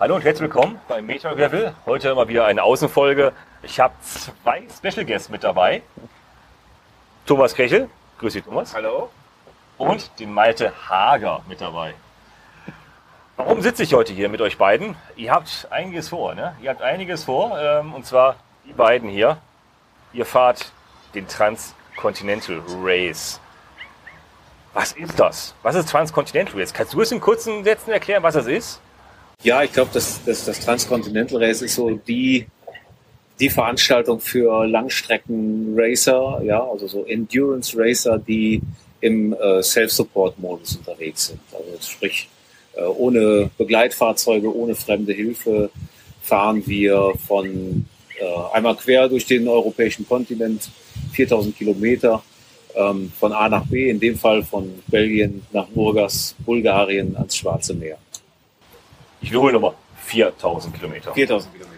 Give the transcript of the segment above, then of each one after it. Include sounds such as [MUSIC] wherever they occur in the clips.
Hallo und herzlich willkommen beim Meteor Gravel. Heute mal wieder eine Außenfolge. Ich habe zwei Special Guests mit dabei. Thomas Krechel, grüß dich Thomas. Hallo. Und den Malte Hager mit dabei. Warum sitze ich heute hier mit euch beiden? Ihr habt einiges vor, ne? Ihr habt einiges vor, ähm, und zwar die beiden hier. Ihr fahrt den Transcontinental Race. Was ist das? Was ist Transcontinental Race? Kannst du es in kurzen Sätzen erklären, was das ist? Ja, ich glaube, das, das, das Transcontinental Race ist so die, die Veranstaltung für Langstrecken-Racer, ja, also so Endurance-Racer, die im äh, Self-Support-Modus unterwegs sind. Also sprich, äh, ohne Begleitfahrzeuge, ohne fremde Hilfe fahren wir von äh, einmal quer durch den europäischen Kontinent, 4000 Kilometer, ähm, von A nach B, in dem Fall von Belgien nach Burgas, Bulgarien ans Schwarze Meer. Ich wiederhole nochmal. 4000 Kilometer. 4000 Kilometer.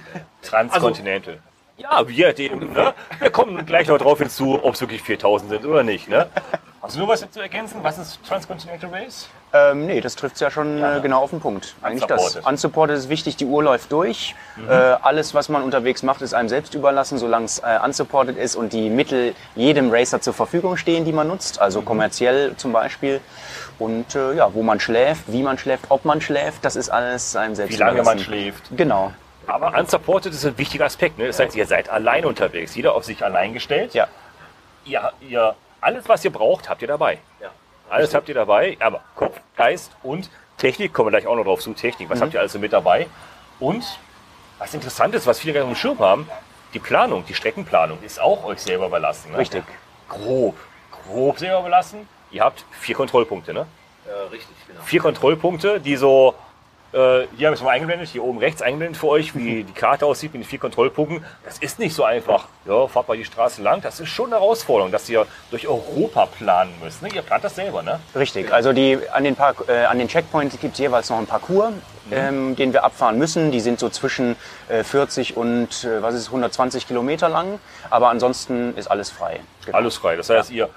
Transcontinental. ja, wir, dem, ne? wir kommen gleich noch drauf hinzu, ob es wirklich 4000 sind oder nicht. Ne? Hast du noch was zu ergänzen? Was ist Transcontinental Race? Ähm, nee, das trifft es ja schon Ja, äh, ne? genau auf den Punkt. Eigentlich das. Unsupported. Unsupported ist wichtig, die Uhr läuft durch. Äh, alles, was man unterwegs macht, ist einem selbst überlassen, solange es äh, unsupported ist und die Mittel jedem Racer zur Verfügung stehen, die man nutzt, also kommerziell zum Beispiel. Und äh, ja, wo man schläft, wie man schläft, ob man schläft, das ist alles einem selbst Wie lange man schläft. Genau, Aber unsupported ist ein wichtiger Aspekt. Ne? Das heißt, ihr seid allein unterwegs. Jeder auf sich allein gestellt. ja. Ihr, ihr, alles, was ihr braucht, habt ihr dabei. Ja. Alles habt ihr dabei. Aber Kopf, Geist und Technik, kommen wir gleich auch noch drauf zu. Technik, was habt ihr also mit dabei? Und was interessant ist, was viele gar nicht auf dem Schirm haben, die Planung, die Streckenplanung ist auch euch selber überlassen. Ne? Richtig. Grob, grob selber überlassen. Ihr habt vier Kontrollpunkte, ne? Ja, richtig, genau. Vier Kontrollpunkte, die so, äh, hier habe ich es mal eingeblendet, hier oben rechts eingeblendet für euch, wie [LAUGHS] die Karte aussieht mit den vier Kontrollpunkten. Das ist nicht so einfach. Ja, fahrt mal die Straße lang. Das ist schon eine Herausforderung, dass ihr durch Europa planen müsst. Ne? Ihr plant das selber, ne? Richtig, also die, an, den Park, äh, an den Checkpoints gibt es jeweils noch einen Parcours, ähm, den wir abfahren müssen. Die sind so zwischen äh, 40 und äh, was ist, 120 Kilometer lang, aber ansonsten ist alles frei. Genau. Alles frei. Das heißt, ihr,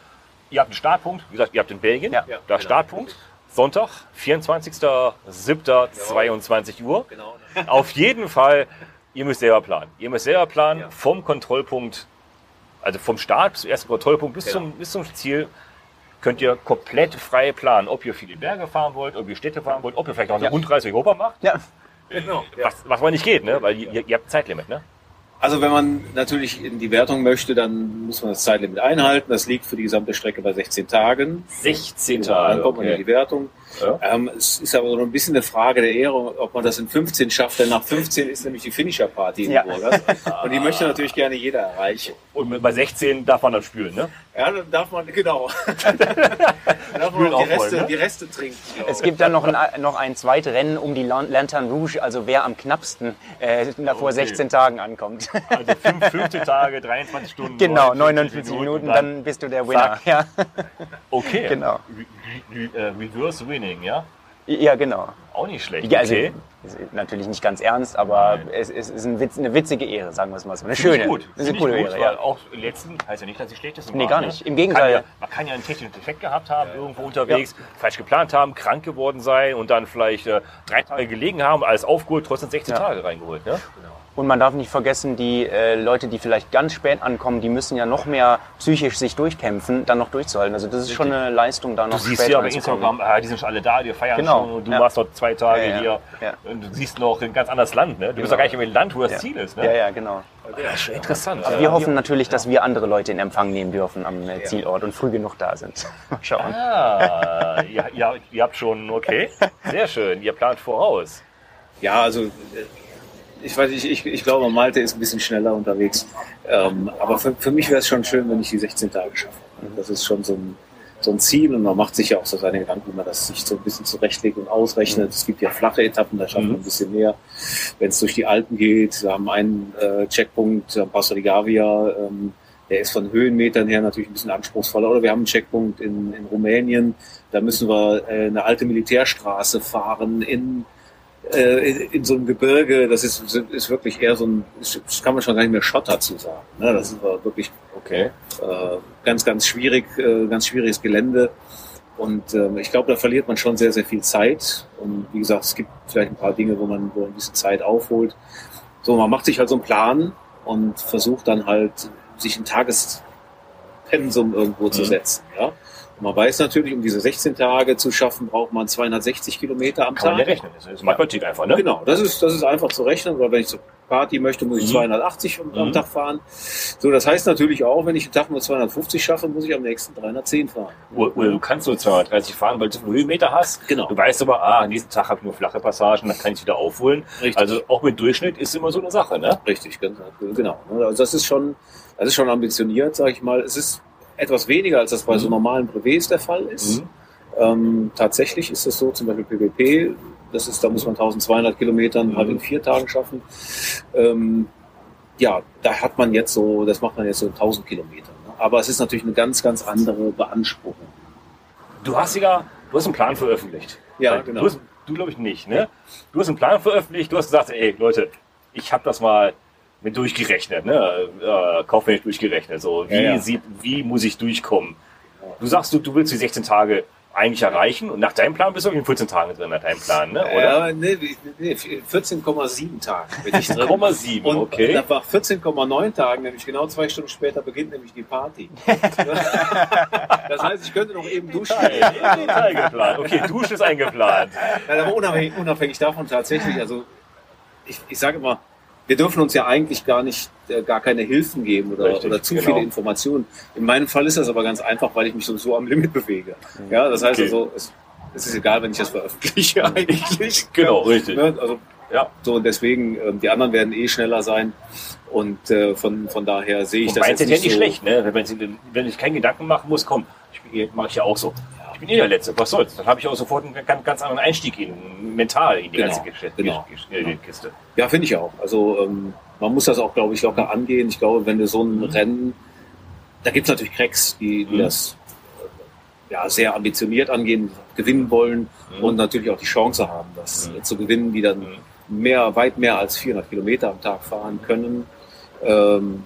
ihr habt einen Startpunkt. Wie gesagt, ihr habt in Belgien. Ja. Da genau. Startpunkt. Sonntag, 24.07.22 Uhr. Genau. Auf jeden Fall, ihr müsst selber planen. Ihr müsst selber planen Ja. vom Kontrollpunkt, also vom Start bis zum ersten Kontrollpunkt bis, Genau. zum, bis zum Ziel, könnt ihr komplett frei planen, ob ihr viele Berge fahren wollt, ob ihr Städte fahren wollt, ob ihr vielleicht auch eine Ja. Rundreise durch Europa macht. Ja, genau. Was, was aber nicht geht, ne? weil ihr, ihr habt Zeitlimit. Ne? Also wenn man natürlich in die Wertung möchte, dann muss man das Zeitlimit einhalten. Das liegt für die gesamte Strecke bei 16 Tagen. 16 Dann Tage. kommt man in die Okay. Wertung. Ja. Ähm, es ist aber so ein bisschen eine Frage der Ehre, ob man das in 15 schafft, denn nach 15 ist nämlich die Finisher-Party in Ja. Burgas. [LAUGHS] Und die möchte natürlich gerne jeder erreichen. Und bei 16 darf man dann spülen. Ne? Ja, dann darf man, genau. dann [LAUGHS] darf man die Reste, ne? die Reste trinken. glaube es gibt dann noch ein, noch ein Zweitrennen um die Lan- Lanterne Rouge, also wer am knappsten äh, vor Okay. 16 Tagen ankommt. Also 5, 15 Tage, 23 Stunden. genau, 49 49 Minuten, und dann bist du der Winner. Ja. Okay. Genau. Äh, reverse Winning, ja? ja, genau. Auch nicht schlecht. Ja, also, okay. natürlich nicht ganz ernst, aber Nein. es, es ist ein Witz, eine witzige Ehre, sagen wir es mal so. Eine schöne. gut. Das ist eine coole gut, Ehre, ja. auch letzten heißt ja nicht, dass sie schlecht ist. Nee, gar nicht. Im Gegenteil. Kann ja, man kann ja einen technischen Defekt gehabt haben, irgendwo unterwegs, falsch geplant haben, krank geworden sein und dann vielleicht äh, drei Tage gelegen haben, alles aufgeholt, trotzdem 16 Ja. Tage reingeholt. Ne? Und man darf nicht vergessen, die äh, Leute, die vielleicht ganz spät ankommen, die müssen ja noch mehr psychisch sich durchkämpfen, dann noch durchzuhalten. Also das ist schon eine Leistung, da noch Du siehst spät ja bei. Instagram, ah, die sind schon alle da, die feiern Genau, schon und du ja. warst dort zwei Tage Ja, ja, hier ja. und du siehst noch ein ganz anderes Land. Ne? Du bist Genau. doch gar nicht im Land, wo das Ja. Ziel ist. Ne? Ja, ja, genau. Das ist schon interessant. Wir hoffen natürlich, dass wir andere Leute in Empfang nehmen dürfen am äh, Zielort und früh genug da sind. [LAUGHS] Mal schauen. Ah, ihr, ihr, ihr habt schon, okay, [LAUGHS] sehr schön, ihr plant voraus. Ja, also äh, ich weiß nicht, ich, ich glaube, Malte ist ein bisschen schneller unterwegs. Ähm, aber für, für mich wäre es schon schön, wenn ich die 16 Tage schaffe. Das ist schon so ein, so ein Ziel und man macht sich ja auch so seine Gedanken, wie man das sich so ein bisschen zurechtlegt und ausrechnet. Es gibt ja flache Etappen, da schafft man ein bisschen mehr. Wenn es durch die Alpen geht, wir haben einen äh, Checkpunkt am Passo di Gavia, ähm, der ist von Höhenmetern her natürlich ein bisschen anspruchsvoller. Oder wir haben einen Checkpunkt in, in Rumänien, da müssen wir äh, eine alte Militärstraße fahren in äh, in, in so einem Gebirge, das ist, ist wirklich eher so ein, das kann man schon gar nicht mehr Schotter zu sagen. Ne? Das ist wirklich Okay. äh, ganz, ganz schwierig, äh, ganz schwieriges Gelände. Und ähm, ich glaube, da verliert man schon sehr, sehr viel Zeit. Und wie gesagt, es gibt vielleicht ein paar Dinge, wo man, wo man diese Zeit aufholt. So, man macht sich halt so einen Plan und versucht dann halt, sich ein Tagespensum irgendwo zu Mhm. setzen. Ja? Man weiß natürlich, um diese 16 Tage zu schaffen, braucht man 260 Kilometer am Kann man ja Tag. rechnen. Das ist Mathematik einfach, ne? Genau, das ist, das ist einfach zu rechnen, weil wenn ich zur Party möchte, muss ich Mhm. 280 am, Mhm. Tag fahren. So, das heißt natürlich auch, wenn ich einen Tag nur 250 schaffe, muss ich am nächsten 310 fahren. Oder, oder du kannst nur 230 fahren, weil du so Höhenmeter hast. Genau. Du weißt aber, ah, an diesem Tag habe ich nur flache Passagen, dann kann ich wieder aufholen. Richtig. Also auch mit Durchschnitt ist immer so eine Sache, ne? Richtig, genau. Also das ist schon, das ist schon ambitioniert, sage ich mal. Es ist etwas weniger, als das bei so Mhm. normalen Brevets der Fall ist. Mhm. Ähm, tatsächlich ist es so, zum Beispiel PPP, das ist, da muss man 1200 Kilometern Mhm. halt in vier Tagen schaffen. Ähm, ja, da hat man jetzt so, das macht man jetzt so in 1000 Kilometern. Ne? Aber es ist natürlich eine ganz, ganz andere Beanspruchung. Du hast ja, du hast einen Plan veröffentlicht. Ja, genau. Du, du glaube ich nicht, ne? Du hast einen Plan veröffentlicht, du hast gesagt, ey Leute, ich habe das mal mit durchgerechnet, ne? Äh, kaufmännisch durchgerechnet. So, wie, Ja, ja. Sieht, wie muss ich durchkommen? Du sagst, du, du willst die 16 Tage eigentlich erreichen und nach deinem Plan bist du in 14 Tagen drin, nach deinem Plan, ne? Oder? Ja, nee, nee, 14,7 Tage bin ich drin. 14,7, Und okay. nach 14,9 Tagen, nämlich genau zwei Stunden später, beginnt nämlich die Party. [LAUGHS] das heißt, ich könnte noch eben duschen. Geplant. Okay, Duschen ist eingeplant. Nein, aber unabhängig, unabhängig davon tatsächlich, also ich, ich sage immer, wir dürfen uns ja eigentlich gar nicht, äh, gar keine Hilfen geben oder, Richtig, oder zu genau. viele Informationen. In meinem Fall ist das aber ganz einfach, weil ich mich sowieso am Limit bewege. Ja, das heißt Okay. also, es, es ist egal, wenn ich das veröffentliche [LAUGHS] eigentlich. Genau, richtig. Ne, Also Ja. so und deswegen, ähm, die anderen werden eh schneller sein. Und äh, von, von daher sehe ich Und das jetzt ist ja nicht nicht so. schlecht, ne? Wenn, wenn ich keinen Gedanken machen muss, komm, ich bin eh- mach ich ja auch so. Bin eh der Letzte, was soll's? Dann habe ich auch sofort einen ganz, ganz anderen Einstieg in, mental in die Genau, ganze Geschichte. genau. Kiste. Ja, finde ich auch. Also ähm, man muss das auch, glaube ich, locker angehen. Ich glaube, wenn du so ein Rennen, da gibt es natürlich Cracks, die, die Mhm. das äh, ja, sehr ambitioniert angehen, gewinnen wollen Mhm. und natürlich auch die Chance haben, das Mhm. zu gewinnen, die dann Mhm. mehr, weit mehr als 400 Kilometer am Tag fahren können. Ähm,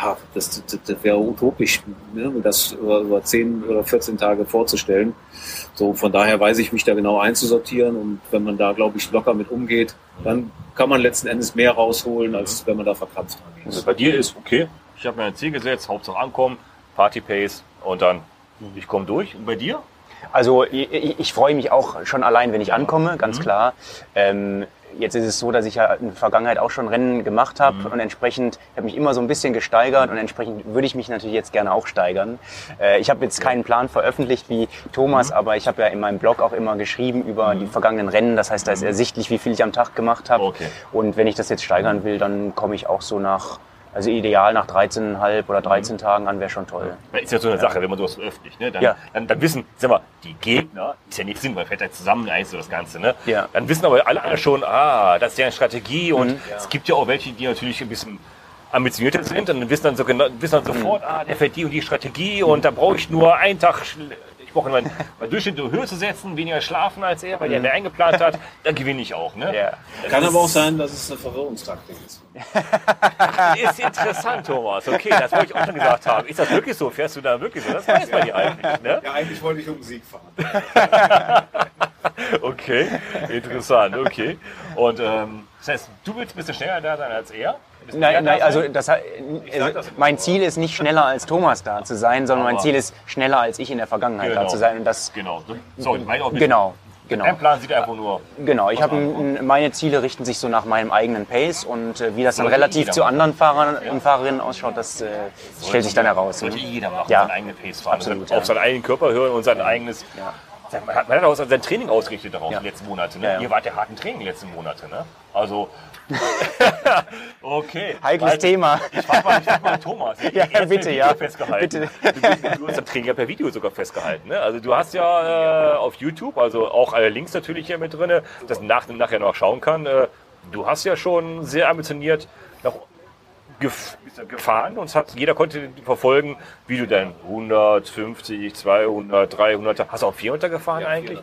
ja, das, das, das wäre utopisch, ne, mir das über, über 10 oder 14 Tage vorzustellen. So, von daher weiß ich mich da genau einzusortieren und wenn man da, glaube ich, locker mit umgeht, dann kann man letzten Endes mehr rausholen, als wenn man da verkrampft Also bei dir ist, okay, ich habe mir ein Ziel gesetzt, Hauptsache ankommen, Party Pace und dann, ich komme durch. Und bei dir? Also ich, ich ich freue mich auch schon allein, wenn ich ankomme, ganz Mhm. klar. Ähm, jetzt ist es so, dass ich ja in der Vergangenheit auch schon Rennen gemacht habe Mhm. und entsprechend habe mich immer so ein bisschen gesteigert und entsprechend würde ich mich natürlich jetzt gerne auch steigern. Äh, ich habe jetzt keinen Plan veröffentlicht wie Thomas, Mhm. aber ich habe ja in meinem Blog auch immer geschrieben über die vergangenen Rennen. Das heißt, da ist ersichtlich, wie viel ich am Tag gemacht habe. Mhm. Okay. Und wenn ich das jetzt steigern will, dann komme ich auch so nach, also ideal nach 13,5 oder 13 Mhm. Tagen an, wäre schon toll. Das ist ja so eine Sache, wenn man sowas veröffentlicht, ne? dann, Ja. dann, dann wissen, sag mal, die Gegner, ist ja nicht Sinn, weil fährt ja zusammen eigentlich so das Ganze, ne? Ja. Dann wissen aber alle anderen schon, ah, das ist ja eine Strategie und Mhm. es gibt ja auch welche, die natürlich ein bisschen ambitionierter sind und dann wissen dann, so genau, wissen dann Mhm. sofort, ah, der fährt die und die Strategie und da brauche ich nur einen Tag, schl- ich brauche meinen mein Durchschnitt höher zu setzen, weniger schlafen als er, weil der mehr eingeplant hat, [LAUGHS] dann gewinne ich auch, ne? Ja. Kann aber auch sein, dass es eine Verwirrungstaktik ist. [LAUGHS] Ist interessant, Thomas. Okay, das wollte ich auch schon gesagt haben. Ist das wirklich so? Fährst du da wirklich so? Das weiß man ja eigentlich, ne? Ja, eigentlich wollte ich um Sieg fahren. [LAUGHS] Okay, interessant, okay. Und ähm, das heißt, du willst ein bisschen schneller da sein als er? Bisschen Nein, da nein, also, das, also immer mein so. Ziel ist nicht schneller als Thomas da zu sein, sondern mein Aber- Ziel ist schneller als ich in der Vergangenheit da Genau. zu sein. Und das, Genau, sorry, mein auch genau, genau. Dein Plan sieht einfach nur. Genau, ich habe meine Ziele richten sich so nach meinem eigenen Pace und äh, wie das dann Sollte relativ zu anderen Fahrern und Fahrerinnen ausschaut, das äh, stellt sich dann heraus. Sollte jeder machen, Ja. seinen eigenen Pace fahren. Absolut, auf ja. seinen eigenen Körper hören und sein eigenes. Ja. Man hat, man hat auch sein Training ausgerichtet darauf Ja. die letzten Monate. Ne? Ja, ja. Ihr wart ja harten Training die letzten Monate. Ne? Also, [LAUGHS] okay. Heikles Weil- Thema. Ich frage mal, ich frag mal Thomas. Ja, bitte, ja. Bitte. Du, du hast das Training ja per Video sogar festgehalten. Ne? Also du hast ja äh, auf YouTube, also auch alle Links natürlich hier mit drin, dass man nach, nachher noch schauen kann. Äh, du hast ja schon sehr ambitioniert nach gef gefahren und hat, jeder konnte verfolgen, wie du dann 150, 200, 300, hast du auch 400 gefahren eigentlich?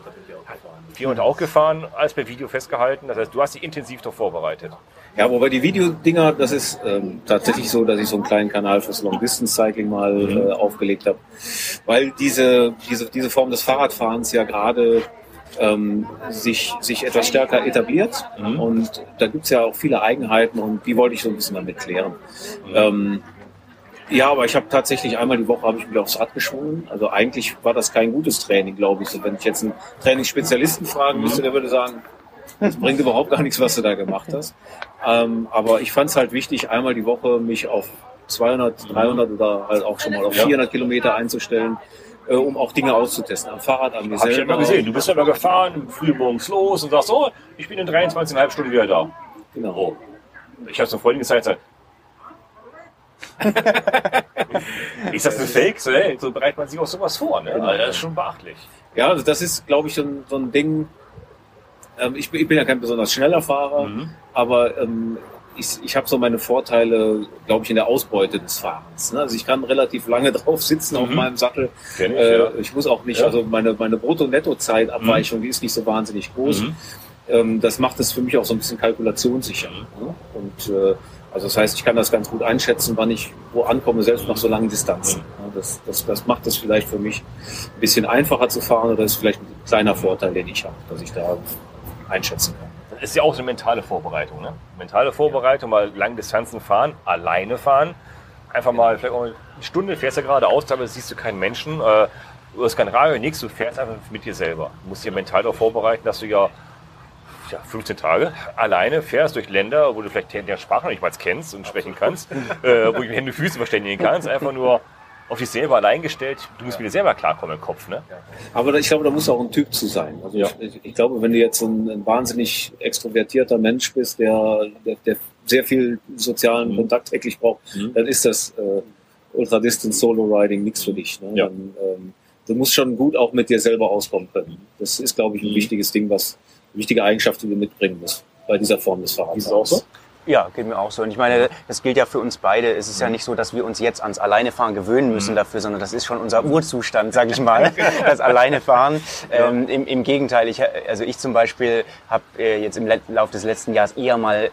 400 auch gefahren, alles per Video festgehalten. Das heißt, du hast dich intensiv darauf vorbereitet. Ja, wobei die Videodinger, das ist ähm, tatsächlich so, dass ich so einen kleinen Kanal fürs Long Distance Cycling mal Mhm. äh, aufgelegt habe, weil diese, diese, diese Form des Fahrradfahrens ja gerade ähm, sich, sich etwas stärker etabliert Mhm. und da gibt's ja auch viele Eigenheiten und die wollte ich so ein bisschen damit klären. Ähm, ja, aber ich habe tatsächlich einmal die Woche habe ich mich aufs Rad geschwungen. Also eigentlich war das kein gutes Training, glaube ich. So, wenn ich jetzt einen Trainingsspezialisten fragen müsste, der würde sagen, das bringt überhaupt gar nichts, was du da gemacht hast. Ähm, aber ich fand es halt wichtig, einmal die Woche mich auf 200, 300 oder halt auch schon mal auf Ja. 400 Kilometer einzustellen, äh, um auch Dinge auszutesten. Am Fahrrad, an mir Hab ich ja immer gesehen. Du bist ja immer gefahren, früh morgens los und sagst, oh, ich bin in 23,5 Stunden wieder da. Genau. Oh. Ich habe es Freundin gezeigt, sagt, [LAUGHS] ist das ein Fake? So, ey, so bereitet man sich auch sowas vor. Ne? Genau. Also das ist schon beachtlich. Ja, also das ist, glaube ich, so ein, so ein Ding. Ähm, ich, bin, ich bin ja kein besonders schneller Fahrer, Mhm. aber ähm, ich, ich habe so meine Vorteile, glaube ich, in der Ausbeute des Fahrens. Ne? Also ich kann relativ lange [LAUGHS] drauf sitzen auf Mhm. meinem Sattel. Ich, Äh, ja. Ich muss auch nicht, Ja. also meine, meine Brutto-Netto-Zeitabweichung, die ist nicht so wahnsinnig groß. Mhm. Ähm, das macht es für mich auch so ein bisschen kalkulationssicher. Ne? Und äh, also das heißt, ich kann das ganz gut einschätzen, wann ich wo ankomme, selbst nach so langen Distanzen. Ja, Das, das, das macht es vielleicht für mich ein bisschen einfacher zu fahren oder ist vielleicht ein kleiner Vorteil, den ich habe, dass ich da einschätzen kann. Das ist ja auch so eine mentale Vorbereitung. Ne? Mentale Vorbereitung, mal lange Distanzen fahren, alleine fahren. Einfach mal, vielleicht auch eine Stunde fährst du geradeaus, dabei siehst du keinen Menschen. Äh, du hast kein Radio, nichts, du fährst einfach mit dir selber. Du musst dich mental darauf vorbereiten, dass du ja, ja 15 Tage alleine fährst durch Länder, wo du vielleicht der Sprache noch nicht mal kennst und sprechen kannst, [LAUGHS] äh, wo du Hände, Füße verständigen kannst. Einfach nur auf dich selber allein gestellt. Du musst mit dir selber klarkommen im Kopf. Ne? Aber ich glaube, da muss auch ein Typ zu sein. Also Ja. ich, ich glaube, wenn du jetzt so ein, ein wahnsinnig extrovertierter Mensch bist, der, der, der sehr viel sozialen Mhm. Kontakt täglich braucht, Mhm. dann ist das äh, Ultra Distance Solo Riding nichts für dich. Ne? Ja. Dann, ähm, du musst schon gut auch mit dir selber auskommen können. Das ist, glaube ich, ein Mhm. wichtiges Ding, was eine wichtige Eigenschaft, die du mitbringen musst bei dieser Form des Fahrrads. Ist auch so? Ja, geht mir auch so. Und ich meine, das gilt ja für uns beide. Es ist ja nicht so, dass wir uns jetzt ans Alleinefahren gewöhnen müssen dafür, sondern das ist schon unser Urzustand, sag ich mal, [LAUGHS] das Alleinefahren. Ähm, im, Im Gegenteil, ich, also ich zum Beispiel habe äh, jetzt im Le- Lauf des letzten Jahres eher mal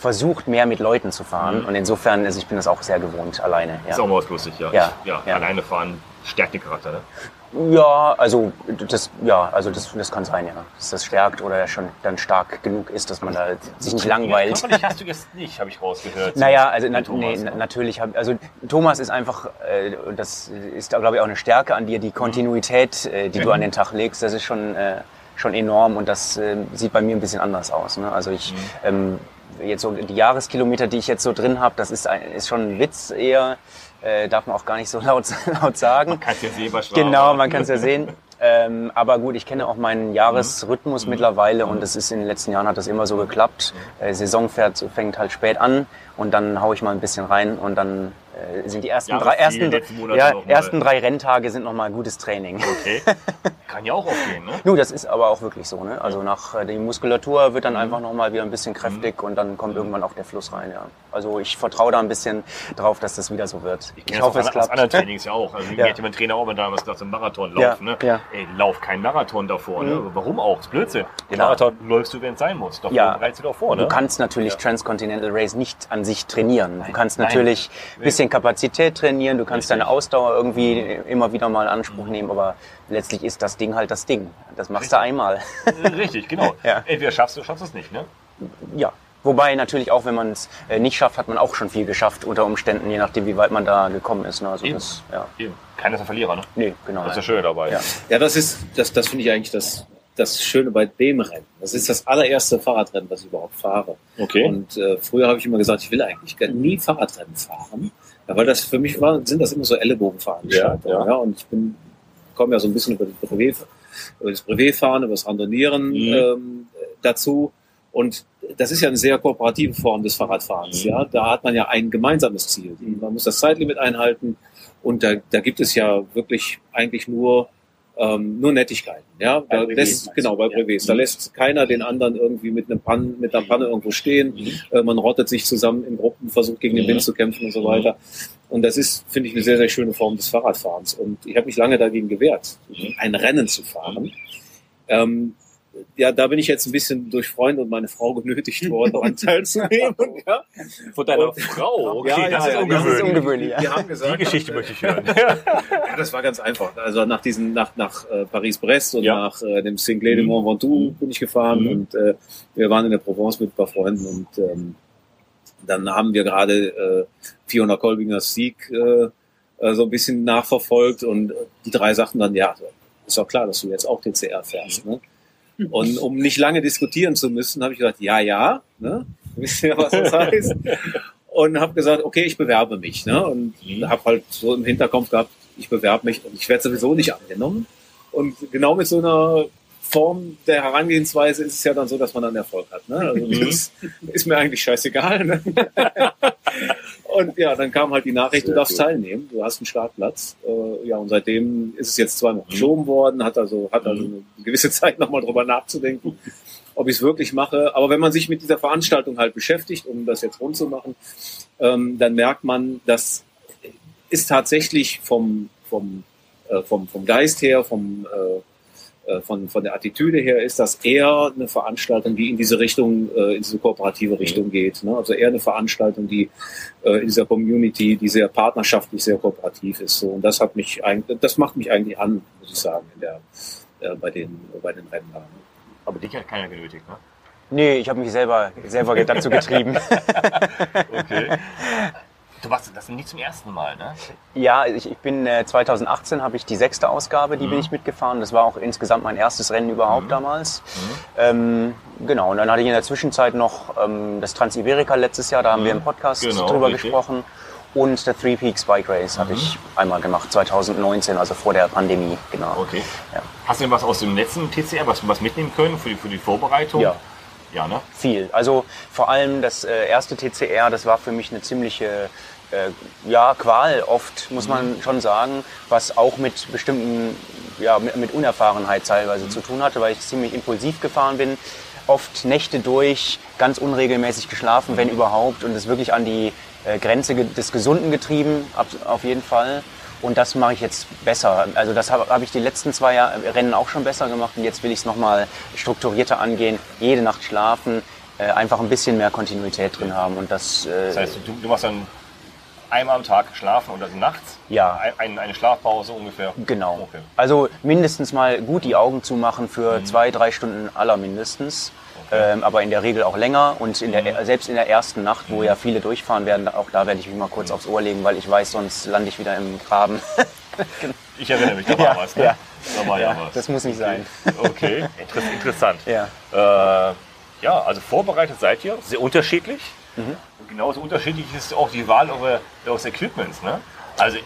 versucht, mehr mit Leuten zu fahren. Und insofern, also ich bin das auch sehr gewohnt, alleine. Ist Ja, auch mal was lustig, ja. Ja, Ich, ja, ja. Alleine fahren stärkt den Charakter. Ne? Ja also das, ja, also das, das kann sein, ja. Dass das stärkt oder schon dann stark genug ist, dass man da sich nicht langweilt. Körperlich hast du jetzt nicht, habe ich rausgehört. Naja, also na, Thomas, nee, ne? na- natürlich hab, also Thomas ist einfach, äh, das ist glaube ich auch eine Stärke an dir, die Kontinuität, äh, die du an den Tag legst, das ist schon, äh, schon enorm und das äh, sieht bei mir ein bisschen anders aus. Ne? Also ich, ähm, jetzt so die Jahreskilometer, die ich jetzt so drin habe, das ist, ein, ist schon ein Witz eher, äh, darf man auch gar nicht so [LAUGHS] laut, laut sagen. Kannst ja sehen, was. Genau, man kann es ja sehen. Ähm, aber gut, ich kenne auch meinen Jahresrhythmus mittlerweile und es ist in den letzten Jahren hat das immer so geklappt. Äh, Saison fährt, fängt halt spät an und dann haue ich mal ein bisschen rein und dann sind die ersten drei, ersten, ja, ersten drei Renntage sind nochmal gutes Training. Okay. [LAUGHS] Kann ja auch aufgehen, ne? Nu, das ist aber auch wirklich so. Ne? Also nach äh, die Muskulatur wird dann einfach nochmal wieder ein bisschen kräftig und dann kommt irgendwann auch der Fluss rein. Ja. Also ich vertraue da ein bisschen drauf, dass das wieder so wird. Ich, das hoffe, es klappt. anderen Trainings ja auch. Also [LAUGHS] Ja. mir hätte mein Trainer auch mal damals gesagt, so Marathon Ja, ne? ja. Ey, lauf kein Marathon davor, ne? Mhm. Warum auch? Das ist Blödsinn. Den Klar. Marathon läufst du, wenn es sein muss. Davor Ja. bereitest du doch vor, ne? Du kannst natürlich Transcontinental Race nicht an sich trainieren. Du kannst nein. natürlich ein Nee. Bisschen Kapazität trainieren, du kannst Richtig. deine Ausdauer irgendwie immer wieder mal in Anspruch nehmen, aber letztlich ist das Ding halt das Ding. Das machst du einmal. Äh, Richtig, genau. [LAUGHS] Ja. Entweder schaffst du, schaffst du es nicht, ne? ja. Wobei natürlich auch, wenn man es äh, nicht schafft, hat man auch schon viel geschafft unter Umständen, je nachdem, wie weit man da gekommen ist. Ne? Also Eben. das, ja. Eben. Keiner ist ein Verlierer, ne? Nee, genau. Das ist das Schöne dabei. Ja. Ja, das ist, das, das finde ich eigentlich das, das Schöne bei dem Rennen. Das ist das allererste Fahrradrennen, was ich überhaupt fahre. Okay. Und äh, früher habe ich immer gesagt, ich will eigentlich nie Fahrradrennen fahren, ja, weil das für mich war, sind das immer so Ellenbogenveranstaltungen. Ja, Ja, und ich bin komme ja so ein bisschen über das Brevet, über das Brevetfahren, über das Randonieren Mhm. ähm, dazu. Und das ist ja eine sehr kooperative Form des Fahrradfahrens. Mhm. Ja, da hat man ja ein gemeinsames Ziel. Man muss das Zeitlimit einhalten. Und da, da gibt es ja wirklich eigentlich nur Ähm, nur Nettigkeiten, ja. Bei Da Brevets lässt, genau, bei Ja. Brevets. Da lässt keiner den anderen irgendwie mit einem Pann, mit einer Panne irgendwo stehen. Äh, man rottet sich zusammen in Gruppen, versucht gegen den Mhm. Wind zu kämpfen und so weiter. Und das ist, finde ich, eine sehr, sehr schöne Form des Fahrradfahrens. Und ich habe mich lange dagegen gewehrt, Mhm. ein Rennen zu fahren. Ähm, ja, da bin ich jetzt ein bisschen durch Freunde und meine Frau genötigt worden, [LAUGHS] daran teilzunehmen. Ja. Von deiner Und- Frau? Okay, Ja, das ist ja, ungewöhnlich. das ist ungewöhnlich. Wir haben Die gesagt, Geschichte möchte ich hören. [LAUGHS] ja, das war ganz einfach. Also nach diesen, nach, nach äh, Paris-Brest und nach äh, dem Cinglé de Mont Ventoux bin ich gefahren Mhm. und äh, wir waren in der Provence mit ein paar Freunden und ähm, dann haben wir gerade äh, Fiona Kolbingers Sieg äh, äh, so ein bisschen nachverfolgt und äh, die drei sagten dann, ja, ist doch klar, dass du jetzt auch TCR fährst. Ne? Und um nicht lange diskutieren zu müssen, habe ich gesagt, ja, ja, ne? [LAUGHS] wisst ihr, was das heißt? Und habe gesagt, okay, ich bewerbe mich. Ne? Und Mhm. habe halt so im Hinterkopf gehabt, ich bewerbe mich und ich werde sowieso nicht angenommen. Und genau mit so einer Form der Herangehensweise ist es ja dann so, dass man dann Erfolg hat. Ne? Also Mhm. das ist, ist mir eigentlich scheißegal. Ne? [LAUGHS] und ja, dann kam halt die Nachricht, du Sehr darfst gut. teilnehmen, du hast einen Startplatz. Äh, ja, und seitdem ist es jetzt zweimal Mhm. verschoben worden, hat also, hat also eine gewisse [LAUGHS] Zeit nochmal drüber nachzudenken, ob ich es wirklich mache. Aber wenn man sich mit dieser Veranstaltung halt beschäftigt, um das jetzt rund zu machen, ähm, dann merkt man, das ist tatsächlich vom, vom, äh, vom, vom Geist her, vom, äh, von, von der Attitüde her, ist das eher eine Veranstaltung, die in diese Richtung, äh, in diese kooperative Richtung geht. Ne? Also eher eine Veranstaltung, die äh, in dieser Community, die sehr partnerschaftlich, sehr kooperativ ist. So. Und das hat mich eigentlich, das macht mich eigentlich an, muss ich sagen, in der, äh, bei den, bei den Rennen. Aber dich hat keiner genötigt, ne? Nee, ich habe mich selber, selber dazu getrieben. [LAUGHS] Okay. Du warst das nicht zum ersten Mal, ne? Ja, ich, ich bin äh, 2018 habe ich die sechste Ausgabe, die bin ich mitgefahren. Das war auch insgesamt mein erstes Rennen überhaupt damals. Ähm, genau, und dann hatte ich in der Zwischenzeit noch ähm, das Transiberica letztes Jahr, da haben wir im Podcast Genau, drüber richtig. gesprochen. Und der Three Peaks Bike Race habe ich einmal gemacht, 2019, also vor der Pandemie, genau. Okay. Ja. Hast du denn was aus dem letzten TCR, was, was mitnehmen können für die, für die Vorbereitung? Ja. Ja, ne? Viel. Also vor allem das äh, erste TCR, das war für mich eine ziemliche äh, ja, Qual oft, muss man schon sagen, was auch mit bestimmten, ja, mit, mit Unerfahrenheit teilweise zu tun hatte, weil ich ziemlich impulsiv gefahren bin. Oft Nächte durch, ganz unregelmäßig geschlafen, wenn überhaupt, und es wirklich an die äh, Grenze des Gesunden getrieben, ab, auf jeden Fall. Und das mache ich jetzt besser. Also das habe hab ich die letzten zwei Jahr, Rennen auch schon besser gemacht und jetzt will ich es nochmal strukturierter angehen. Jede Nacht schlafen, äh, einfach ein bisschen mehr Kontinuität drin haben und das, äh, Das heißt, du, du machst dann einmal am Tag schlafen und also nachts? Ja. Ein, ein, eine Schlafpause ungefähr? genau. Okay. Also mindestens mal gut die Augen zumachen für zwei, drei Stunden aller mindestens. Ähm, aber in der Regel auch länger und in der, selbst in der ersten Nacht, wo ja viele durchfahren werden, auch da werde ich mich mal kurz aufs Ohr legen, weil ich weiß, sonst lande ich wieder im Graben. [LAUGHS] Ich erinnere mich, da war Ja, was, ne? ja. Da war ja, Ja, was. das muss nicht sein. [LAUGHS] Okay, Inter interessant. Ja. Äh, ja, also vorbereitet seid ihr, sehr unterschiedlich. Mhm. Genauso unterschiedlich ist auch die Wahl eure, eures Equipments. Ne? Also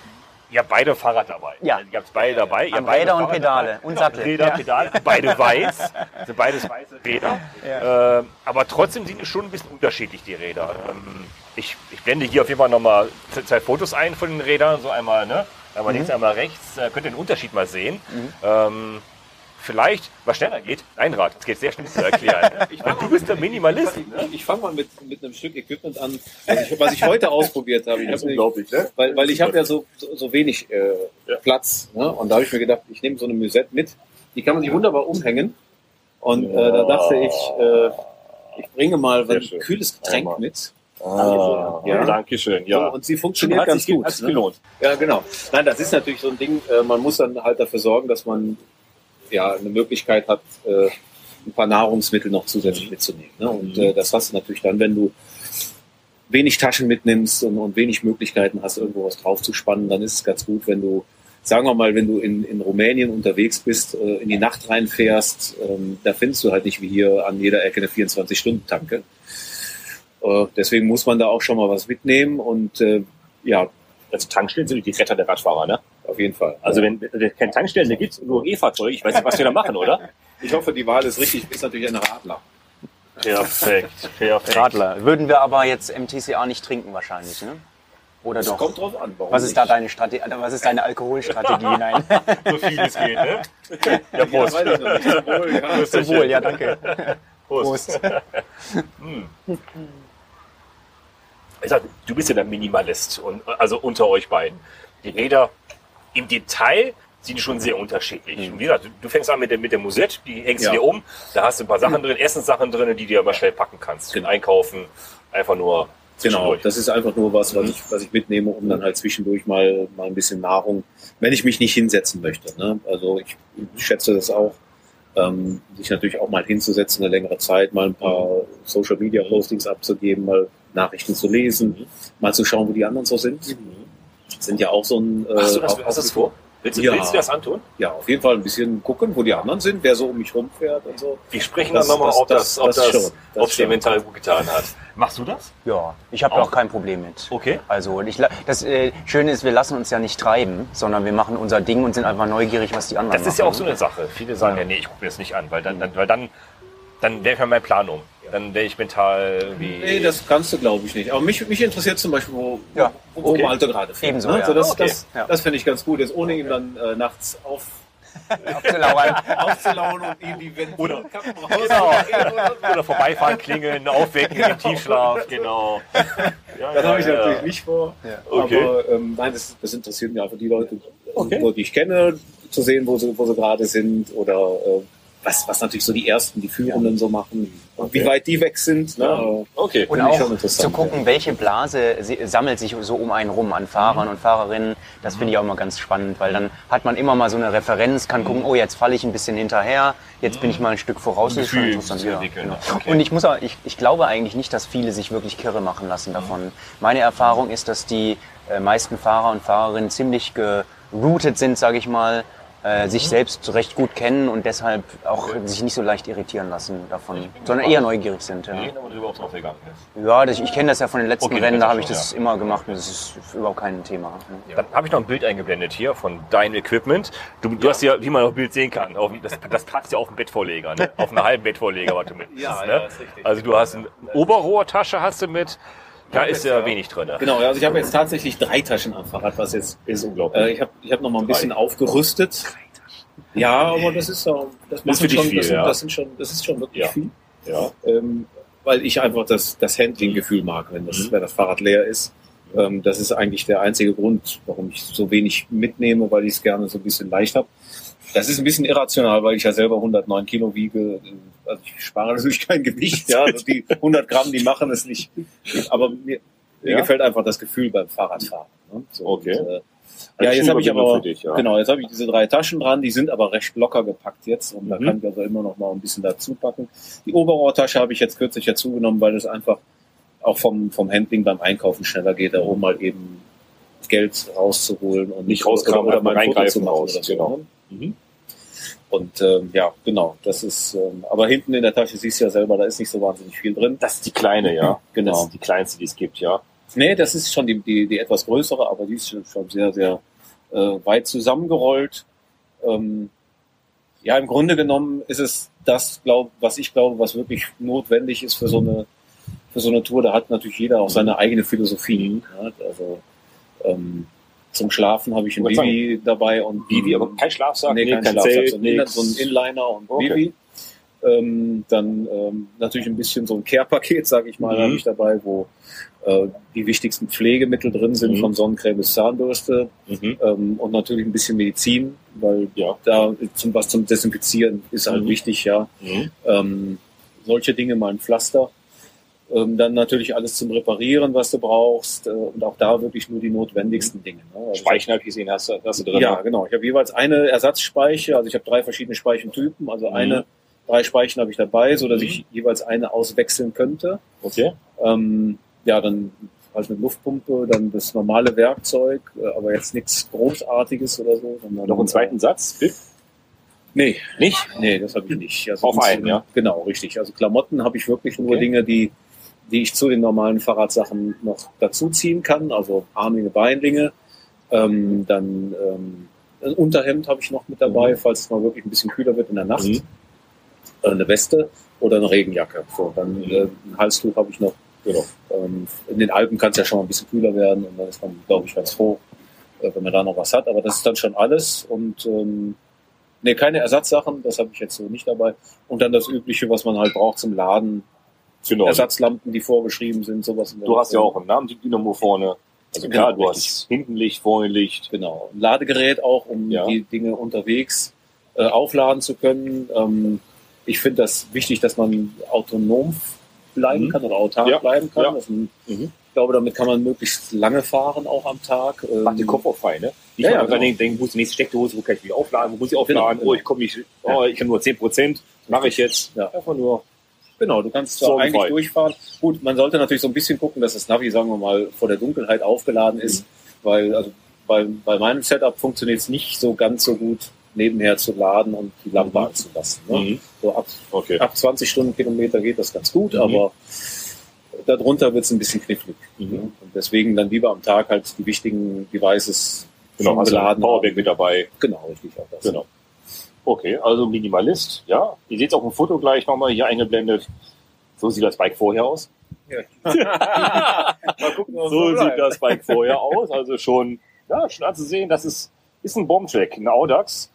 ihr habt beide Fahrrad dabei. Ja. Ihr habt beide dabei. Ihr habt beide Räder und Fahrrad Pedale dabei. und Sattel. Räder, Ja. Pedale, beide weiß. Sind beides weiße Räder. Äh, aber trotzdem sind es schon ein bisschen unterschiedlich, die Räder. Ähm, ich, ich blende hier auf jeden Fall nochmal zwei Fotos ein von den Rädern. So einmal, ne? einmal Mhm. links, einmal rechts. Äh, könnt ihr den Unterschied mal sehen. Ähm, vielleicht, was schneller geht, ein Rad. Das geht sehr schnell zu erklären. [LAUGHS] Und du bist der Minimalist. Ich, ich fange mal mit, mit einem Stück Equipment an, was ich, was ich heute ausprobiert habe. Ich Das ist hab unglaublich, ne? Weil, weil ich habe ja so, so, so wenig äh, Platz. Ne? Und da habe ich mir gedacht, ich nehme so eine Musette mit. Die kann man sich wunderbar umhängen. Und äh, da dachte ich, äh, ich bringe mal ein schön. kühles Getränk Einmal. mit. Ah, Ja. Dankeschön. So, Ja. und sie funktioniert Hat ganz sich, gut. hat sich ne? gelohnt. Ja, genau. Nein, das ist natürlich so ein Ding, äh, man muss dann halt dafür sorgen, dass man ja eine Möglichkeit hat, äh, ein paar Nahrungsmittel noch zusätzlich mitzunehmen. Ne? Und äh, das hast du natürlich dann, wenn du wenig Taschen mitnimmst und, und wenig Möglichkeiten hast, irgendwo was draufzuspannen, dann ist es ganz gut, wenn du, sagen wir mal, wenn du in, in Rumänien unterwegs bist, äh, in die Nacht reinfährst, ähm, da findest du halt nicht wie hier an jeder Ecke eine 24-Stunden-Tanke. Äh, deswegen muss man da auch schon mal was mitnehmen und äh, ja, Also Tankstellen sind die Retter der Radfahrer, ne? Auf jeden Fall. Also wenn es keine Tankstellen gibt, nur E-Fahrzeuge, ich weiß nicht, was wir da machen, oder? Ich hoffe, die Wahl ist richtig. Ist natürlich ein Radler. Perfekt, [LAUGHS] perfekt. Radler. Würden wir aber jetzt MTCA nicht trinken wahrscheinlich, ne? Oder Es doch? kommt drauf an. Warum Was ist da nicht? deine Strategie? Was ist deine Alkoholstrategie? [LAUGHS] Nein. So viel es geht, ne? Ja, Ja, Prost. weiß ich noch nicht. Zum Wohl, ja. Prost. Zum Wohl, ja, danke. Prost. Prost. Ich sag, du bist ja der Minimalist, und, also unter euch beiden. Die Räder im Detail sind schon sehr unterschiedlich. Und wie gesagt, du fängst an mit der, mit der Musette, die hängst Ja. du dir um, da hast du ein paar Sachen drin, Essenssachen drin, die du aber schnell packen kannst. Für Einkaufen, einfach nur Genau, das ist einfach nur was, was ich, was ich mitnehme, um dann halt zwischendurch mal, mal ein bisschen Nahrung, wenn ich mich nicht hinsetzen möchte. Ne? Also ich, ich schätze das auch, ähm, sich natürlich auch mal hinzusetzen, eine längere Zeit, mal ein paar Social Media Postings abzugeben, mal Nachrichten zu lesen, mal zu schauen, wo die anderen so sind. Sind ja auch so ein. Äh, Hast du das, hast du das vor? Willst du, Ja. willst du das antun? Ja, auf jeden Fall ein bisschen gucken, wo die anderen sind, wer so um mich rumfährt und so. Wir sprechen Das- dann nochmal, das- ob das, das- ob das das, schon, das ob es dir schon. mental gut getan hat. Machst du das? Ja, ich habe Auch? auch kein Problem mit. Okay. Also ich, das äh, Schöne ist, wir lassen uns ja nicht treiben, sondern wir machen unser Ding und sind einfach neugierig, was die anderen Das ist ja auch machen. so eine Sache. Viele sagen ja, nee, ich gucke mir das nicht an, weil dann, dann, weil dann, dann wäre ja mein Plan um. Dann wäre ich mental irgendwie. Nee, das kannst du, glaube ich, nicht. Aber mich, mich interessiert zum Beispiel, wo, Ja, wo okay. Malte gerade fährt. Ebenso, ne? ja. also das, Okay. das, das finde ich ganz gut, jetzt ohne ihn dann äh, nachts auf, [LAUGHS] Abzulauern. aufzulauern und ihm die Wände Oder- Genau. [LAUGHS] Oder vorbeifahren, klingeln, aufwecken im Tiefschlaf, genau. Ja, [LAUGHS] Das ja, habe ich ja. natürlich nicht vor. Okay. Aber ähm, nein, das, das interessiert mich einfach die Leute, Okay. wo die ich kenne, zu sehen, wo sie, wo sie gerade sind oder äh, was, was natürlich so die ersten, die Führenden so machen, und wie weit die weg sind. Ne? Ja. Okay. Und auch interessant, zu gucken, welche Blase sammelt sich so um einen rum an Fahrern und Fahrerinnen. Das finde ich auch immer ganz spannend, weil dann hat man immer mal so eine Referenz, kann gucken, oh, jetzt falle ich ein bisschen hinterher, jetzt bin ich mal ein Stück voraus. Das ist schon Gefühl interessant, zu ja. Genau. Okay. Und ich muss auch, ich, ich glaube eigentlich nicht, dass viele sich wirklich kirre machen lassen davon. Meine Erfahrung ist, dass die äh, meisten Fahrer und Fahrerinnen ziemlich geroutet sind, sage ich mal, äh, sich selbst recht gut kennen und deshalb auch sich nicht so leicht irritieren lassen davon, sondern eher neugierig sind. Ja. Ja, das, ich kenne das ja von den letzten Okay, Rennen, da habe ich das immer gemacht und das ist überhaupt kein Thema. Dann habe ich noch ein Bild eingeblendet hier von deinem Equipment. Du, du hast ja, wie man auf dem Bild sehen kann, auf, das, das passt ja auf einen Bettvorleger, ne? auf einen [LAUGHS] halben Bettvorleger, was du mit Ja, ja, ne? Also du hast eine Oberrohrtasche hast du mit, da ist ja wenig drin. Ne? Genau, also ich habe jetzt tatsächlich drei Taschen am Fahrrad, was jetzt Ist unglaublich. Äh, ich habe ich hab noch mal ein bisschen aufgerüstet. Ja, aber das ist ja, das, dich schon, viel, das, sind, ja. das sind schon, das ist schon wirklich Ja. viel. ja. Ähm, weil ich einfach das, das Handling-Gefühl mag, wenn das, wenn das Fahrrad leer ist. Ähm, das ist eigentlich der einzige Grund, warum ich so wenig mitnehme, weil ich es gerne so ein bisschen leicht habe. Das ist ein bisschen irrational, weil ich ja selber 109 Kilo wiege. Also ich spare natürlich kein Gewicht. Ja, also die 100 Gramm, die machen es nicht. Aber mir, mir Ja. gefällt einfach das Gefühl beim Fahrradfahren. Ne? So, Okay. Und, äh, ja, jetzt habe ich aber dich, ja. genau, jetzt habe ich diese drei Taschen dran, die sind aber recht locker gepackt jetzt und da Mhm. kann ich also immer noch mal ein bisschen dazu packen. Die Oberrohrtasche habe ich jetzt kürzlich dazu genommen, weil es einfach auch vom vom Handling beim Einkaufen schneller geht, da oben mal eben Geld rauszuholen und Nicht rauskramen, oder mal reingreifen zu machen raus, oder so, genau. Ne? Und ähm, ja, genau, das ist. Ähm, aber hinten in der Tasche siehst du ja selber, da ist nicht so wahnsinnig viel drin. Das ist die kleine, ja. Genau. Das ist die kleinste, die es gibt, ja. Nee, das ist schon die, die, die etwas größere, aber die ist schon schon sehr, sehr äh, weit zusammengerollt. Ähm, ja, im Grunde genommen ist es das, glaub, was ich glaube, was wirklich notwendig ist für so eine für so eine Tour. Da hat natürlich jeder auch seine eigene Philosophie. Ja, also ähm, zum Schlafen habe ich ein Bibi dabei und Bibi, aber kein Schlafsack, nee, kein, kein Schlafsack, so, ein, so ein Inliner und Okay. Bibi. Ähm, dann ähm, natürlich ein bisschen so ein Care-Paket, sage ich mal, Mhm. habe ich dabei, wo äh, die wichtigsten Pflegemittel drin sind, Mhm. von Sonnencreme bis Zahnbürste Mhm. ähm, und natürlich ein bisschen Medizin, weil Ja. da zum was zum Desinfizieren ist halt Mhm. wichtig, ja. Mhm. Ähm, solche Dinge, mal ein Pflaster. Ähm, dann natürlich alles zum Reparieren, was du brauchst äh, und auch da wirklich nur die notwendigsten Dinge. Ne? Also Speichen habe ich gesehen, hast du, hast du drin. ja, genau. Ich habe jeweils eine Ersatzspeiche, also ich habe drei verschiedene Speichentypen, also eine, drei Speichen habe ich dabei, so dass Mhm. ich jeweils eine auswechseln könnte. Okay. Ähm, ja, dann halt eine Luftpumpe, dann das normale Werkzeug, äh, aber jetzt nichts Großartiges oder so. Noch einen zweiten Satz, Bip? Nee, Nicht? nee, das habe ich nicht. Also Auf einen, ja? Genau, richtig. Also Klamotten habe ich wirklich nur Okay. Dinge, die, die ich zu den normalen Fahrradsachen noch dazuziehen kann, also Armlinge, Beinlinge. Ähm, dann ähm, ein Unterhemd habe ich noch mit dabei, Mhm. falls es mal wirklich ein bisschen kühler wird in der Nacht. Mhm. Äh, eine Weste oder eine Regenjacke. So, dann Mhm. äh, ein Halstuch habe ich noch Genau. Ähm, in den Alpen kann es ja schon mal ein bisschen kühler werden und dann ist man, glaube ich, ganz froh, äh, wenn man da noch was hat. Aber das ist dann schon alles und ähm, nee, keine Ersatzsachen, das habe ich jetzt so nicht dabei. Und dann das Übliche, was man halt braucht zum Laden. Genau. Ersatzlampen, die vorgeschrieben sind, sowas. Du hast ja auch einen Namendynamo vorne. Also Genau, klar, du richtig. hast hinten Licht, vorne Licht. Genau. Ein Ladegerät auch, um Ja. die Dinge unterwegs äh, aufladen zu können. Ähm, ich finde das wichtig, dass man autonom bleiben Mhm. kann oder autark Ja. bleiben kann. Ja. Das, Mhm. ich glaube, damit kann man möglichst lange fahren, auch am Tag. Ähm, Macht den Kopf auch frei, ne? Nicht Ja, ja, ja, genau. denken, wo ist die nächste Steckdose, wo kann ich die aufladen, wo muss ich aufladen, Genau, oh, ich komme nicht, oh, ich habe nur 10 Prozent, mache ich jetzt. Ja. Einfach nur. Genau, du kannst zwar Sorgenfrei. eigentlich durchfahren. Gut, man sollte natürlich so ein bisschen gucken, dass das Navi, sagen wir mal, vor der Dunkelheit aufgeladen ist, Mhm. weil also bei, bei meinem Setup funktioniert es nicht so ganz so gut, nebenher zu laden und die Lampe Mhm. anzulassen. Ne? Mhm. So ab, Okay. ab 20 Stundenkilometer geht das ganz gut, Mhm. aber darunter wird es ein bisschen knifflig. Mhm. Ne? Und deswegen dann lieber am Tag halt die wichtigen Devices Genau, schon ein beladen. Powerbank mit dabei. Genau, richtig auch das. Genau. Okay, also Minimalist, ja. Ihr seht auch ein Foto gleich nochmal hier eingeblendet. So sieht das Bike vorher aus. [LAUGHS] Mal gucken, So bleibt. sieht das Bike vorher aus. Also schon, ja, schon anzusehen, das ist, ist ein Bombtrack. Ein Audax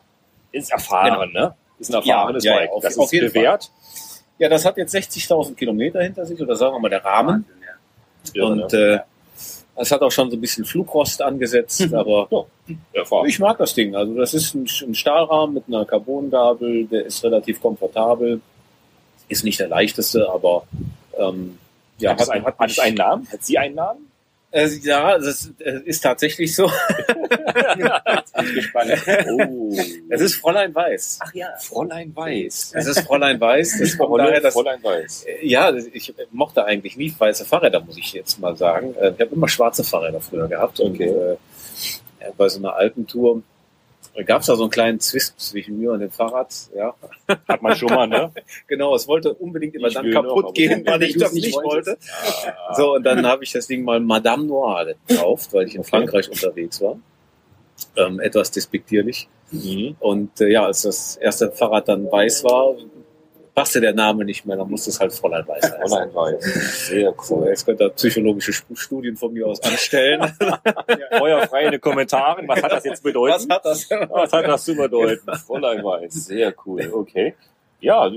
ist erfahren, ne? Ist ein Ja, erfahrenes ja, ja, Bike. auf- das auf ist bewährt. Ja, das hat jetzt 60.000 Kilometer hinter sich, oder sagen wir mal der Rahmen. Ja, und ne? äh, es hat auch schon so ein bisschen Flugrost angesetzt, aber erfahren. ich mag das Ding. Also das ist ein, ein Stahlrahmen mit einer Carbongabel, der ist relativ komfortabel. Ist nicht der leichteste, aber ähm, ja, hat, es ein, hat es mich- einen Namen? Hat sie einen Namen? Äh, ja, das äh, ist tatsächlich so. [LAUGHS] Gespannt. Oh. Es ist Fräulein Weiß. Ach ja. Fräulein Weiß. Es ist Fräulein Weiß. Das kommt daher, dass Fräulein Weiß. Äh, Ja, ich mochte eigentlich nie weiße Fahrräder, muss ich jetzt mal sagen. Äh, Ich habe immer schwarze Fahrräder früher gehabt. Und Okay. äh, ja, bei so einer Alpentour gab es da so einen kleinen Zwist zwischen mir und dem Fahrrad. Ja, Hat man schon mal, ne? [LAUGHS] genau. Es wollte unbedingt immer Ich dann noch, kaputt aber gehen, weil ich das nicht wollte. wolltest. So, und dann habe ich das Ding mal Madame Noire gekauft, weil ich in Okay. Frankreich unterwegs war. Ähm, etwas despektierlich. Mhm. Und äh, ja, als das erste Fahrrad dann weiß war, passte der Name nicht mehr. Dann musste es halt Fräulein Weiß heißen. Fräulein Weiß. Sehr cool. jetzt könnt ihr psychologische Studien von mir aus anstellen. [LAUGHS] Feuerfrei in den Kommentaren. Was hat das jetzt bedeuten? Was hat das? Was hat das zu bedeuten? [LAUGHS] Fräulein Weiß. Sehr cool. Okay. Ja.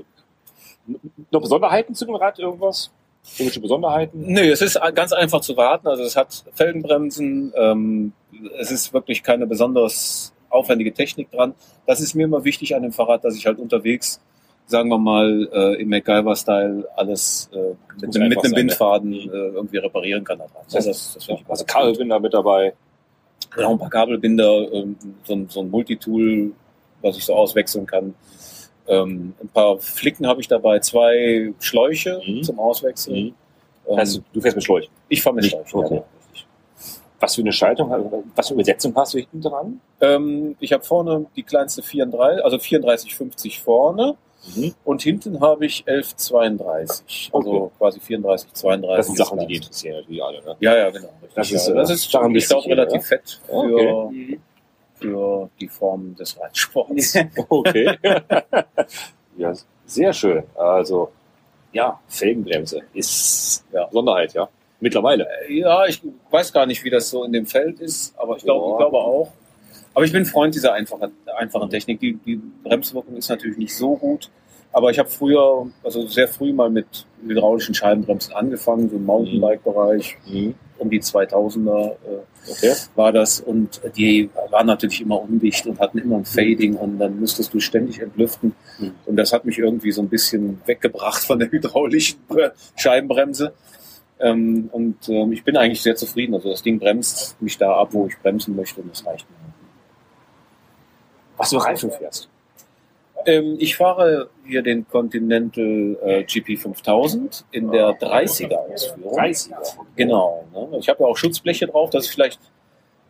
Noch Besonderheiten zu dem Rad? Irgendwas? Irgendwelche Besonderheiten? Nö, es ist ganz einfach zu warten. Also es hat Felgenbremsen. Ähm, es ist wirklich keine besonders aufwendige Technik dran. Das ist mir immer wichtig an dem Fahrrad, dass ich halt unterwegs, sagen wir mal, äh, im MacGyver-Style alles äh, mit, mit einem sein, ne? Bindfaden äh, irgendwie reparieren kann. daran. Das, das, das Also. Kabelbinder mit dabei. Genau, ein paar Kabelbinder, ähm, so, ein- so ein Multitool, was ich so auswechseln kann. Ähm, ein paar Flicken habe ich dabei, zwei Schläuche Mhm. zum Auswechseln. Mhm. Ähm, Also, du fährst mit Schläuchen. ich fahre mit Schläuchen. okay. Ja. Was für eine Schaltung, was für eine Übersetzung hast du hinten dran? ähm, ich habe vorne die kleinste 34, also 34,50 vorne Mhm. und hinten habe ich 11,32. Also Okay. quasi 34, 32. Das sind Sachen, die die interessieren natürlich alle. Ne? Ja, ja, genau. richtig. Das ist, ja, äh, das ist daran ich glaube, relativ fett für, Okay. für die Form des Reitsports. [LAUGHS] Okay. [LAUGHS] ja, sehr schön. Also, ja, Felgenbremse ist Ja. Besonderheit, ja. Mittlerweile. Ja, ich weiß gar nicht, wie das so in dem Feld ist, aber ich glaube, Ja. ich glaube auch. Aber ich bin Freund dieser einfachen, einfachen Technik. Die, die Bremswirkung ist natürlich nicht so gut. Aber ich habe früher, also sehr früh mal mit hydraulischen Scheibenbremsen angefangen, so im Mountainbike-Bereich, Mhm. um die 2000er äh, Okay. war das. Und die waren natürlich immer undicht und hatten immer ein Fading und dann musstest du ständig entlüften. Mhm. Und das hat mich irgendwie so ein bisschen weggebracht von der hydraulischen Bre- Scheibenbremse. Ähm, und ähm, ich bin eigentlich sehr zufrieden. Also das Ding bremst mich da ab, wo ich bremsen möchte und das reicht mir. Was du Reifen fährst. Ähm, ich fahre hier den Continental äh, GP5000 in der 30er Ausführung. 30er. Genau. Ne? Ich habe ja auch Schutzbleche drauf, das ist vielleicht,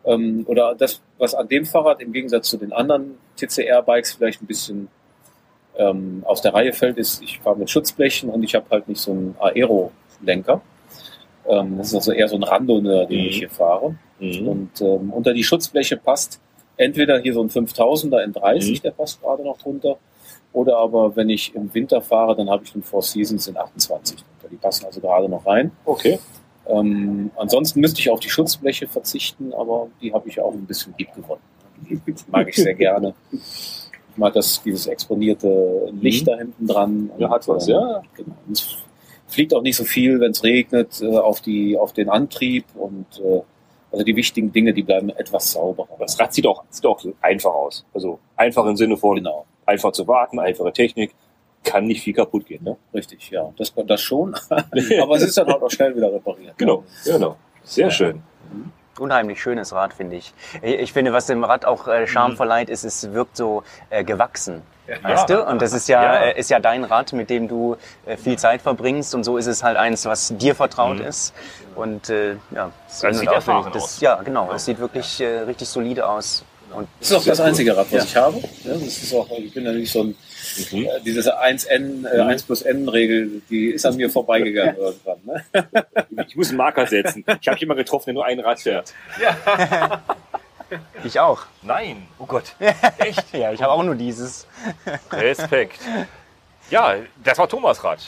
ähm, oder das, was an dem Fahrrad im Gegensatz zu den anderen TCR-Bikes vielleicht ein bisschen ähm, aus der Reihe fällt, ist, ich fahre mit Schutzblechen und ich habe halt nicht so einen Aero-Lenker. Ähm, das ist also eher so ein Randoneur, den Mhm. ich hier fahre. Mhm. Und ähm, unter die Schutzbleche passt entweder hier so ein 5000er in 30, Mhm. der passt gerade noch drunter, Oder aber wenn ich im Winter fahre, dann habe ich den Four Seasons in 28. Die passen also gerade noch rein. Okay. Ähm, ansonsten müsste ich auf die Schutzbleche verzichten, aber die habe ich auch ein bisschen lieb gewonnen. Mag ich sehr gerne. Ich mag das, dieses exponierte Licht da hinten dran. Ja, hat was, ja. Genau. Es fliegt auch nicht so viel, wenn es regnet, äh, auf, die, auf den Antrieb und äh, also die wichtigen Dinge, die bleiben etwas sauberer. Das Rad sieht auch, sieht auch einfach aus. Also einfach im Sinne von Genau, einfach zu warten, einfache Technik. Kann nicht viel kaputt gehen, ne? richtig, ja. Das, das schon, [LAUGHS] aber es ist dann halt auch schnell wieder repariert. Genau, genau. Sehr schön. Unheimlich schönes Rad, finde ich. Ich finde, was dem Rad auch äh, Charme verleiht, ist, es wirkt so äh, gewachsen. Weißt du? Und das ist ja, Ja. äh, ist ja dein Rad, mit dem du äh, viel Zeit verbringst. Und so ist es halt eins, was dir vertraut ist. Und äh, ja, es Das sieht auch- erfahren das, aus. Ja, genau. Es sieht wirklich äh, richtig solide aus. Und Das ist auch das einzige Rad, was Ja. ich habe. Ja, das ist auch, ich bin ja nicht so ein, Mhm. äh, diese 1N, äh, 1 plus N-Regel, die ist an mir vorbeigegangen [LAUGHS] irgendwann. Ne? Ich muss einen Marker setzen. Ich habe jemanden getroffen, der nur ein Rad fährt. [LAUGHS] [LAUGHS] [LAUGHS] ich auch. Nein, oh Gott. [LAUGHS] Echt? Ja, ich habe auch nur dieses. Respekt. Ja, das war Thomas Rad.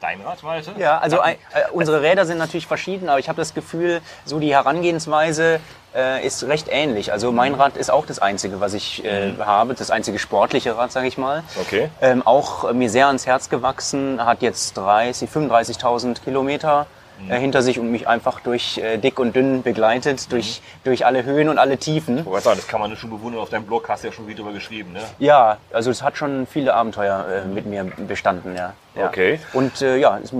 Dein Rad, Malte? Ja, also ein, äh, unsere Räder sind natürlich verschieden, aber ich habe das Gefühl, so die Herangehensweise äh, ist recht ähnlich. Also mein Rad ist auch das einzige, was ich äh, habe, das einzige sportliche Rad, sage ich mal. Okay. Ähm, auch äh, mir sehr ans Herz gewachsen, hat jetzt 30, 35.000 Kilometer äh, hinter sich und mich einfach durch äh, dick und dünn begleitet, durch, durch alle Höhen und alle Tiefen. Sagen, das kann man schon bewundern. Auf deinem Blog hast du ja schon wieder drüber geschrieben, ne? Ja, also es hat schon viele Abenteuer äh, mit mir bestanden, ja. ja. Okay. Und äh, ja, das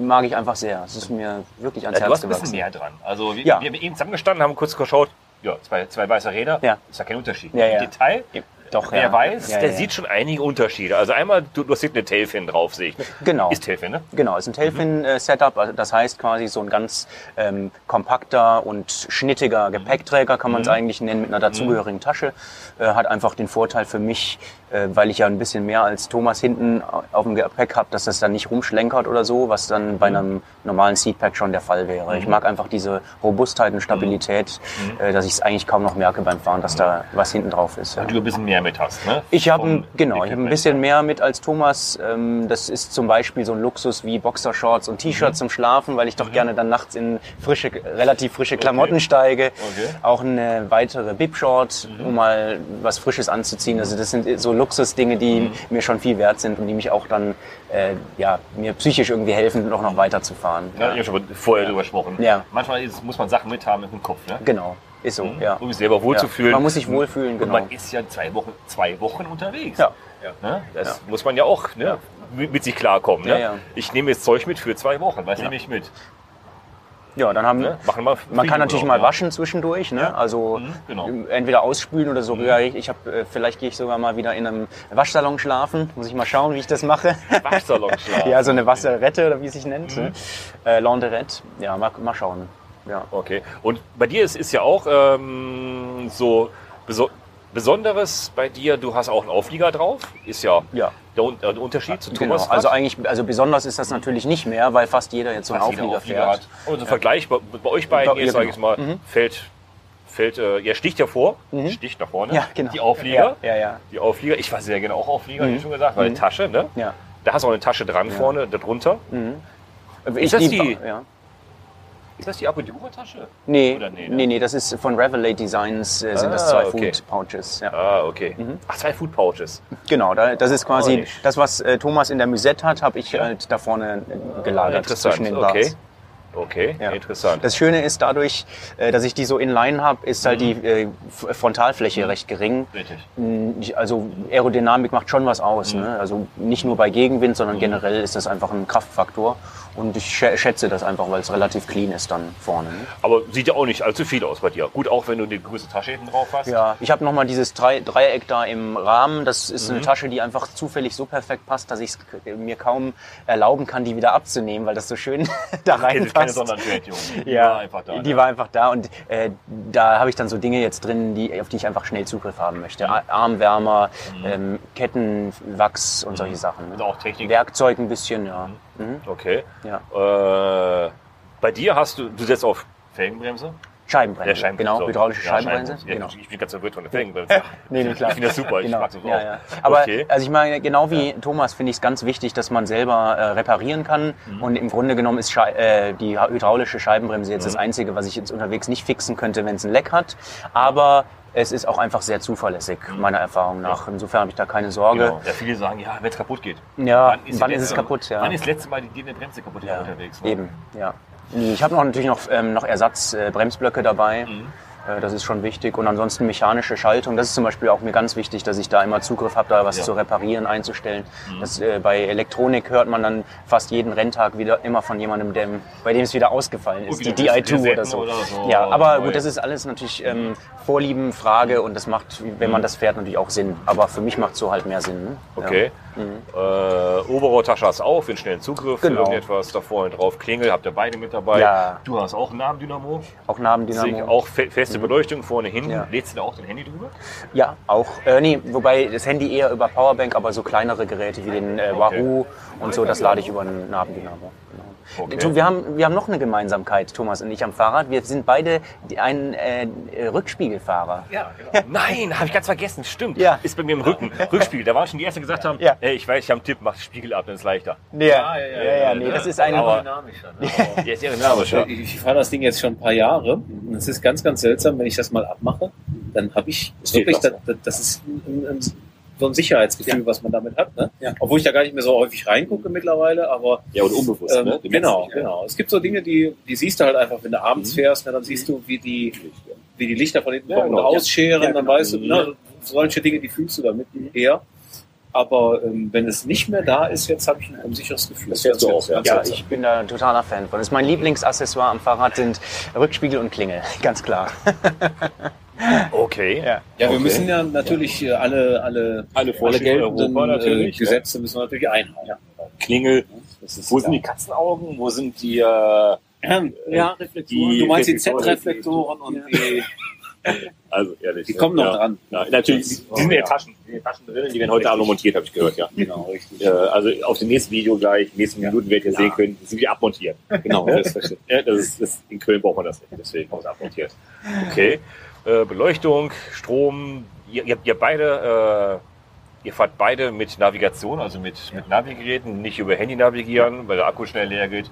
mag ich einfach sehr. Es ist mir wirklich ans Ja, du Herz hast ein bisschen gewachsen. mehr dran. Also wir, Ja. wir haben eben zusammengestanden, haben kurz geschaut. Ja, zwei, zwei weiße Räder. Ja. Ist ja kein Unterschied. Ja, Im ja. Detail, Doch, wer ja. weiß, ja, der ja. sieht schon einige Unterschiede. Also einmal, du, du hast eine Tailfin drauf, sehe ich. Genau. Ist Tailfin, ne? Genau, ist ein Tailfin-Setup. Also das heißt quasi so ein ganz ähm, kompakter und schnittiger Gepäckträger, kann man es eigentlich nennen, mit einer dazugehörigen Tasche. Äh, hat einfach den Vorteil für mich, äh, weil ich ja ein bisschen mehr als Thomas hinten auf dem Gepäck habe, dass das dann nicht rumschlenkert oder so, was dann bei einem normalen Seatpack schon der Fall wäre. Ich mag einfach diese Robustheit und Stabilität, äh, dass ich es eigentlich kaum noch merke beim Fahren, dass da was hinten drauf ist. Und du ein bisschen mehr mit hast, ne? Ich habe genau, ich habe ein bisschen mehr mit als Thomas. Ähm, Das ist zum Beispiel so ein Luxus wie Boxershorts und T-Shirts zum Schlafen, weil ich doch gerne dann nachts in frische, relativ frische Klamotten steige. Okay. Auch eine weitere Bib-Short, um mal was Frisches anzuziehen. Also das sind so Luxusdinge, die mir schon viel wert sind und die mich auch dann äh, ja mir psychisch irgendwie helfen, noch noch weiterzufahren. Ja, ich habe schon vorher drüber gesprochen. Ja. Manchmal muss man Sachen mithaben mit dem Kopf, ne? Genau, ist so. Ja. Um sich selber wohlzufühlen. Man muss sich wohlfühlen, Und genau. man ist ja zwei Wochen, zwei Wochen unterwegs. Ja. Ne? Das muss man ja auch ne? mit, sich klarkommen. Ne? Ja, ja. Ich nehme jetzt Zeug mit für zwei Wochen. Was nehme ich mit? Ja, dann haben Ne? Machen wir Man kann natürlich mal ja. waschen zwischendurch, ne? also Mhm, genau. entweder ausspülen oder sogar, ich, ich habe, äh, vielleicht gehe ich sogar mal wieder in einem Waschsalon schlafen, muss ich mal schauen, wie ich das mache. Waschsalon schlafen. [LAUGHS] ja, so eine Wasserrette oder wie es sich nennt, Mhm. ne? äh, Launderette, ja, mal, mal schauen. Ja. Okay. Und bei dir ist, ist ja auch ähm, so beso Besonderes bei dir, du hast auch einen Auflieger drauf. Ist ja, Ja. der, Un- der Unterschied zu Genau. Thomas. Also eigentlich, also besonders ist das natürlich nicht mehr, weil fast jeder jetzt so einen jeder Auflieger, fährt. hat. Und so Vergleich bei, bei euch beiden Ja, jetzt, sage ich genau. mal, fällt, fällt äh, ihr sticht ja vor, sticht nach vorne. Ja, genau. Die Auflieger. Ja, ja, ja. Die Auflieger. Ich war sehr gerne auch Auflieger, wie schon gesagt, weil Tasche, ne? ja. Da hast du auch eine Tasche dran vorne, darunter. Ich das lieb- die- Ja. Ist das die Apodura-Tasche? Nee, Oder nee, nee, ne? nee, das ist von Revelate Designs, äh, sind das Ah, zwei okay. Food Pouches. Ja. Ah, okay. Ach, zwei Food Pouches. Genau, da, das ist quasi nicht. das, was äh, Thomas in der Musette hat, habe ich halt da vorne äh, gelagert zwischen den Bars. okay. Okay, Ja. interessant. Das Schöne ist dadurch, äh, dass ich die so inline habe, ist halt die äh, F- Frontalfläche recht gering. Richtig. Mm, ich- Also Aerodynamik macht schon was aus. Mhm. Ne? Also nicht nur bei Gegenwind, sondern generell ist das einfach ein Kraftfaktor. Und ich schä- schätze das einfach, weil es relativ clean ist dann vorne. Ne? Aber sieht ja auch nicht allzu viel aus bei dir. Gut, auch wenn du die größte Tasche hinten drauf hast. Ja, ich habe nochmal dieses Drei Dreieck da im Rahmen. Das ist Mhm. eine Tasche, die einfach zufällig so perfekt passt, dass ich es mir kaum erlauben kann, die wieder abzunehmen, weil das so schön [LAUGHS] da Keine, keine reinpasst. Sonderentwertung. Die ja, war einfach da. die ne? war einfach da und äh, da habe ich dann so Dinge jetzt drin, die, auf die ich einfach schnell Zugriff haben möchte. Mhm. Armwärmer, ähm, Kettenwachs und solche Sachen. Ne? Und auch Technik. Werkzeug ein bisschen, ja. Mhm. Okay. Ja. Äh, bei dir hast du, du setzt auf Felgenbremse. Scheibenbremse. Der Scheibenbremse. Genau, hydraulische Ja, Scheibenbremse. Ja, Genau. Ich bin ganz verwirrt von der Felgenbremse. [LAUGHS] Nee, nee, klar. Ich finde das super, ich Genau. mag das auch. Ja, ja. Aber Okay. also ich meine, genau wie Thomas finde ich es ganz wichtig, dass man selber äh, reparieren kann. Mhm. Und im Grunde genommen ist Schei äh, die hydraulische Scheibenbremse jetzt das Mhm. Einzige, was ich jetzt unterwegs nicht fixen könnte, wenn es ein Leck hat. Aber es ist auch einfach sehr zuverlässig, meiner Erfahrung nach. Insofern habe ich da keine Sorge. Mhm. Genau. Ja, viele sagen, ja, wenn es kaputt geht. Ja, die wann ist es kaputt? Ja. Wann ist das letzte Mal die, Bremse kaputt Ja, unterwegs? Eben, ja. Ich habe noch natürlich noch, ähm, noch Ersatz-Bremsblöcke äh, dabei. Mhm. Äh, Das ist schon wichtig. Und ansonsten mechanische Schaltung. Das ist zum Beispiel auch mir ganz wichtig, dass ich da immer Zugriff habe, da was Ja. Mhm. zu reparieren, einzustellen. Das, äh, bei Elektronik hört man dann fast jeden Renntag wieder immer von jemandem, dem, bei dem es wieder ausgefallen ist. Und Die wieder DI2 oder so. oder so. Ja, aber Neu. gut, das ist alles natürlich ähm, Vorliebenfrage und das macht, wenn Mhm. man das fährt, natürlich auch Sinn. Aber für mich macht es so halt mehr Sinn. Ne? Okay. Äh, Oberrohrtasche hast du auch für einen schnellen Zugriff. Genau. Irgendetwas da vorne drauf. Klingel habt ihr beide mit dabei. Ja. Du hast auch einen Nabendynamo. Ja. Auch Nabendynamo. Auch fe feste Beleuchtung vorne hin. Ja. Lädst du da auch dein Handy drüber? Ja, auch. Äh, nee, wobei das Handy eher über Powerbank, aber so kleinere Geräte wie den äh, Wahoo und so, das lade ich über einen Nabendynamo. Genau. Okay. Du, Wir, haben, wir haben noch eine Gemeinsamkeit, Thomas und ich am Fahrrad. Wir sind beide ein äh, Rückspiegelfahrer. Ja, genau. Nein, habe ich ganz vergessen. Stimmt. Ja. Ist bei mir im Rücken. Rückspiegel. Da waren schon die Ersten, die gesagt haben, Ja. ey, ich weiß, ich habe einen Tipp, mach den Spiegel ab, dann ist es leichter. Ja, ja, ja, nee, das ist ein. Aber- Dynamischer. Ne? Der ist ja dynamisch, ja. Ich, ich fahre das Ding jetzt schon ein paar Jahre und es ist ganz, ganz seltsam, wenn ich das mal abmache, dann habe ich Steht wirklich, das, das, das ist ein, ein, so ein Sicherheitsgefühl, was man damit hat. Ne? Obwohl ich da gar nicht mehr so häufig reingucke mittlerweile, aber Ja, und unbewusst, ähm, ne? Genau, ja. genau. Es gibt so Dinge, die, die siehst du halt einfach, wenn du abends Mhm. fährst, ne, dann siehst du, wie die, wie die Lichter von hinten Ja, kommen und genau. ausscheren, Ja, dann genau. weißt du, ne, solche Dinge, die fühlst du damit eher. Aber ähm, wenn es nicht mehr da ist, jetzt habe ich ein unsicheres Gefühl. Das fährst du auch, ja. Ja, ich bin da ein totaler Fan von. Das ist mein Lieblingsaccessoire am Fahrrad sind Rückspiegel und Klingel, [LAUGHS] ganz klar. [LAUGHS] Okay. Ja. Ja, wir Okay. müssen ja natürlich äh, alle, alle, Alle Vorschriften geltenden Europa äh, Gesetze müssen wir natürlich einhalten. Klingel. Das ist Wo sind die Katzenaugen? Wo sind die, äh, ja, die du meinst die Reflektoren? Z-Reflektoren und die, [LAUGHS] also, ehrlich. die kommen noch ja. dran. Ja, natürlich, die sind in den Taschen, in den Taschen drin, die werden heute Abend noch montiert, habe ich gehört, ja. Genau, richtig. Äh, also auf dem nächsten Video gleich, nächsten Minuten werdet ihr sehen können, sind die abmontiert. Genau. [LAUGHS] Ja, das ist, das, in Köln braucht man das nicht, deswegen wir es abmontiert. Okay. Äh, Beleuchtung, Strom, ihr, ihr, ihr beide, äh, ihr fahrt beide mit Navigation, also mit, mit Navigeräten, nicht über Handy navigieren, weil der Akku schnell leer geht,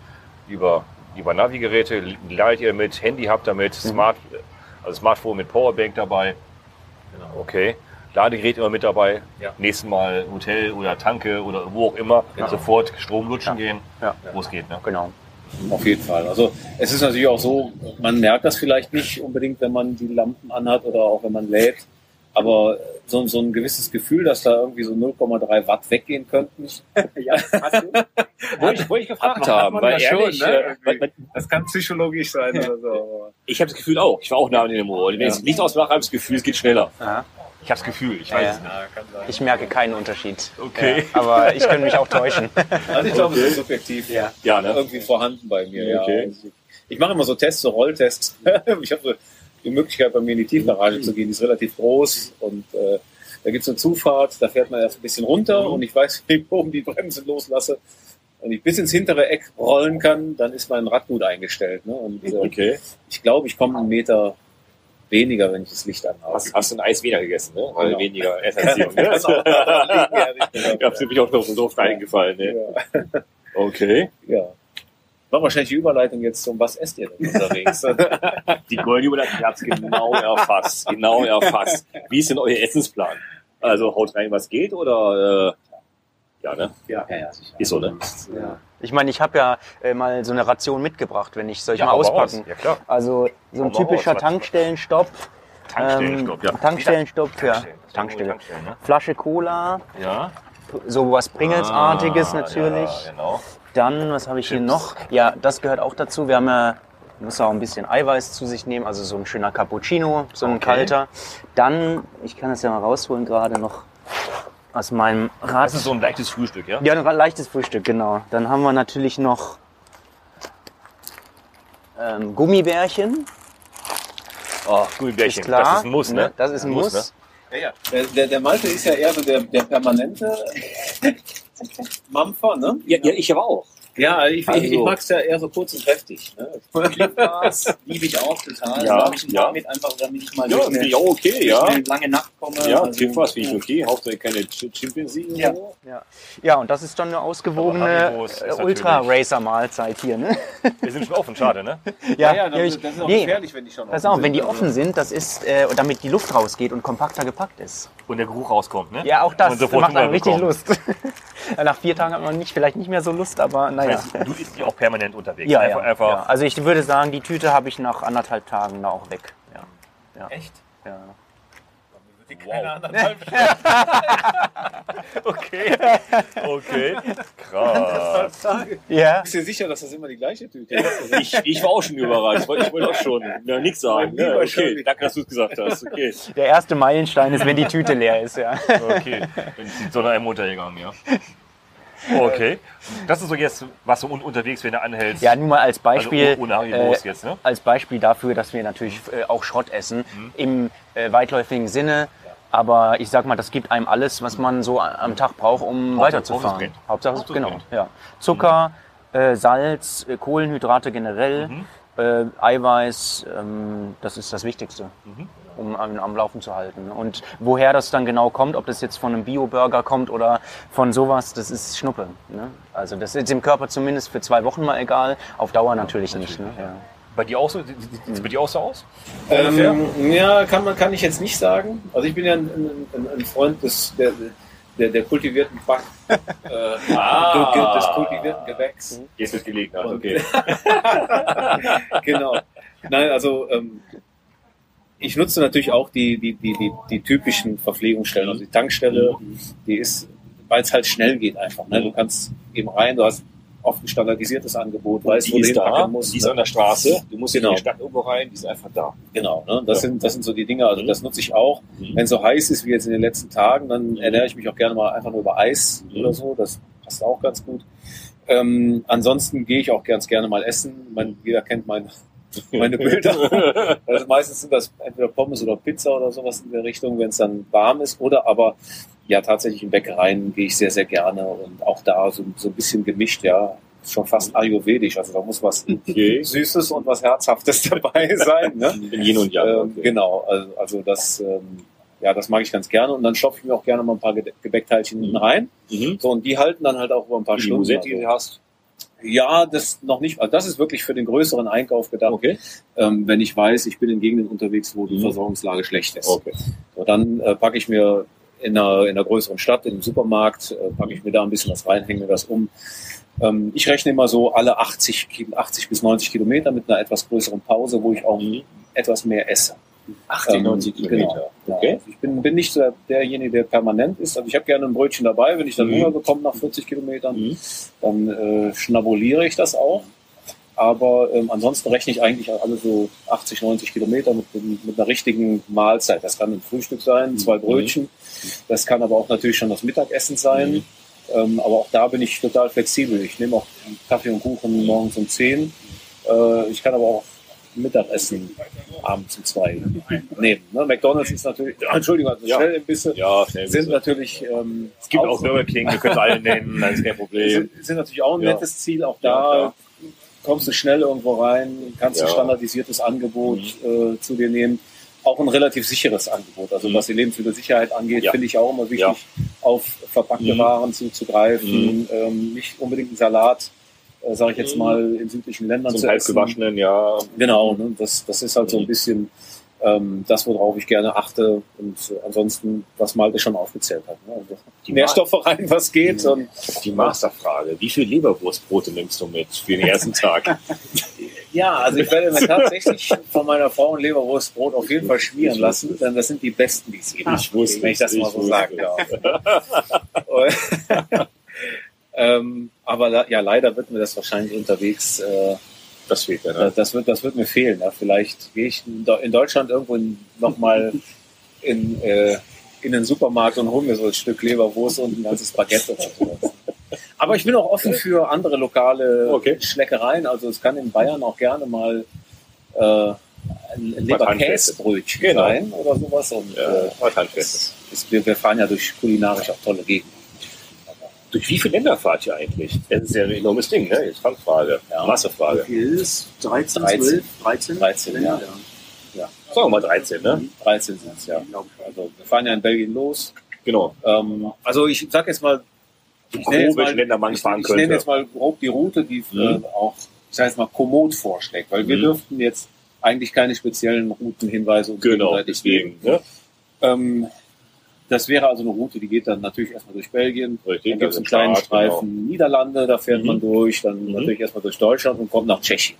über, über Navigeräte, ladet ihr mit, Handy habt ihr mit, Smart, also Smartphone mit Powerbank dabei. Genau. Okay. Ladegerät immer mit dabei. Ja. Nächsten Mal Hotel oder Tanke oder wo auch immer. Sofort Strom lutschen gehen, Ja. wo es geht. Ne? Genau. Auf jeden Fall. Also es ist natürlich auch so, man merkt das vielleicht nicht unbedingt, wenn man die Lampen anhat oder auch wenn man lädt. Aber so, so ein gewisses Gefühl, dass da irgendwie so 0,3 Watt weggehen könnten. [LAUGHS] Ja, hast du? [LAUGHS] Wollte ich, wollte ich gefragt Hat hat haben, weil ja schon, ehrlich, ne? äh, Das kann psychologisch sein oder so. [LAUGHS] ich habe das Gefühl auch. Ich war auch nah an dem Ohr. Wenn Ja. ich das Licht ausmache, habe ich das Gefühl, es geht schneller. Aha. Ich habe das Gefühl, ich weiß ja. es nicht. Ich merke keinen Unterschied. Okay. Ja, aber ich könnte mich auch täuschen. [LAUGHS] Also ich glaube, es ist subjektiv Ja. Ja, ne? irgendwie vorhanden bei mir. Okay. Also Ich mache immer so Tests, so Rolltests. [LAUGHS] ich habe so die Möglichkeit, bei mir in die Tiefgarage zu gehen. Die ist relativ groß und äh, da gibt es eine Zufahrt. Da fährt man erst ein bisschen runter und ich weiß, [LAUGHS] wenn ich oben die Bremse loslasse und ich bis ins hintere Eck rollen kann, dann ist mein Rad gut eingestellt. Ne? Und äh, Okay. ich glaube, ich komme einen Meter weniger, wenn ich das Licht anhabe. Hast, hast du ein Eis weniger gegessen, ne? Weil Genau. weniger Erderziehung. Kann Ne? auch ehrlich gesagt. Ja, [LAUGHS] bin ich auch noch so doof reingefallen. Ne? Ja. Okay. ja. War wahrscheinlich die Überleitung jetzt zum Was esst ihr denn unterwegs? [LAUGHS] Die Goldjubiläum, ihr habt es genau erfasst. Genau erfasst. Wie ist denn euer Essensplan? Also haut rein, was geht oder äh, ja, ne? ja, ja, sicher. Ist so, ne? Ja. Ich meine, ich habe ja äh, mal so eine Ration mitgebracht, wenn ich soll ich Ja, mal auspacken. raus. Ja, klar. Also so ein typischer raus, Tankstellenstopp. Tankstellenstopp, ja. Tankstellenstopp für Tankstellen. Tankstelle. Tankstellen, ne? Flasche Cola, Ja. so was Pringles-artiges Ah, natürlich. Ja, genau. Dann, was habe ich hier Chips. noch? Ja, das gehört auch dazu. Wir haben ja, muss auch ein bisschen Eiweiß zu sich nehmen, also so ein schöner Cappuccino, so ein Okay. kalter. Dann, ich kann das ja mal rausholen gerade noch aus meinem Rad. Das ist so ein leichtes Frühstück, ja? Ja, ein leichtes Frühstück, genau. Dann haben wir natürlich noch ähm, Gummibärchen. Oh, Gummibärchen. Ist klar. Das ist ein Muss, ne? Das ist ein Muss. ne? Ja, ja. Der, der, der Malte ist ja eher so der, der permanente [LAUGHS] Mampfer, ne? Ja, ja, ich aber auch. Ja, ich, ich, ich Also- mag es ja eher so kurz und kräftig. Ne? Liebe ich auch total. Ja, ich ein paar ja. mit, einfach damit ich mal Ja, eine, ich auch okay, durch ja. eine lange Nacht komme. Ja, Also, Clipbars finde ich okay. Hauptsache keine Ch- Chimpanzee oder Ja. Ja. ja, und das ist dann eine ausgewogene äh, Ultra-Racer-Mahlzeit hier. Ne? Wir sind schon offen, schade, ne? Ja, ja, hab das, ich- das ist auch nee, gefährlich, wenn die schon Pass offen auf, sind. wenn die Also, offen sind, das ist, äh, damit die Luft rausgeht und kompakter gepackt ist. Und der Geruch rauskommt, ne? Ja, auch das Und sofort macht einem richtig. Lust. Nach vier Tagen hat man nicht, vielleicht nicht mehr so Lust, aber naja. Das heißt, du isst die auch permanent unterwegs. Ja, einfach, ja, einfach ja. Also ich würde sagen, die Tüte habe ich nach anderthalb Tagen da auch weg. Ja, Echt? ja. Keine anderthalb [LAUGHS] Okay. Okay. Krass. Ja. Bist du dir sicher, dass das immer die gleiche Tüte ist? Ich, ich war auch schon überrascht. Ich wollte, ich wollte auch schon ja, nichts sagen. Mein Ne? Okay, danke, dass du es gesagt hast. Okay. Der erste Meilenstein ist, wenn die Tüte leer ist, ja. Okay. Ist die Sonne einem untergegangen, ja. Okay. Das ist so jetzt, was du un unterwegs, wenn du anhältst. Ja, nur mal als Beispiel. Also ohne Haribos äh, jetzt, ne? Als Beispiel dafür, dass wir natürlich äh, auch Schrott essen, Mhm. im äh, weitläufigen Sinne. Aber ich sag mal, das gibt einem alles, was man so am Tag braucht, um Hauptsache- weiterzufahren. Hauptsache. Hauptsache, genau. Ja. Zucker, äh, Salz, äh, Kohlenhydrate generell, Mhm. äh, Eiweiß, ähm, das ist das Wichtigste, Mhm. um am, am Laufen zu halten. Und woher das dann genau kommt, ob das jetzt von einem Bio-Burger kommt oder von sowas, das ist Schnuppe. Ne? Also das ist dem Körper zumindest für zwei Wochen mal egal, auf Dauer natürlich, nicht. Ne? Ja. Bei dir auch so? Sieht es bei dir auch so aus? Ähm, ja, kann man kann ich jetzt nicht sagen. Also ich bin ja ein, ein, ein Freund des der, der, der kultivierten Back, [LAUGHS] äh, Ah. des kultivierten Gewächs. Jetzt wird gelegt, also okay. [LAUGHS] genau. Nein, also ähm, ich nutze natürlich auch die, die, die, die, die typischen Verpflegungsstellen. Also die Tankstelle, die ist, weil es halt schnell geht einfach. Ne? Du kannst eben rein, du hast oft ein standardisiertes Angebot, weißt, die wo du ist da, musst. die ist ne? an der Straße. Du musst Genau. in die Stadt irgendwo rein, die ist einfach da. Genau, ne? das, Ja. sind, das sind so die Dinge, also Mhm. das nutze ich auch. Mhm. Wenn es so heiß ist wie jetzt in den letzten Tagen, dann Mhm. ernähre ich mich auch gerne mal einfach nur über Eis Mhm. oder so. Das passt auch ganz gut. Ähm, ansonsten gehe ich auch ganz gerne mal essen. Man, jeder kennt mein, meine Bilder. [LAUGHS] Also meistens sind das entweder Pommes oder Pizza oder sowas in der Richtung, wenn es dann warm ist. Oder aber ja tatsächlich in Bäckereien gehe ich sehr, sehr gerne und auch da so, so ein bisschen gemischt, ja. Schon fast ayurvedisch, also da muss was Okay. Süßes und was Herzhaftes [LAUGHS] dabei sein. Ne? [LAUGHS] In Yin und Yang. Ähm, Genau, also, also das, ähm, ja, das mag ich ganz gerne und dann stopfe ich mir auch gerne mal ein paar Ge- Gebäckteilchen hinten rein. Mhm. So, und die halten dann halt auch über ein paar Die Stunden. Musette, die du hast. Ja, das noch nicht. Also das ist wirklich für den größeren Einkauf gedacht, Okay. ähm, wenn ich weiß, ich bin in Gegenden unterwegs, wo die Mhm. Versorgungslage schlecht ist. Okay. So, dann äh, packe ich mir in einer, in einer größeren Stadt, in einem Supermarkt, äh, packe ich mir da ein bisschen was rein, hänge mir das um. Ähm, ich rechne immer so alle 80, Ki- 80 bis 90 Kilometer mit einer etwas größeren Pause, wo ich auch Mhm. etwas mehr esse. 80, 90 Ähm, Kilometer. Genau. Ja, Okay. also ich bin, bin nicht so der- derjenige, der permanent ist. Also ich habe gerne ein Brötchen dabei, wenn ich dann Mhm. Hunger bekomme nach 40 Kilometern, Mhm. dann äh, schnabuliere ich das auch. Aber ähm, ansonsten rechne ich eigentlich alle so 80, 90 Kilometer mit, mit einer richtigen Mahlzeit. Das kann ein Frühstück sein, zwei Mhm. Brötchen. Das kann aber auch natürlich schon das Mittagessen sein. Mhm. Ähm, aber auch da bin ich total flexibel. Ich nehme auch Kaffee und Kuchen morgens um 10. Äh, ich kann aber auch Mittagessen abends um zwei nehmen. Ne? McDonalds ist natürlich, Entschuldigung, also Ja. schnell ein bisschen, Ja, schnell sind natürlich ähm, Es gibt auch Burger King, wir können alle nennen, das [LAUGHS] ist kein Problem. sind, sind natürlich auch ein nettes Ziel. Auch da kommst du schnell irgendwo rein, kannst ein. Mhm. standardisiertes Angebot äh, zu dir nehmen. Auch ein relativ sicheres Angebot. Also Mhm. was die Lebensmittelsicherheit angeht, finde ich auch immer wichtig, auf verpackte Mhm. Waren zuzugreifen. Ähm, nicht unbedingt einen Salat, äh, sage ich jetzt Mhm. mal, in südlichen Ländern Zum zu halb essen. gewaschenen, ja. Genau, ne? das, das ist halt so ein Mhm. bisschen ähm, das, worauf ich gerne achte. Und äh, ansonsten, was Malte schon aufgezählt hat. Ne? Also Die Nährstoffe rein, was geht. Mhm. Und Die Masterfrage. Wie viel Leberwurstbrote nimmst du mit für den ersten Tag? [LAUGHS] ja, also ich werde mir tatsächlich von meiner Frau ein Leberwurstbrot auf jeden Fall schmieren Ich lassen, denn das sind die besten, die es gibt. Ich wusste wenn ich das es, mal ich so wusste sagen darf. [LAUGHS] ähm, aber ja, leider wird mir das wahrscheinlich unterwegs äh, Das fehlt ja. Ne? Das wird, das wird mir fehlen. Ja. Vielleicht gehe ich in Deu- in Deutschland irgendwo nochmal in, äh, in den Supermarkt und hole mir so ein Stück Leberwurst und ein ganzes Baguette oder sowas. Aber ich bin auch offen für andere lokale Okay. Schleckereien. Also es kann in Bayern auch gerne mal äh, ein Leberkäsebrötchen Genau. sein oder sowas. Und Ja, äh, es ist, wir, wir fahren ja durch kulinarisch auch tolle Gegenden. Durch wie viele Länder fahrt ihr eigentlich? Das ist ja ein enormes Ding, ne? Jetzt Fangfrage, Ja. Massefrage. Wie viel ist es? 13, 13. 12, 13? 13, ja. ja. Ja. Sagen wir mal 13, ne? 13 sind es, ja. Also wir fahren ja in Belgien los. Genau. Ähm, also ich sag jetzt mal, ich grob, nenne mal, Länder man ich, fahren ich könnte. nenne jetzt mal grob die Route, die Mhm. äh, auch, ich sage jetzt mal, Komoot vorschlägt, weil wir Mhm. dürften jetzt eigentlich keine speziellen Routenhinweise Genau, deswegen. Ne? Ähm, das wäre also eine Route, die geht dann natürlich erstmal durch Belgien. Richtig, Dann gibt es also einen kleinen Start, Streifen Niederlande, da fährt Mhm. man durch, dann Mhm. natürlich erstmal durch Deutschland und kommt nach Tschechien.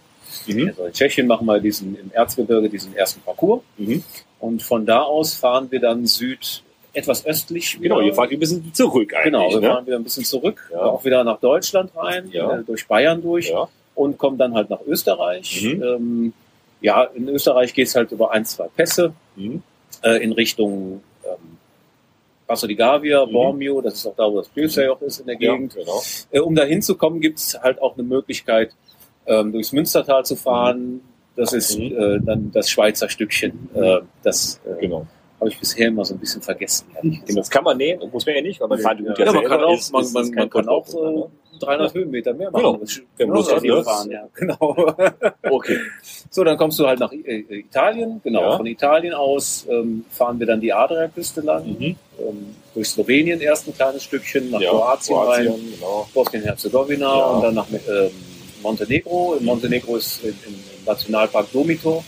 Genau. Mhm. Also in Tschechien machen wir diesen im Erzgebirge diesen ersten Parcours Mhm. und von da aus fahren wir dann Süd etwas östlich. Genau, ihr fahrt ein bisschen zurück eigentlich. Genau, wir ne? fahren wieder ein bisschen zurück, Ja. auch wieder nach Deutschland rein, Ja. äh, durch Bayern durch Ja. und kommen dann halt nach Österreich. Mhm. Ähm, ja, in Österreich geht es halt über ein, zwei Pässe Mhm. äh, in Richtung Passo di Gavia, Mhm. Bormio, das ist auch da, wo das Pilzei auch ist in der Ja, Gegend. genau. Äh, um da hinzukommen, gibt es halt auch eine Möglichkeit, ähm, durchs Münstertal zu fahren. Das ist Mhm. äh, dann das Schweizer Stückchen. Äh, das äh, genau. Habe ich bisher immer so ein bisschen vergessen. Das kann man nehmen, muss man ja nicht, aber man fährt die Route Ja, man kann auch, ist- man, ist- man, ist man kein kann auch äh, 300 Höhenmeter mehr machen. Genau. Wenn man Lust Ja, hat, ne? fahren, ja, [LAUGHS] genau. Okay. So, dann kommst du halt nach äh, Italien. Genau, Ja. von Italien aus ähm, fahren wir dann die Adriaküste lang. Mhm. Ähm, durch Slowenien erst ein kleines Stückchen, nach Ja, Kroatien, rein, Kroatien, genau. Bosnien-Herzegowina Ja. und dann nach ähm, Montenegro. In Montenegro ist im, im Nationalpark Domito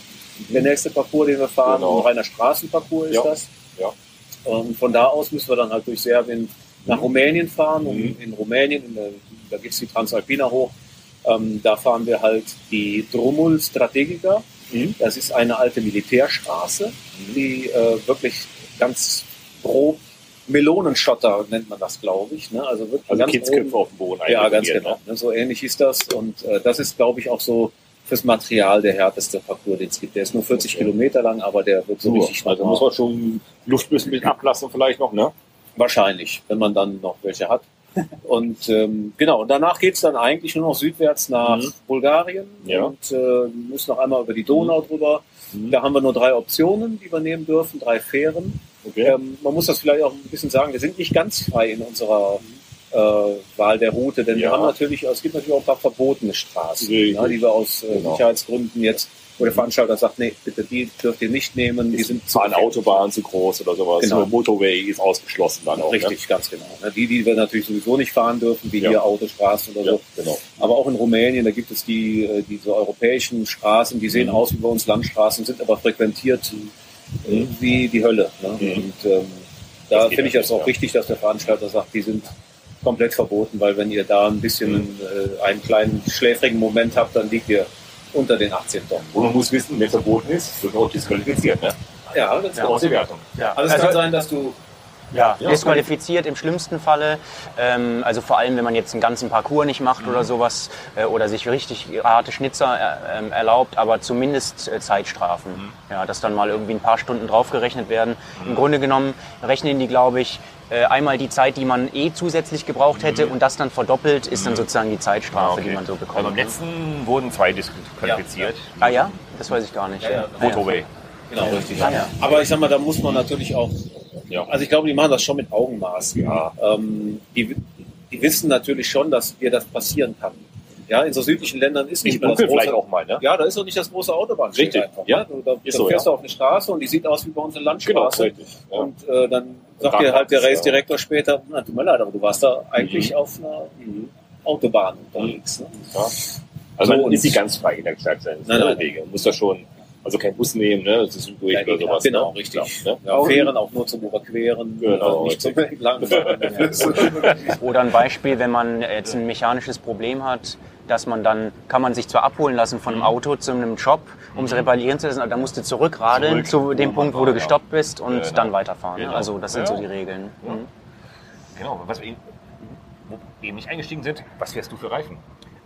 der nächste Parcours, den wir fahren. Genau. Ein reiner Straßenparcours ist Ja. das. Ja. Und von da aus müssen wir dann halt durch Serbien nach Mhm. Rumänien fahren. Und Mhm. in Rumänien, in der, da geht es die Transalpina hoch. Ähm, da fahren wir halt die Drumul Strategica. Mhm. Das ist eine alte Militärstraße, die äh, wirklich ganz grob Melonenschotter nennt man das, glaube ich. Ne? Also wirklich Also ganz Kindsköpfe auf dem Boden ja, ganz genau. Ne? So ähnlich ist das. Und äh, das ist, glaube ich, auch so fürs Material der härteste Parcours, den es gibt. Der ist nur 40 Okay. Kilometer lang, aber der wird so So, richtig also muss man schon Luft müssen mit ablassen vielleicht noch, ne? Wahrscheinlich, wenn man dann noch welche hat. Und ähm, genau, und danach geht's dann eigentlich nur noch südwärts nach Mhm. Bulgarien Ja. und äh, müssen noch einmal über die Donau drüber. Mhm. Da haben wir nur drei Optionen, die wir nehmen dürfen, drei Fähren. Okay. Ähm, man muss das vielleicht auch ein bisschen sagen, wir sind nicht ganz frei in unserer äh, Wahl der Route, denn wir Ja. haben natürlich, es gibt natürlich auch ein paar verbotene Straßen, Richtig. ne, die wir aus äh, Genau. Sicherheitsgründen jetzt, wo der Veranstalter sagt, nee, bitte die dürft ihr nicht nehmen, die sind zu eine. Autobahn zu groß oder sowas. Genau. Motorway ist ausgeschlossen dann auch. Richtig, ganz genau. Ne, Die, die wir natürlich sowieso nicht fahren dürfen, wie Ja. hier Autostraßen oder Ne? Ja, so. genau. Aber auch in Rumänien, da gibt es die, äh, diese europäischen Straßen, die sehen Mhm. aus wie bei uns Landstraßen, sind aber frequentiert Mhm. wie die Hölle. Ne? Mhm. Und ähm, da finde ich das auch ja. wichtig, dass der Veranstalter sagt, die sind komplett verboten, weil wenn ihr da ein bisschen Mhm. äh, einen kleinen schläfrigen Moment habt, dann liegt ihr unter den 18 Tonnen. Und man muss wissen, wenn es verboten ist, wird auch disqualifiziert, ne? Ja, das Ja. Aus der Wertung. Ja. Also es kann sein, dass du Ja, Ja, disqualifiziert im schlimmsten Falle. Ähm, also vor allem, wenn man jetzt einen ganzen Parcours nicht macht Mhm. oder sowas äh, oder sich richtig harte Schnitzer äh, ähm, erlaubt, aber zumindest äh, Zeitstrafen. Mhm. Ja, dass dann mal irgendwie ein paar Stunden draufgerechnet werden. Im Grunde genommen rechnen die, glaube ich, äh, einmal die Zeit, die man eh zusätzlich gebraucht hätte und das dann verdoppelt, ist dann sozusagen die Zeitstrafe, die man so Also bekommt. beim letzten wurden zwei disqualifiziert. ah ja, das weiß ich gar nicht. Ja, ja. Genau, richtig. Ah, ja. Aber ich sag mal, da muss man natürlich auch, Ja. also ich glaube, die machen das schon mit Augenmaß. Ja. Ähm, die, die wissen natürlich schon, dass dir das passieren kann. Ja, in so südlichen Ländern ist nicht mehr das große, vielleicht auch mal, ne? Ja, da ist doch nicht das große Autobahnschild Richtig, einfach. ja. ne? Du, da, so, fährst ja. du auf eine Straße und die sieht aus wie bei uns eine Genau, Landstraße. richtig. Ja. Und äh, dann sagt Dann dir halt der macht's, ja. Race-Direktor später, na, tut mir leid, aber du warst da eigentlich Mhm. auf einer Autobahn unterwegs. Ne? Ja. Also So, man ist nicht ganz frei in der Stadt sein. Nein, nein. Wege. Muss da schon, also kein Bus nehmen, ne? Das ist durch Ja, oder sowas. genau, ne? richtig. Ja, ne? Ja, Fähren auch nur zum Überqueren, Genau, äh, nicht zum richtig. Der Flüsse. Oder ein Beispiel, wenn man jetzt ein mechanisches Problem hat, dass man dann, kann man sich zwar abholen lassen von einem Auto zu einem Job, um es reparieren zu lassen, aber dann musst du zurückradeln Mhm. Zurück. zu dem Punkt, wo du Ja. gestoppt bist und Genau. dann weiterfahren. Genau. Also das sind Ja. so die Regeln. Ja. Mhm. Genau, was wir eben, wo eben nicht eingestiegen sind, was fährst du für Reifen?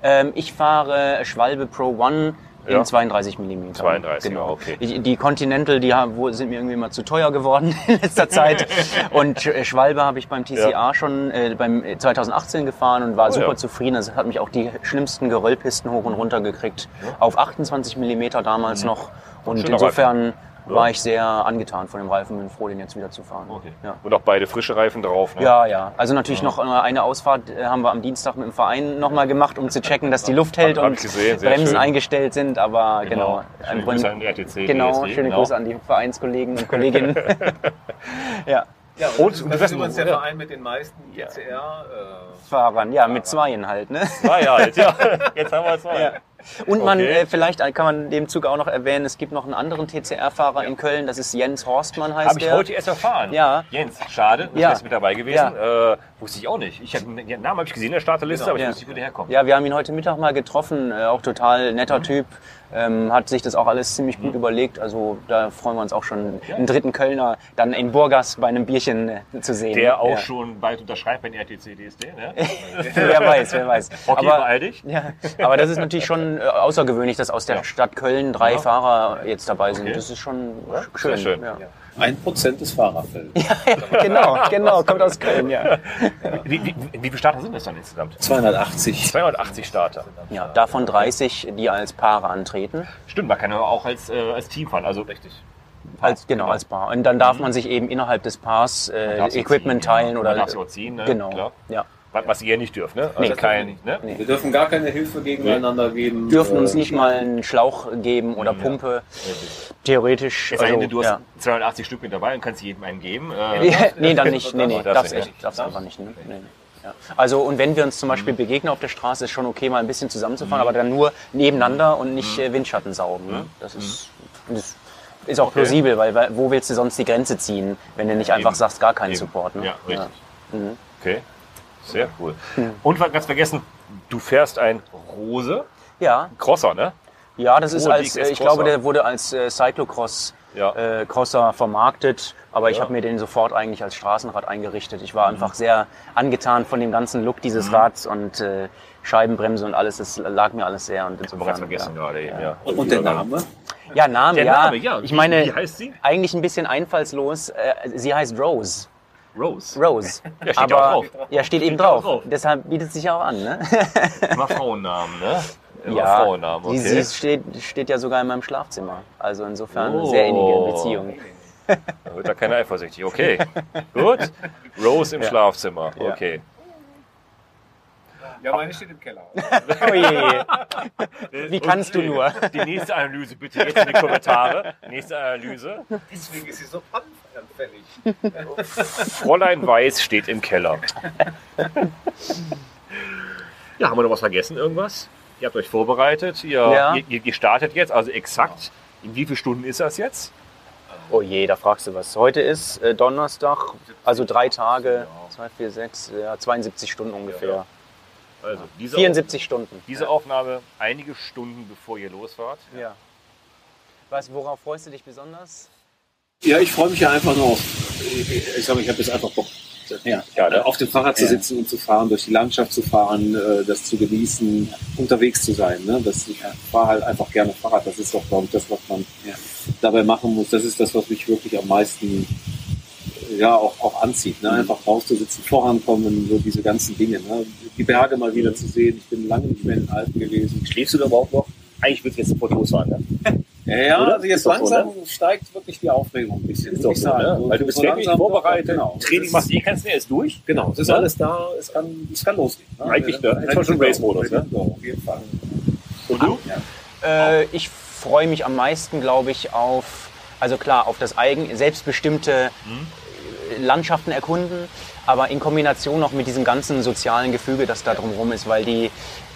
Ähm, ich fahre Schwalbe Pro One Ja. in 32 mm. 32er, genau. okay. Die, die Continental, die haben, sind mir irgendwie immer zu teuer geworden [LAUGHS] in letzter Zeit. [LAUGHS] und Sch- Schwalbe habe ich beim TCA schon äh, beim 2018 gefahren und war Oh, super ja. zufrieden. Also hat mich auch die schlimmsten Geröllpisten hoch und runter gekriegt. Auf 28 mm damals noch. Und Schöner insofern war ich sehr angetan von dem Reifen, bin froh, den jetzt wieder zu fahren. Okay. Ja. Und auch beide frische Reifen drauf. Ne? Ja, ja. Also natürlich noch äh, eine Ausfahrt äh, haben wir am Dienstag mit dem Verein nochmal gemacht, um zu checken, dass die Luft hält Hab und sehr Bremsen schön. eingestellt sind. Aber genau, Schöne Grüße an RTC. genau, GSD, schöne genau. Grüße an die Vereinskollegen und [LAUGHS] Kolleginnen. ja, Ja, Und- das, und das ist übrigens der ja. Verein mit den meisten ICR. Äh, ja, mit Zweien halt. Ne? Ja, jetzt, [LAUGHS] ja. jetzt haben wir zwei. Ja. Und man, Okay. äh, vielleicht kann man in dem Zug auch noch erwähnen, es gibt noch einen anderen TCR-Fahrer in Köln, das ist Jens Horstmann heißt Habe ich der. heute erst erfahren. Ja. Jens, schade, du Ja. wärst mit dabei gewesen. Äh, wusste ich auch nicht. Ich hab, den Namen habe ich gesehen in der Starterliste, aber ich Ja. wusste nicht, wo der herkommt. Ja, wir haben ihn heute Mittag mal getroffen, äh, auch total netter Typ, ähm, hat sich das auch alles ziemlich gut überlegt. Also da freuen wir uns auch schon, einen dritten Kölner dann in Burgas bei einem Bierchen äh, zu sehen. Der auch ja. schon bald unterschreibt bei den RTC DSD. Ne? [LAUGHS] wer weiß, wer weiß. [LAUGHS] Okay, aber, beeil dich. [LAUGHS] ja, aber das ist natürlich schon äh, außergewöhnlich, dass aus der Ja. Stadt Köln drei Ja. Fahrer jetzt dabei sind. Okay. Das ist schon Ja, schön. sehr schön. Ja. ein Prozent des Fahrerfelds. [LAUGHS] genau, genau, kommt aus Köln, ja. [LAUGHS] Wie, wie, wie viele Starter sind das dann insgesamt? 280. 280 Starter. ja. Davon 30, die als Paare antreten. Stimmt, man kann ja auch als, äh, als Team fahren. Also richtig. Als, genau, als Paar. Und dann darf man sich eben innerhalb des Paars äh, Equipment ziehen, ja. teilen oder. Man darf sie auch ziehen, ne? Genau. Klar. Ja. Was, was ihr nicht dürft, ne? Also Nee, kein, ne? Nee. Wir dürfen gar keine Hilfe gegeneinander geben. Dürfen uns Äh, nicht mal einen Schlauch geben oder Ja. Pumpe. Theoretisch. Es also, du hast ja. 280 Stück mit dabei und kannst jedem einen geben. Äh, [LAUGHS] Ja, nee, dann nicht. Nee, nee, Darfst darf's du nicht, ne? darf's einfach nicht. Ne? Nee, nee. Ja. Also, und wenn wir uns zum Beispiel begegnen auf der Straße, ist schon okay, mal ein bisschen zusammenzufahren, aber dann nur nebeneinander und nicht äh, Windschatten saugen. Ne? Das ist, das ist auch plausibel, weil, weil wo willst du sonst die Grenze ziehen, wenn du nicht einfach Eben. sagst, gar keinen Eben. Support. Ne? Ja, richtig. Okay, sehr cool. Und was ganz vergessen, du fährst ein Rose ja, Crosser, ne? Ja, das ist Hohe als, äh, ich glaube, der wurde als äh, Cyclocross Ja. äh, Crosser vermarktet, aber ich Ja. habe mir den sofort eigentlich als Straßenrad eingerichtet. Ich Mhm. war einfach sehr angetan von dem ganzen Look dieses Rads und äh, Scheibenbremse und alles, das lag mir alles sehr. Und insofern, ganz vergessen ja. gerade eben, ja. Und der Name? Ja, Name, Der ja. Name, ja. Ich Wie- meine, wie heißt sie? eigentlich ein bisschen einfallslos. Äh, sie heißt Rose. Rose. Rose. [LAUGHS] Ja, steht aber, auch drauf. Ja, steht eben auch drauf. drauf. Deshalb bietet es sich ja auch an, ne? [LAUGHS] Immer Frauennamen, ne? Immer ja, Frauennamen, okay. sie, sie steht, steht ja sogar in meinem Schlafzimmer. Also insofern Oh. sehr innige Beziehung. Da wird da keiner eifersüchtig. Okay, gut. Rose im Schlafzimmer. Ja. Okay. Ja, meine steht im Keller. [LAUGHS] Oh je. Wie kannst du nur? Die nächste Analyse bitte jetzt in die Kommentare. Nächste Analyse. Deswegen ist sie so anfällig. Fräulein Weiß steht im Keller. Ja, haben wir noch was vergessen? Irgendwas? Ihr habt euch vorbereitet. Ihr, Ja. ihr, ihr startet jetzt. Also exakt. In wie vielen Stunden ist das jetzt? Oh je, da fragst du was. Heute ist äh, Donnerstag, also drei Tage, zwei, vier, sechs, ja, 72 Stunden ungefähr. Also diese, 74 Stunden. diese Aufnahme einige Stunden bevor ihr losfahrt. Ja. Was, worauf freust du dich besonders? Ja, ich freue mich ja einfach nur auf. Ich, ich sag ich habe jetzt einfach Bock. Ja, Ja, ne? auf dem Fahrrad zu sitzen und zu fahren, durch die Landschaft zu fahren, äh, das zu genießen, unterwegs zu sein. Ne? Das, ich fahre halt einfach gerne Fahrrad. Das ist doch, glaube ich, das, was man dabei machen muss. Das ist das, was mich wirklich am meisten ja, auch, auch anzieht. Ne? Einfach rauszusitzen, vorankommen, so diese ganzen Dinge. Ne? Die Berge mal wieder zu sehen. Ich bin lange nicht mehr in den Alpen gewesen. Schläfst du da überhaupt noch? Eigentlich willst du jetzt sofort losfahren, ne? [LAUGHS] Ja, ja also jetzt doch so, langsam steigt wirklich die Aufregung ein bisschen. Ist doch ich so, ne? So- Weil du bist so wirklich langsam- vorbereitet. Genau. Training machst du eh keinen mehr, ist durch. Genau, es ist Ja? alles da, es kann, es kann losgehen. Ne? Eigentlich, ne? Jetzt war schon Race-Modus, ne? Ja, auf jeden Fall. Und du? Äh, ich freue mich am meisten, glaube ich, auf, also klar, auf das eigen, selbstbestimmte äh, Landschaften erkunden, aber in Kombination noch mit diesem ganzen sozialen Gefüge, das da drumherum ist, weil die,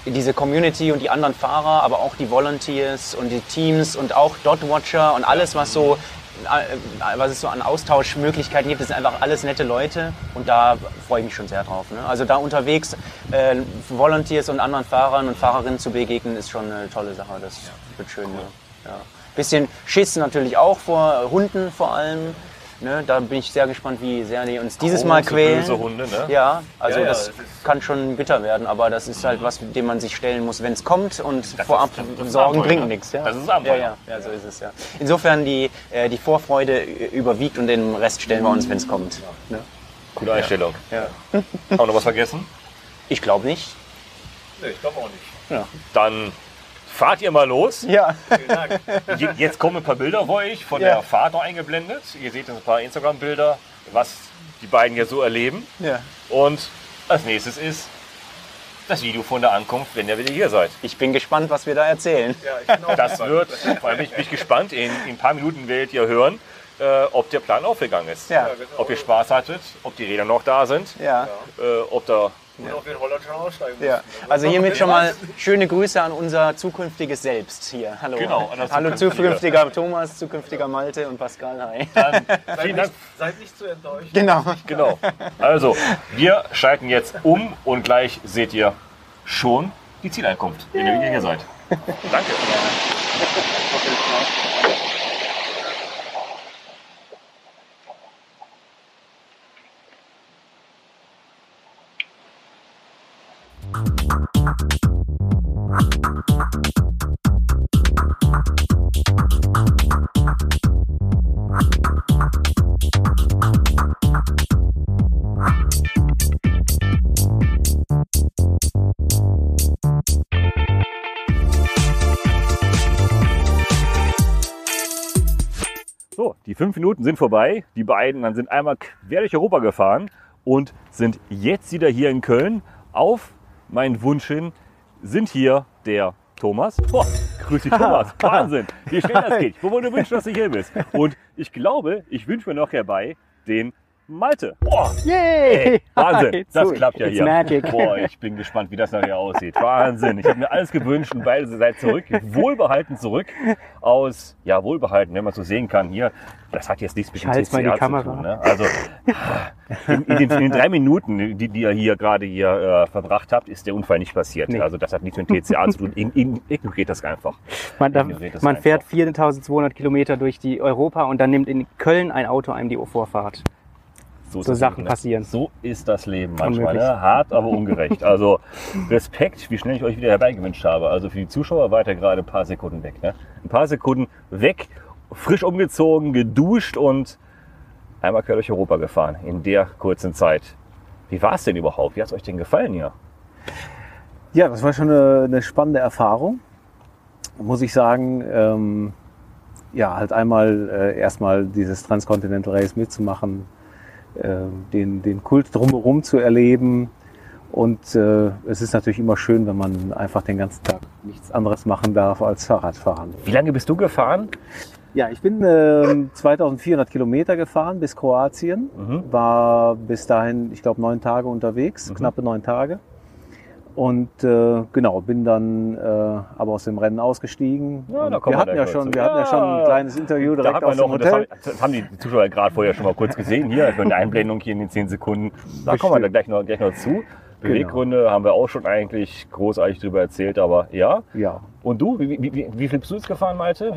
diese Community und die anderen Fahrer, aber auch die Volunteers und die Teams und auch Dot-Watcher und alles, was so äh, was es so an Austauschmöglichkeiten gibt, das sind einfach alles nette Leute und da freue ich mich schon sehr drauf. Ne? Also da unterwegs äh, Volunteers und anderen Fahrern und Fahrerinnen zu begegnen, ist schon eine tolle Sache. Das wird schön. Ja. Ja. Bisschen Schiss natürlich auch vor Hunden vor allem. Ne? Da bin ich sehr gespannt, wie sehr die uns dieses Mal quälen. böse Hunde, ne? Ja, also Ja, ja, das das kann schon bitter werden, aber das ist halt was, dem man sich stellen muss, wenn es kommt und ist- vorab das ist Sorgen bringt ne? nichts. Ja? Das ist Abenteuer. Ja, ja, ja, so ist es ja. Insofern die, äh, die Vorfreude überwiegt und den Rest stellen wir uns, wenn es kommt. Ne? Coole Einstellung. Ja. Haben wir noch was vergessen? Ich glaube nicht. Nee, ich glaube auch nicht. Dann fahrt ihr mal los. Ja. Je- Jetzt kommen ein paar Bilder für euch von Ja. der Fahrt noch eingeblendet. Ihr seht ein paar Instagram-Bilder, was die beiden hier so erleben. ja. Und als nächstes ist das Video von der Ankunft, wenn ihr wieder hier seid. Ich bin gespannt, was wir da erzählen. Das wird, vor allem bin ich bin gespannt, in, in ein paar Minuten werdet ihr hören, äh, ob der Plan aufgegangen ist. Ja. Ob ihr Spaß hattet, ob die Räder noch da sind, Ja. äh, ob da Und ob wir in Holland schon aussteigen Ja, also hiermit schon mal schöne Grüße an unser zukünftiges Selbst hier. Hallo. Genau, Hallo zukünftige. zukünftiger Thomas, zukünftiger Malte und Pascal. Hi. [LAUGHS] Vielen Dank. Seid nicht zu enttäuscht. Genau. Genau. Also, wir schalten jetzt um und gleich seht ihr schon die Zieleinkunft, wenn ihr wieder hier seid. Danke. Fünf Minuten sind vorbei. Die beiden dann sind einmal quer durch Europa gefahren und sind jetzt wieder hier in Köln. Auf meinen Wunsch hin sind hier der Thomas. Boah, grüß dich Thomas. [LAUGHS] Wahnsinn, wie schnell das geht. Wo du wünschst, dass du hier bist. Und ich glaube, ich wünsche mir noch herbei den Malte. Boah, Yay! Wahnsinn, [LAUGHS] It's das klappt ja it's hier. magic. Boah, ich bin gespannt, wie das nachher aussieht. Wahnsinn. Ich habe mir alles gewünscht und beide seid zurück, wohlbehalten zurück aus, ja, wohlbehalten, wenn man so sehen kann hier. Das hat jetzt nichts mit dem halt's mal die CCA zu tun. Ne? Also in, in, den, in den drei Minuten, die, die ihr hier gerade hier äh, verbracht habt, ist der Unfall nicht passiert. Nee. Also das hat nichts mit dem TCA zu tun. In, in, ignoriert das einfach. Man, da, Ignoriert das man einfach. fährt 4200 Kilometer durch die Europa und dann nimmt in Köln ein Auto einem die Vorfahrt. So, ist So das Sachen Leben, passieren. So ist das Leben manchmal. Ne? Hart, aber ungerecht. Also Respekt, wie schnell ich euch wieder herbeigewünscht habe. Also für die Zuschauer weiter gerade ein paar Sekunden weg. Ne? Ein paar Sekunden weg, frisch umgezogen, geduscht und einmal quer durch Europa gefahren in der kurzen Zeit. Wie war es denn überhaupt? Wie hat es euch denn gefallen hier? Ja, das war schon eine, eine spannende Erfahrung, muss ich sagen. Ähm, ja, halt einmal äh, erstmal dieses Transcontinental Race mitzumachen, den, den Kult drumherum zu erleben. Und äh, es ist natürlich immer schön, wenn man einfach den ganzen Tag nichts anderes machen darf als Fahrradfahren. Wie lange bist du gefahren? Ja, ich bin ähm, 2400 Kilometer gefahren bis Kroatien, Mhm. war bis dahin, ich glaube, neun Tage unterwegs, Mhm. knappe neun Tage. Und äh, genau, bin dann äh, aber aus dem Rennen ausgestiegen. Ja, da wir hatten ja schon, dazu. wir hatten ja schon ein kleines Interview direkt aus dem noch, das haben, Hotel. das haben die Zuschauer gerade vorher schon mal kurz gesehen. Hier, für eine Einblendung hier in den 10 Sekunden. Da kommen wir da gleich noch, gleich noch zu. Beweggründe haben wir auch schon eigentlich großartig drüber erzählt, aber ja. Ja, Und du, wie, wie, wie, wie viel bist du jetzt gefahren, Malte?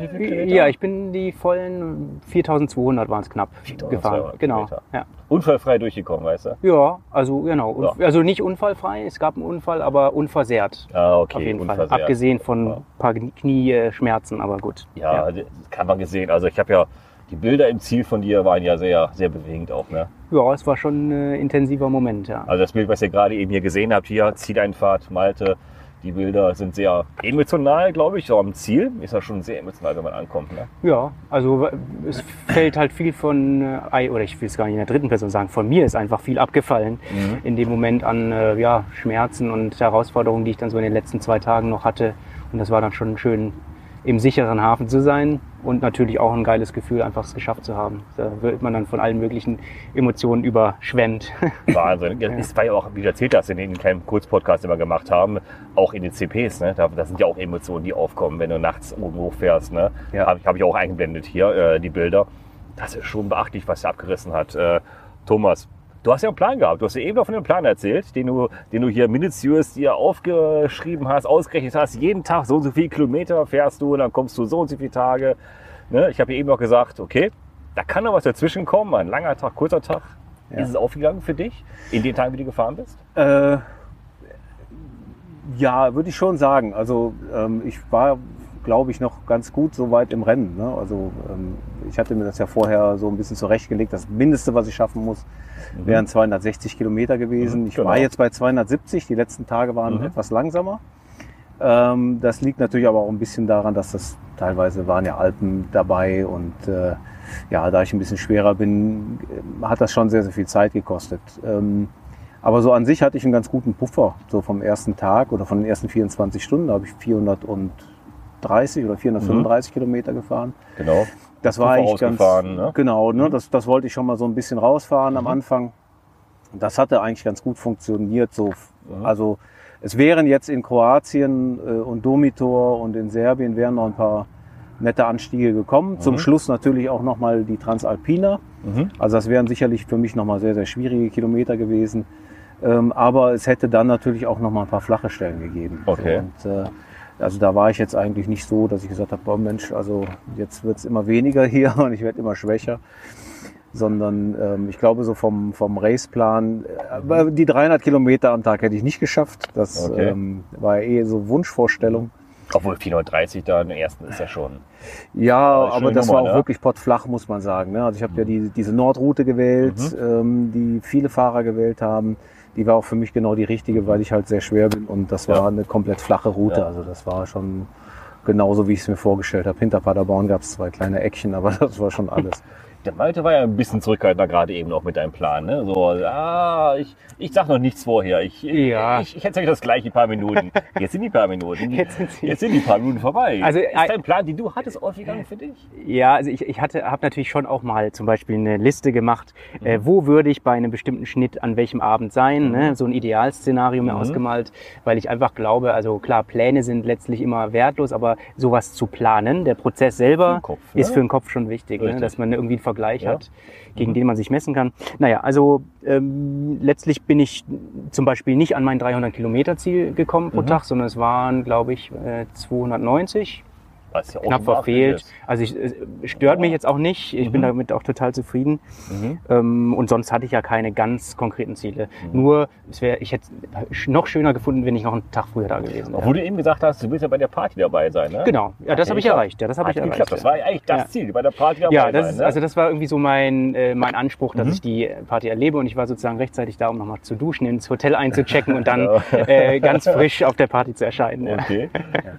Ja, ich bin die vollen 4200 waren es knapp 4200 gefahren. Genau. Ja. Unfallfrei durchgekommen, weißt du? ja, also genau. Ja. Also nicht unfallfrei, es gab einen Unfall, aber unversehrt. Ah, okay. auf jeden. Fall. Abgesehen von Ja. ein paar Knieschmerzen, aber gut. Ja, das kann man gesehen. Also ich habe ja, die Bilder im Ziel von dir waren ja sehr, sehr bewegend auch, ne? Ja, es war schon ein intensiver Moment, ja. Also das Bild, was ihr gerade eben hier gesehen habt, hier Zieleinfahrt, Malte, die Bilder sind sehr emotional, glaube ich. So am Ziel ist das schon sehr emotional, wenn man ankommt. Ne? Ja, also es fällt halt viel von, äh, oder ich will es gar nicht in der dritten Person sagen, von mir ist einfach viel abgefallen Mhm. in dem Moment an äh, ja, Schmerzen und Herausforderungen, die ich dann so in den letzten zwei Tagen noch hatte. Und das war dann schon schön, im sicheren Hafen zu sein und natürlich auch ein geiles Gefühl, einfach es geschafft zu haben. Da wird man dann von allen möglichen Emotionen überschwemmt. [LAUGHS] Wahnsinn. Das war ja auch, wie du erzählt hast, in den kleinen Kurzpodcast, den wir gemacht haben, auch in den CPs. Ne? Da, da sind ja auch Emotionen, die aufkommen, wenn du nachts oben hochfährst. Ne? Ja. Habe ich, hab ich auch eingeblendet hier, äh, die Bilder. Das ist schon beachtlich, was er abgerissen hat. Äh, Thomas, du hast ja einen Plan gehabt. Du hast ja eben noch von dem Plan erzählt, den du, den du hier minutiös dir aufgeschrieben hast, ausgerechnet hast. Jeden Tag so und so viele Kilometer fährst du und dann kommst du so und so viele Tage. Ne? Ich habe eben noch gesagt, okay, da kann noch was dazwischen kommen. Ein langer Tag, kurzer Tag. Ja. Ist es aufgegangen für dich in den Tagen, wie du gefahren bist? Äh, ja, würde ich schon sagen. Also ähm, ich war, glaube ich, noch ganz gut so weit im Rennen. Ne? Also ähm, ich hatte mir das ja vorher so ein bisschen zurechtgelegt. Das Mindeste, was ich schaffen muss, wären 260 Kilometer gewesen. Mhm, ich genau. war jetzt bei 270. Die letzten Tage waren Mhm. etwas langsamer. Ähm, das liegt natürlich aber auch ein bisschen daran, dass das teilweise waren ja Alpen dabei und äh, ja, da ich ein bisschen schwerer bin, äh, hat das schon sehr, sehr viel Zeit gekostet. Ähm, aber so an sich hatte ich einen ganz guten Puffer, so vom ersten Tag oder von den ersten 24 Stunden, da habe ich 430 oder 435 Kilometer gefahren. Genau. Das war eigentlich ganz ne? genau. Ne, das, das wollte ich schon mal so ein bisschen rausfahren am Anfang. Das hatte eigentlich ganz gut funktioniert. So, also es wären jetzt in Kroatien äh, und Domitor und in Serbien wären noch ein paar nette Anstiege gekommen. Zum Schluss natürlich auch noch mal die Transalpina. Mhm. Also das wären sicherlich für mich noch mal sehr sehr schwierige Kilometer gewesen. Ähm, aber es hätte dann natürlich auch noch mal ein paar flache Stellen gegeben. Okay. Und, äh, also da war ich jetzt eigentlich nicht so, dass ich gesagt habe, boah Mensch, also jetzt wird's immer weniger hier [LAUGHS] und ich werde immer schwächer. Sondern ähm, ich glaube so vom, vom Raceplan, äh, die 300 Kilometer am Tag hätte ich nicht geschafft. Das Okay. ähm, war eh so Wunschvorstellung. Obwohl 430 da im ersten ist ja schon. Ja, Aber das Nummer, war auch ne? wirklich pottflach, muss man sagen. Ne? Also ich habe ja die, diese Nordroute gewählt, Mhm. ähm, die viele Fahrer gewählt haben. Die war auch für mich genau die richtige, weil ich halt sehr schwer bin und das war Ja. eine komplett flache Route. Ja. Also das war schon genauso, wie ich es mir vorgestellt habe. Hinter Paderborn gab es zwei kleine Eckchen, aber [LAUGHS] das war schon alles. Der Malte war ja ein bisschen zurückhaltender gerade eben noch mit deinem Plan. Ne? So, ah, ich, ich sag noch nichts vorher. Ich, Ja. ich, ich erzähle euch das gleich in ein paar Minuten. [LAUGHS] Jetzt sind die paar Minuten. Jetzt sind sie- Jetzt sind die paar Minuten vorbei. Also, ist äh, dein Plan, den du hattest, aufgegangen für dich? Ja, also ich, ich hatte, habe natürlich schon auch mal zum Beispiel eine Liste gemacht, äh, wo würde ich bei einem bestimmten Schnitt an welchem Abend sein, ne? so ein Idealszenario mir Mhm. ausgemalt, weil ich einfach glaube, also klar, Pläne sind letztlich immer wertlos, aber sowas zu planen, der Prozess selber Kopf, ne? ist für den Kopf schon wichtig, ne? Dass man irgendwie einen Vergleich Ja. hat, gegen den man sich messen kann. Naja, also ähm, letztlich bin ich zum Beispiel nicht an mein 300 Kilometer Ziel gekommen pro Mhm. Tag, sondern es waren, glaube ich, äh, 290 Was ja knapp verfehlt. Also ich, es stört mich jetzt auch nicht. Ich bin Mhm. damit auch total zufrieden. Mhm. Ähm, und sonst hatte ich ja keine ganz konkreten Ziele. Nur, es wäre, ich hätte es noch schöner gefunden, wenn ich noch einen Tag früher da gewesen Obwohl wäre. du eben gesagt hast, du willst ja bei der Party dabei sein, ne? Genau, ja, das habe ich erreicht. Ja, das habe ich erreicht. geklappt. Das war eigentlich das Ja. Ziel, bei der Party dabei Ja, sein. das ist, ne? also das war irgendwie so mein, äh, mein Anspruch, Mhm. dass ich die Party erlebe und ich war sozusagen rechtzeitig da, um nochmal zu duschen, ins Hotel einzuchecken und dann Ja. [LAUGHS] äh, ganz frisch auf der Party zu erscheinen. Ja. Okay.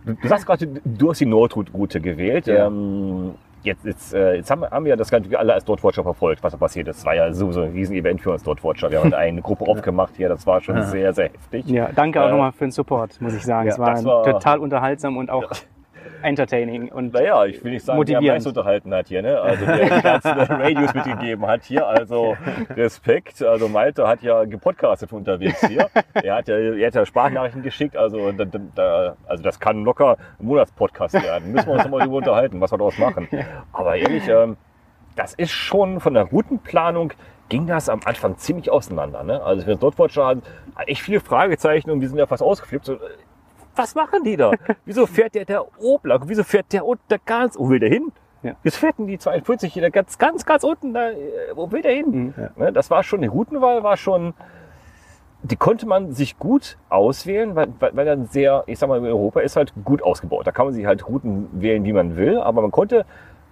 Du, du sagst gerade, du hast die Nordroute gewählt. Ja. Ähm, jetzt, jetzt, äh, jetzt haben, wir- haben wir das Ganze alle als Dotwatcher verfolgt, was da passiert ist. Es war ja sowieso ein Riesen-Event für uns Dotwatcher. Wir haben eine Gruppe [LAUGHS] aufgemacht hier, das war schon sehr, sehr heftig. Ja, danke auch Äh, nochmal für den Support, muss ich sagen. ja, es war, das war- total unterhaltsam und auch entertaining. Und Naja, ich will nicht sagen, der meisten unterhalten hat hier, ne? Also der die ganzen [LAUGHS] Radios mitgegeben hat hier. Also Respekt. Also Malte hat ja gepodcastet unterwegs hier. Er hat ja, er hat ja Sprachnachrichten geschickt. Also, da, da- also das kann locker ein Monatspodcast werden. Müssen wir uns nochmal darüber unterhalten, was wir daraus machen. Aber ehrlich, ähm, das ist schon von der Routenplanung ging das am Anfang ziemlich auseinander. Ne? Also wir Nordwatcher hatten echt viele Fragezeichen und wir sind ja fast ausgeflippt. So, was machen die da? [LAUGHS] Wieso fährt der oben lang? Wieso fährt der unten da ganz, wo will der hin? Ja. Jetzt fährt denn die 42 hier ganz, ganz, ganz unten da, äh, wo will der hin? Mhm. Ne, Das war schon, die Routenwahl war schon, die konnte man sich gut auswählen, weil, weil, weil dann sehr, ich sag mal, Europa ist halt gut ausgebaut. Da kann man sich halt Routen wählen, wie man will, aber man konnte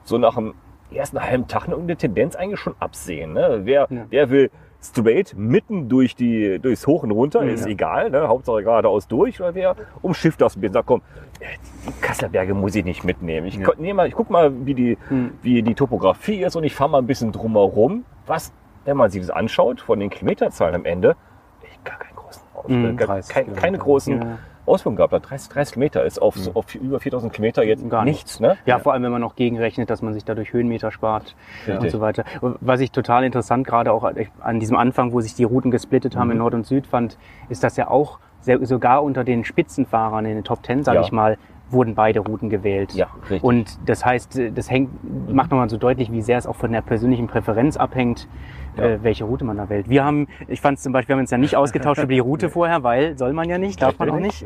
so nach dem ersten halben Tag eine Tendenz eigentlich schon absehen. Ne? Wer, Ja. wer will straight mitten durch die, durchs Hoch und runter, ist Ja. egal, ne? Hauptsache geradeaus durch, oder wer umschifft das ein bisschen, sagt, komm, äh, die Kasselberge muss ich nicht mitnehmen. Ich, Ja. nehm mal, ich guck mal, wie die, Hm. wie die Topografie ist und ich fahre mal ein bisschen drumherum, was, wenn man sich das anschaut, von den Kilometerzahlen am Ende, echt gar keinen großen Auswirkungen, Mhm, gar- 30 kein, keine Kilometer. großen Ja. Auswirkungen gehabt. 30, 30 Kilometer ist auf, so, auf über 4000 Kilometer jetzt Gar nichts, ne? Ja, vor allem, wenn man noch gegenrechnet, dass man sich dadurch Höhenmeter spart und Richtig. so weiter. Was ich total interessant gerade auch an diesem Anfang, wo sich die Routen gesplittet haben in Mhm. Nord und Süd fand, ist, dass ja auch sogar unter den Spitzenfahrern in den Top Ten, sage Ja. ich mal, wurden beide Routen gewählt. Ja, richtig. Und das heißt, das hängt, macht nochmal so deutlich, wie sehr es auch von der persönlichen Präferenz abhängt, Ja. äh, welche Route man da wählt. Wir haben, ich fand es zum Beispiel, wir haben uns ja nicht ausgetauscht [LAUGHS] über die Route vorher, weil soll man ja nicht, darf man auch nicht.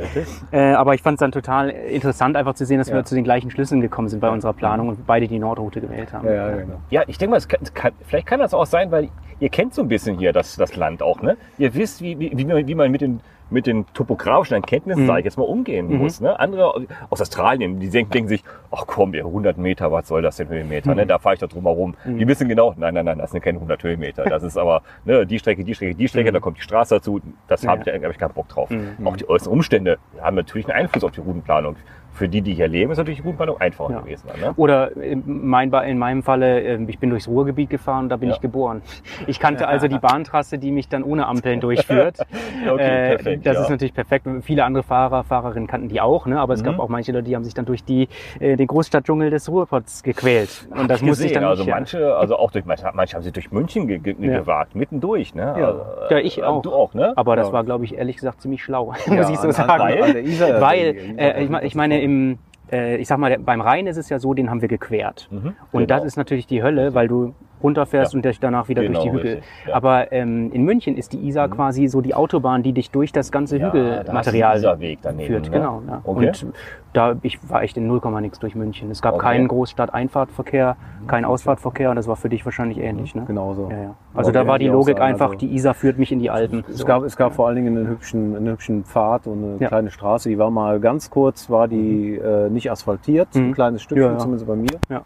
Äh, aber ich fand es dann total interessant, einfach zu sehen, dass Ja. wir zu den gleichen Schlüssen gekommen sind bei unserer Planung und beide die Nordroute gewählt haben. Ja, genau. Ja, ich denke mal, es kann, kann, vielleicht kann das auch sein, weil ihr kennt so ein bisschen hier das, das Land auch, ne? Ihr wisst, wie, wie, wie, man, wie man mit den mit den topografischen Erkenntnissen, Mhm. sag ich jetzt mal, umgehen Mhm. muss. Ne? Andere aus Australien, die denken, denken sich, ach komm, wir 100 Meter, was soll das denn für ein Meter? Ne? Da fahre ich doch drum herum. Mhm. Die wissen genau, nein, nein, nein, das sind keine 100 Höhenmeter. Das ist aber ne, die Strecke, die Strecke, die Strecke, da kommt die Straße dazu. Das Mhm. Ja. habe ich, hab ich keinen Bock drauf. Mhm. Auch die äußeren Umstände haben natürlich einen Einfluss auf die Routenplanung. Für die, die hier leben, ist natürlich die Routenplanung einfacher Ja. gewesen. Ne? Oder in, mein, Ba- in meinem Falle, äh, ich bin durchs Ruhrgebiet gefahren und da bin Ja. ich geboren. Ich kannte also die [LAUGHS] Bahntrasse, die mich dann ohne Ampeln durchführt. [LAUGHS] Okay, Äh, perfekt, das ja. ist natürlich perfekt. Viele andere Fahrer, Fahrerinnen kannten die auch, ne? aber es Mhm. gab auch manche Leute, die haben sich dann durch die, äh, den Großstadtdschungel des Ruhrpots gequält. Und das musste ich dann also nicht. ja. manche, also auch durch manche, manche haben sich durch München ge ge Ja. gewagt, mittendurch, ne? Ja. Also, Ja, ich äh, auch. Du auch, ne? Aber das war, glaube ich, ehrlich gesagt ziemlich schlau, [LAUGHS] Ja, muss ich so sagen. Weil, Isar- äh, ich, mein- ich meine, im, äh, ich sag mal, beim Rhein ist es ja so, den haben wir gequert. Mhm. Und Genau. das ist natürlich die Hölle, weil du runterfährst Ja. und dich danach wieder Genau, durch die Hügel. richtig, ja. Aber ähm, in München ist die Isar quasi so die Autobahn, die dich durch das ganze Ja, da Hügelmaterial Weg daneben, führt. ne? Genau. Ja. Okay. Und da ich war echt in 0, nix durch München. Es gab Okay. keinen Großstadt-Einfahrtverkehr, keinen Ausfahrtverkehr und das war für dich wahrscheinlich ähnlich. Ne? Genauso. Ja, ja. Also Aber da war die Logik sagen, einfach, also- die Isar führt mich in die Alpen. Es So. gab, es gab vor allen Dingen einen hübschen, einen hübschen Pfad und eine Ja. kleine Straße. Die war mal ganz kurz, war die äh, nicht asphaltiert, Mhm. ein kleines Stückchen, Ja, ja. zumindest bei mir.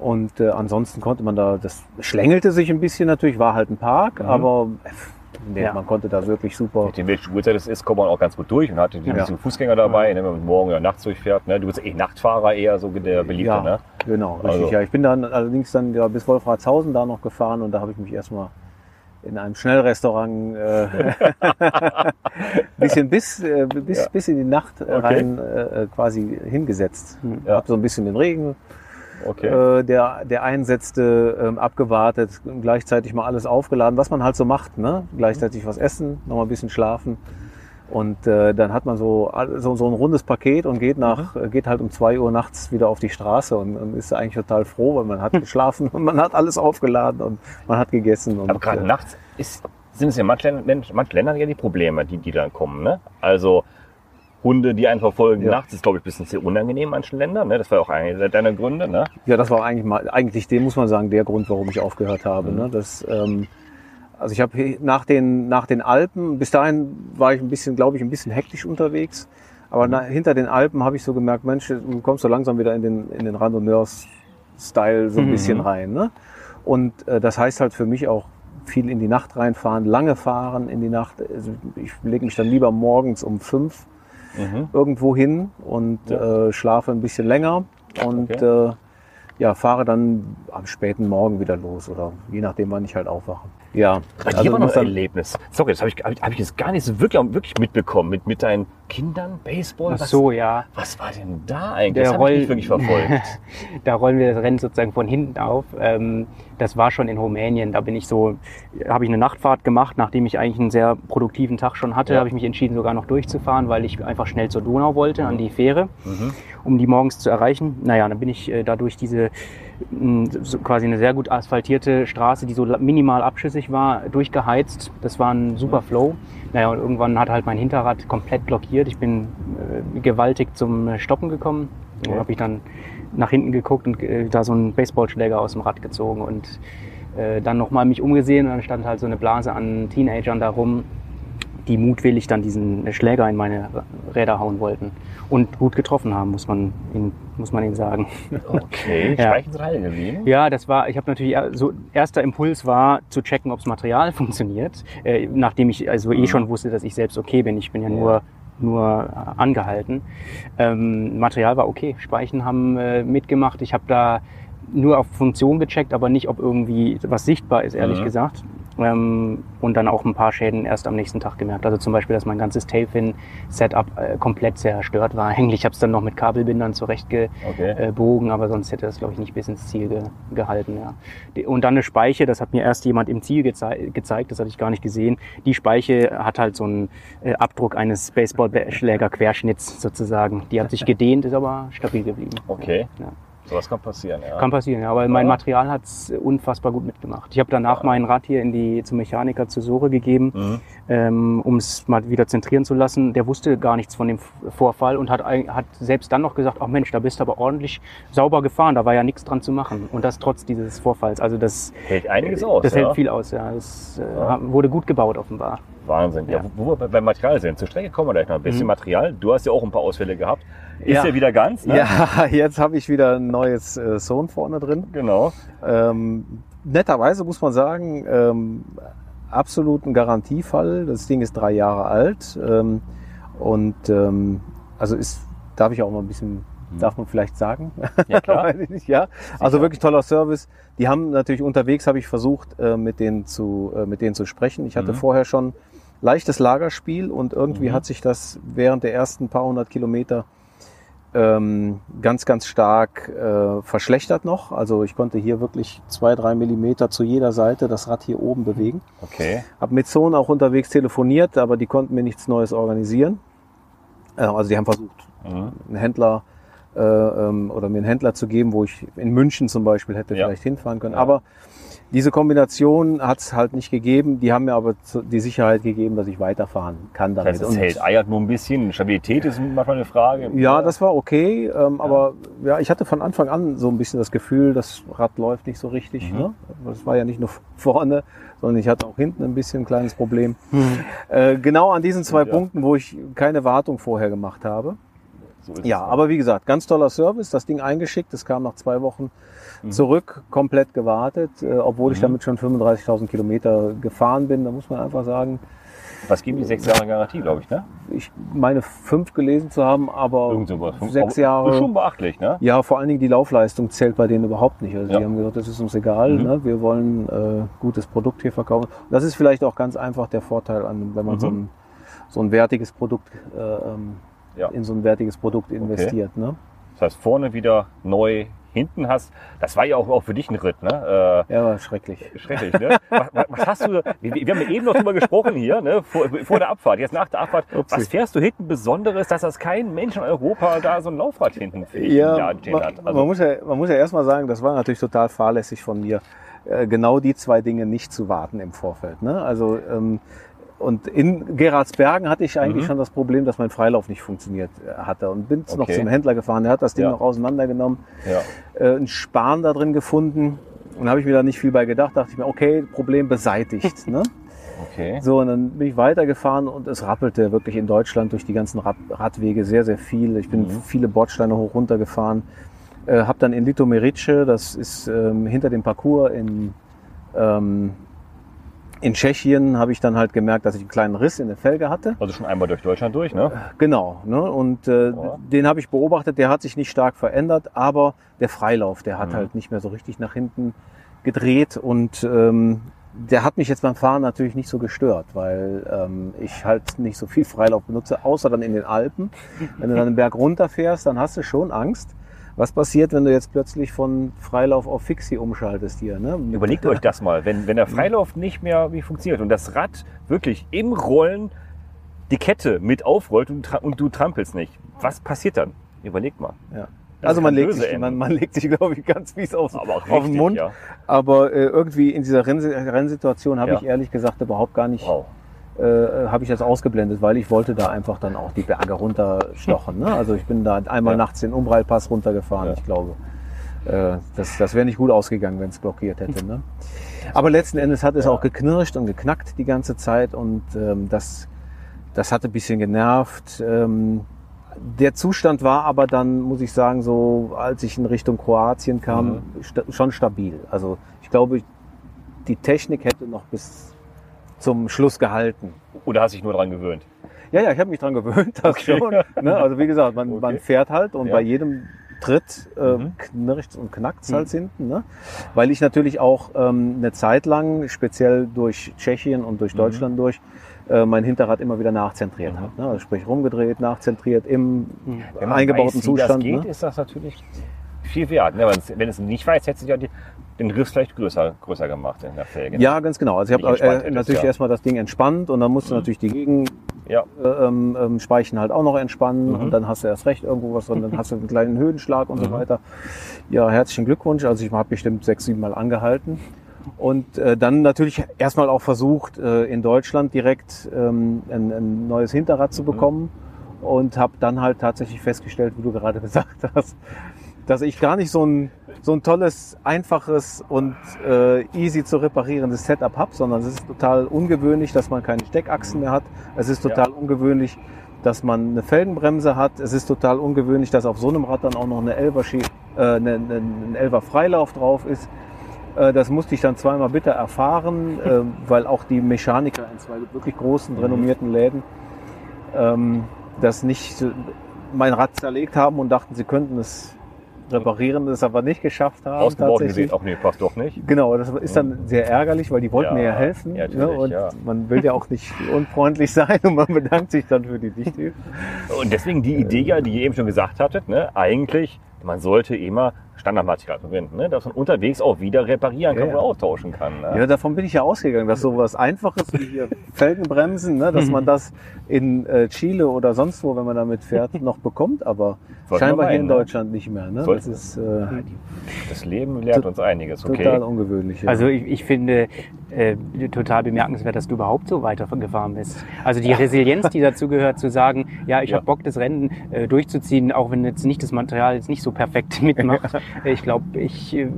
Und äh, ansonsten konnte man da, das schlängelte sich ein bisschen natürlich, war halt ein Park, aber äh, nee, Ja. man konnte da wirklich super. Mit dem welche Uhrzeit es ist, kommt man auch ganz gut durch und hat die Ja. bisschen Fußgänger dabei, ne, wenn man morgen oder nachts durchfährt. Ne? Du bist eh Nachtfahrer eher so der Beliebte, ja, ne? genau, richtig. Also- Ja, ich bin dann allerdings dann ja, bis Wolfratshausen da noch gefahren und da habe ich mich erstmal in einem Schnellrestaurant äh, [LAUGHS] bisschen bis, äh, bis, Ja. bis in die Nacht äh, Okay. rein äh, quasi hingesetzt. Ja. Hab so ein bisschen den Regen, Okay. äh, der, der einsetzte, ähm, abgewartet, gleichzeitig mal alles aufgeladen, was man halt so macht. Ne? Gleichzeitig was essen, noch mal ein bisschen schlafen. Und äh, dann hat man so, so, so ein rundes Paket und geht, nach, äh, geht halt um zwei Uhr nachts wieder auf die Straße und, und ist eigentlich total froh, weil man hat [LAUGHS] geschlafen und man hat alles aufgeladen und man hat gegessen. Und, Aber gerade äh, nachts ist, sind es ja manche manche Länder ja die Probleme, die, die dann kommen. Ne? Also Hunde, die einen verfolgen Ja. nachts, ist glaube ich ein bisschen sehr unangenehm in manchen Ländern. Ne? Das war auch einer deiner Gründe. Ne? Ja, das war eigentlich mal, eigentlich dem muss man sagen, der Grund, warum ich aufgehört habe. Ne? Das, ähm, also ich habe nach den, nach den Alpen, bis dahin war ich ein bisschen, glaube ich, ein bisschen hektisch unterwegs. Aber na, hinter den Alpen habe ich so gemerkt, Mensch, du kommst so langsam wieder in den, in den Randonneurs-Style so ein Mhm. bisschen rein. Ne? Und äh, das heißt halt für mich auch viel in die Nacht reinfahren, lange fahren in die Nacht. Also ich lege mich dann lieber morgens um fünf Mhm. irgendwo hin und Ja. äh, schlafe ein bisschen länger und Okay. äh, ja, fahre dann am späten Morgen wieder los oder je nachdem, wann ich halt aufwache. Ja, also war noch ein Erlebnis. Sorry, das habe ich, hab ich, hab ich jetzt gar nicht so wirklich, wirklich mitbekommen. Mit, mit deinen Kindern, Baseball? Ach Was, so, ja. was war denn da eigentlich? Der das habe ich nicht wirklich verfolgt. [LAUGHS] da rollen wir das Rennen sozusagen von hinten auf. Ähm, das war schon in Rumänien. Da bin ich so, habe ich eine Nachtfahrt gemacht, nachdem ich eigentlich einen sehr produktiven Tag schon hatte, Ja. habe ich mich entschieden, sogar noch durchzufahren, weil ich einfach schnell zur Donau wollte, an die Fähre, Mhm. um die morgens zu erreichen. Naja, dann bin ich äh, da durch diese so quasi eine sehr gut asphaltierte Straße, die so minimal abschüssig war, durchgeheizt. Das war ein super Flow. Naja, und irgendwann hat halt mein Hinterrad komplett blockiert. Ich bin äh, gewaltig zum äh, Stoppen gekommen. Da Okay. habe ich dann nach hinten geguckt und äh, da so einen Baseballschläger aus dem Rad gezogen und äh, dann nochmal mich umgesehen und dann stand halt so eine Blase an Teenagern da rum, die mutwillig dann diesen Schläger in meine Räder hauen wollten und gut getroffen haben, muss man ihnen, muss man ihnen sagen. Okay, [LAUGHS] Ja. Speichen sind heil geblieben. Ja, das war, ich habe natürlich, so erster Impuls war zu checken, ob das Material [LAUGHS] funktioniert, äh, nachdem ich also eh schon wusste, dass ich selbst okay bin. Ich bin ja, Ja. nur nur angehalten. Ähm, Material war okay, Speichen haben äh, mitgemacht. Ich habe da nur auf Funktion gecheckt, aber nicht, ob irgendwie was sichtbar ist, ehrlich Mhm. gesagt. Ähm, und dann auch ein paar Schäden erst am nächsten Tag gemerkt. Also zum Beispiel, dass mein ganzes Tailfin-Setup äh, komplett zerstört war. [LAUGHS] Eigentlich habe es dann noch mit Kabelbindern zurechtge Okay. aber sonst hätte das, glaube ich, nicht bis ins Ziel ge gehalten. Ja. Und dann eine Speiche, das hat mir erst jemand im Ziel gezei gezeigt, das hatte ich gar nicht gesehen. Die Speiche hat halt so einen äh, Abdruck eines Baseballschläger-Querschnitts sozusagen. Die hat sich [LAUGHS] gedehnt, ist aber stabil geblieben. Okay. Ja. Sowas kann passieren, ja. Kann passieren, ja, aber mein Ja. Material hat es unfassbar gut mitgemacht. Ich habe danach mein Rad hier in die, zum Mechaniker zur Sore gegeben, Mhm. ähm, um es mal wieder zentrieren zu lassen. Der wusste gar nichts von dem Vorfall und hat, hat selbst dann noch gesagt, ach Mensch, da bist du aber ordentlich sauber gefahren, da war ja nichts dran zu machen. Und das trotz dieses Vorfalls. Also das, Hält einiges aus. das ja. hält viel aus, ja. Das äh, Ja. wurde gut gebaut offenbar. Wahnsinn. Ja. Ja. wo wir bei- beim Material sind. Zur Strecke kommen wir gleich noch ein bisschen Material. Du hast ja auch ein paar Ausfälle gehabt. Ist ja, Ja. wieder ganz, ne? Ja, [LAUGHS] jetzt habe ich wieder ein neues äh, Zone vorne drin. Genau. Ähm, netterweise muss man sagen, ähm, absolut ein Garantiefall. Das Ding ist drei Jahre alt. Ähm, und ähm, also ist, darf ich auch mal ein bisschen, darf man vielleicht sagen? Ja, [LAUGHS] klar. Ja. Also wirklich toller Service. Die haben natürlich unterwegs, habe ich versucht, äh, mit denen zu, äh, mit denen zu sprechen. Ich hatte Mhm. vorher schon leichtes Lagerspiel und irgendwie Mhm. hat sich das während der ersten paar hundert Kilometer ähm, ganz, ganz stark äh, verschlechtert noch. Also ich konnte hier wirklich zwei, drei Millimeter zu jeder Seite das Rad hier oben bewegen. Okay. Hab mit Zone auch unterwegs telefoniert, aber die konnten mir nichts Neues organisieren. Äh, also die haben versucht, Mhm. einen Händler äh, ähm, oder mir einen Händler zu geben, wo ich in München zum Beispiel hätte Ja. vielleicht hinfahren können. Ja. Aber diese Kombination hat es halt nicht gegeben. Die haben mir aber die Sicherheit gegeben, dass ich weiterfahren kann Das damit. heißt, es hält, eiert nur ein bisschen. Stabilität ist manchmal eine Frage. ja, das war okay, ähm, aber ja, ich hatte von Anfang an so ein bisschen das Gefühl, das Rad läuft nicht so richtig. Mhm. Ne? Das war ja nicht nur [LAUGHS] vorne, sondern ich hatte auch hinten ein bisschen ein kleines Problem. Äh, genau an diesen zwei Ja. Punkten, wo ich keine Wartung vorher gemacht habe. So Ja, aber wie gesagt, ganz toller Service, das Ding eingeschickt, es kam nach zwei Wochen zurück, komplett gewartet, äh, obwohl ich Mhm. damit schon 35.000 Kilometer gefahren bin. Da muss man einfach sagen, Was geben die sechs Jahre Garantie, glaube ich, ne? ich meine fünf gelesen zu haben, aber sechs Jahre. Schon beachtlich, ne? Ja, vor allen Dingen die Laufleistung zählt bei denen überhaupt nicht. Also Ja. die haben gesagt, das ist uns egal, Mhm. ne? wir wollen äh, gutes Produkt hier verkaufen. Das ist vielleicht auch ganz einfach der Vorteil, an, wenn man Mhm. so, ein, so ein wertiges Produkt äh, ähm, Ja. in so ein wertiges Produkt investiert. Ne? Das heißt, vorne wieder neu, hinten hast. Das war ja auch, auch für dich ein Ritt, ne? Ja, war schrecklich. Äh, schrecklich, ne? [LAUGHS] was, was- hast du, wir, wir haben ja eben noch drüber gesprochen hier, ne? Vor, vor der Abfahrt, jetzt nach der Abfahrt. Upsi. Was fährst du hinten Besonderes, dass das kein Mensch in Europa da so ein Laufrad hinten Ja, stehen man, hat? man, Also, muss ja, man muss ja erstmal sagen, das war natürlich total fahrlässig von mir, äh, genau die zwei Dinge nicht zu warten im Vorfeld. Ne? Also ähm, und in Geratsbergen hatte ich eigentlich Mhm. schon das Problem, dass mein Freilauf nicht funktioniert äh, hatte und bin noch Okay. zum Händler gefahren. Der hat das Ding Ja. noch auseinandergenommen, ja. äh, einen Span da drin gefunden und habe ich mir da nicht viel bei gedacht. Dachte ich mir, okay, Problem beseitigt. [LAUGHS] ne? Okay. So, und dann bin ich weitergefahren und es rappelte wirklich in Deutschland durch die ganzen Rad Radwege sehr, sehr viel. Ich bin Mhm. viele Bordsteine hoch runter gefahren. Äh, hab dann in Litomerice, das ist ähm, hinter dem Parcours in, ähm, in Tschechien, habe ich dann halt gemerkt, dass ich einen kleinen Riss in der Felge hatte. Also schon einmal durch Deutschland durch, ne? Genau. Ne? Und äh, Ja. den habe ich beobachtet, der hat sich nicht stark verändert, aber der Freilauf, der hat Mhm. halt nicht mehr so richtig nach hinten gedreht und ähm, der hat mich jetzt beim Fahren natürlich nicht so gestört, weil ähm, ich halt nicht so viel Freilauf benutze, außer dann in den Alpen. Wenn du dann den Berg runterfährst, dann hast du schon Angst. Was passiert, wenn du jetzt plötzlich von Freilauf auf Fixie umschaltest hier? Ne? Überlegt euch das mal, wenn, wenn der Freilauf nicht mehr wie funktioniert und das Rad wirklich im Rollen die Kette mit aufrollt und, und du trampelst nicht. Was passiert dann? Überlegt mal. Ja. Also man legt, sich, man, man legt sich, glaube ich, ganz fies auf, Aber auch auf den richtig, Mund. ja. Aber äh, irgendwie in dieser Renn Rennsituation habe Ja. ich ehrlich gesagt überhaupt gar nicht, Wow. Äh, habe ich das ausgeblendet, weil ich wollte da einfach dann auch die Berge runterstochen. Ne? Also ich bin da einmal Ja. nachts den Umbrallpass runtergefahren, Ja. ich glaube. Äh, das das wäre nicht gut ausgegangen, wenn es blockiert hätte. Ne? Aber letzten Endes hat es Ja. auch geknirscht und geknackt die ganze Zeit und ähm, das, das hatte ein bisschen genervt. Ähm, der Zustand war aber dann, muss ich sagen, so als ich in Richtung Kroatien kam, Mhm. sta schon stabil. Also ich glaube, die Technik hätte noch bis zum Schluss gehalten. Oder hast dich nur dran gewöhnt? Ja, ja, ich habe mich dran gewöhnt, das Okay. schon. Ne? Also wie gesagt, man, Okay. man fährt halt und Ja. bei jedem Tritt äh, Mhm. knirscht und knackt halt hinten. Ne? Weil ich natürlich auch ähm, eine Zeit lang, speziell durch Tschechien und durch Mhm. Deutschland durch, äh, mein Hinterrad immer wieder nachzentriert Mhm. habe. Ne? Also sprich rumgedreht, nachzentriert im Wenn eingebauten weiß, Zustand. Wie das geht, ne? ist das natürlich viel wert. Ne? Wenn es- Wenn nicht weiß, hätte sich ja die, den Riss vielleicht größer, größer gemacht in der Felge. ne? Ja, ganz genau. Also ich habe äh, natürlich ja. erstmal das Ding entspannt und dann musst du Mhm. natürlich die Gegen Ja. äh, ähm, ähm, Speichen halt auch noch entspannen Mhm. und dann hast du erst recht irgendwo was drin, dann hast du einen kleinen Höhenschlag und so Mhm. weiter. Ja, herzlichen Glückwunsch. Also ich habe bestimmt sechs, sieben Mal angehalten. Und äh, dann natürlich erstmal auch versucht, äh, in Deutschland direkt ähm, ein, ein neues Hinterrad Mhm. zu bekommen und habe dann halt tatsächlich festgestellt, wie du gerade [LAUGHS] gesagt hast, dass ich gar nicht so ein, so ein tolles, einfaches und äh, easy zu reparierendes Setup habe, sondern es ist total ungewöhnlich, dass man keine Steckachsen mehr hat. Es ist total ungewöhnlich, dass man eine Felgenbremse hat. Es ist total ungewöhnlich, dass auf so einem Rad dann auch noch eine Elfer, äh, eine, eine, ein Elfer Freilauf drauf ist. Äh, Das musste ich dann zweimal bitter erfahren, [LAUGHS] äh, weil auch die Mechaniker in zwei wirklich großen, renommierten Läden ähm, das nicht mein Rad zerlegt haben und dachten, sie könnten es reparieren, das aber nicht geschafft haben. Ausgebaut gesehen, auch nee, passt doch nicht. Genau, das ist dann sehr ärgerlich, weil die wollten Ja, mir ja helfen. ja, ne? Und ja. man will ja auch nicht [LAUGHS] unfreundlich sein und man bedankt sich dann für die Nichthilfe. Und deswegen die Idee ja, die ihr eben schon gesagt hattet, ne, eigentlich, man sollte immer Standardmaterial verwenden, ne, dass man unterwegs auch wieder reparieren kann Ja, oder austauschen kann. Ne? Ja, davon bin ich ja ausgegangen, dass sowas Einfaches wie hier Felgenbremsen, ne, dass man das in äh, Chile oder sonst wo, wenn man damit fährt, [LAUGHS] noch bekommt, aber Sollte scheinbar hier in ne? Deutschland nicht mehr. Ne? Das ist äh, Das Leben lehrt uns einiges, okay. total ungewöhnlich. Ja. Also ich, ich finde äh, total bemerkenswert, dass du überhaupt so weitergefahren bist. Also die Resilienz, die dazu gehört, zu sagen, ja, ich Ja. habe Bock, das Rennen äh, durchzuziehen, auch wenn jetzt nicht das Material jetzt nicht so perfekt [LAUGHS] mitmacht. ich glaube, ich, äh,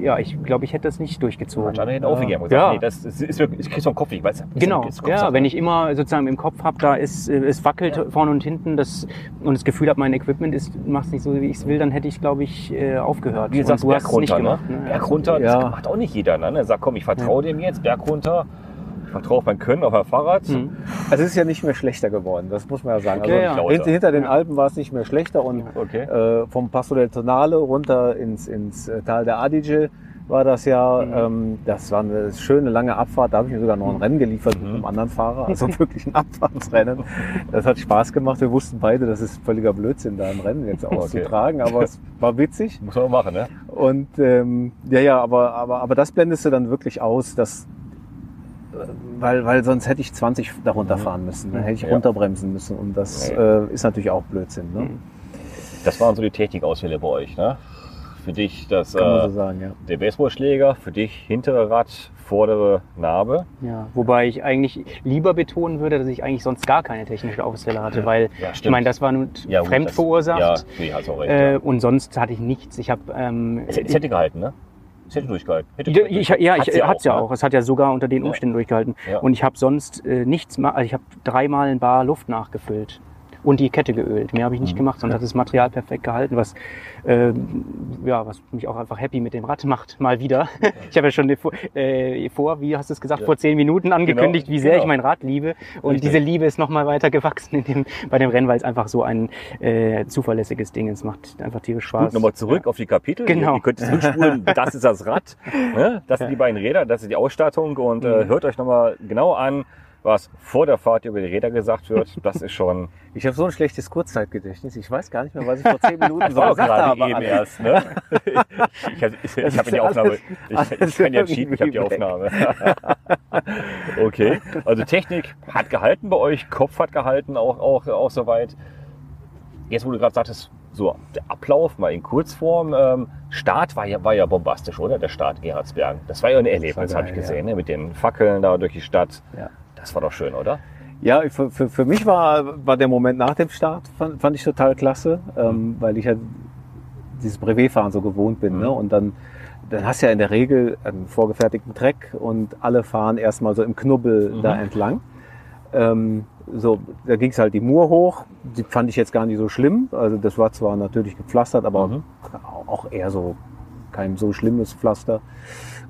ja, ich glaube, ich hätte das nicht durchgezogen. Andere hätten aufgegeben und Ja. gesagt, nee, das ist, ist wirklich, ich krieg's vom Kopf, ich weiß Genau, ist ja, wenn ich immer sozusagen im Kopf habe, da ist, äh, es wackelt vorne und hinten das, und das Gefühl habe, mein Equipment ist, macht nicht so, wie ich es will, dann hätte ich, glaube ich, äh, aufgehört. Wie gesagt, du hast Berg es nicht runter, ne? gemacht. Ne? Berg runter, Ja. das macht auch nicht jeder. Ne? Er sagt, komm, ich vertraue dem jetzt, Berg runter. Ich vertraue auf mein Können, auf mein Fahrrad. Mhm. Also es ist ja nicht mehr schlechter geworden, das muss man ja sagen. Okay, also ja. hinter, hinter den Alpen war es nicht mehr schlechter und Okay. äh, vom Passo del Tonale runter ins, ins äh, Tal der Adige war das ja, ähm, das war eine schöne lange Abfahrt, da habe ich mir sogar noch ein Rennen geliefert mit einem anderen Fahrer, also [LAUGHS] wirklich ein Abfahrtsrennen. Das hat Spaß gemacht, wir wussten beide, das ist völliger Blödsinn, da ein Rennen jetzt [LAUGHS] auszutragen, aber es war witzig. Muss man auch machen, ne? Und ähm, ja, ja, aber, aber, aber das blendest du dann wirklich aus, dass, weil, weil sonst hätte ich 20 darunter fahren müssen, dann hätte ich Ja. runterbremsen müssen und das Ja, äh, ist natürlich auch Blödsinn. Ne? Das waren so die Technikausfälle bei euch, ne? Für dich das, Kann man äh, so sagen, ja. der Baseballschläger, für dich hintere Rad, vordere Narbe. Ja, wobei ich eigentlich lieber betonen würde, dass ich eigentlich sonst gar keine technische Ausfälle hatte, weil Ja, ich meine, das war nun Ja, gut, fremd das- verursacht Ja, nee, hast auch recht. äh, ja. und sonst hatte ich nichts. Ich habe ähm, Es, es hätte gehalten, ne? Es hätte durchgehalten. Hätte Ja, ich, ja, ich, Hat's hat's ja auch. Es hat ja sogar unter den Ja. Umständen durchgehalten. Ja. Und ich habe sonst äh, nichts, also ich habe dreimal ein Bar Luft nachgefüllt und die Kette geölt. Mehr habe ich nicht Mhm. gemacht, sonst hat das Material perfekt gehalten, was ähm, ja, was mich auch einfach happy mit dem Rad macht. [LAUGHS] Mal wieder. Ich habe ja schon vor, äh, vor, wie hast du es gesagt, vor zehn Minuten angekündigt, wie sehr genau. ich mein Rad liebe. Und Richtig. diese Liebe ist noch mal weiter gewachsen in dem, bei dem Rennen, weil es einfach so ein äh, zuverlässiges Ding ist. Es macht einfach tierisch Spaß. Gut, nochmal zurück auf die Kapitel. Genau. Ihr könnt es zurückspulen. [LAUGHS] Das ist das Rad. Ne? Das sind die beiden Räder, das ist die Ausstattung. Und äh, Mhm. hört euch nochmal genau an, was vor der Fahrt über die Räder gesagt wird. [LAUGHS] Das ist schon. Ich habe so ein schlechtes Kurzzeitgedächtnis. Ich weiß gar nicht mehr, was ich vor zehn Minuten [LAUGHS] so gesagt habe. eben erst. Ne? [LAUGHS] Ich, ich, ich habe die Aufnahme. Ich, ich kann ja cheaten, ich habe die. Aufnahme. Okay. Also Technik hat gehalten bei euch, Kopf hat gehalten, auch, auch, auch soweit. Jetzt, wo du gerade sagtest, so der Ablauf mal in Kurzform. Ähm, Start war ja, war ja bombastisch, oder? Der Start Gerhardsbergen. Das war ja ein Erlebnis, habe ich gesehen, ja. ne? mit den Fackeln da durch die Stadt. Ja. Das war doch schön, oder? Ja, für, für, für mich war, war der Moment nach dem Start, fand, fand ich total klasse, ähm, weil ich ja dieses Brevetfahren so gewohnt bin. Ne? Und dann, dann hast du ja in der Regel einen vorgefertigten Track und alle fahren erstmal so im Knubbel da entlang. Ähm, so, da ging es halt die Mur hoch. Die fand ich jetzt gar nicht so schlimm. Also das war zwar natürlich gepflastert, aber Mhm. auch eher so kein so schlimmes Pflaster.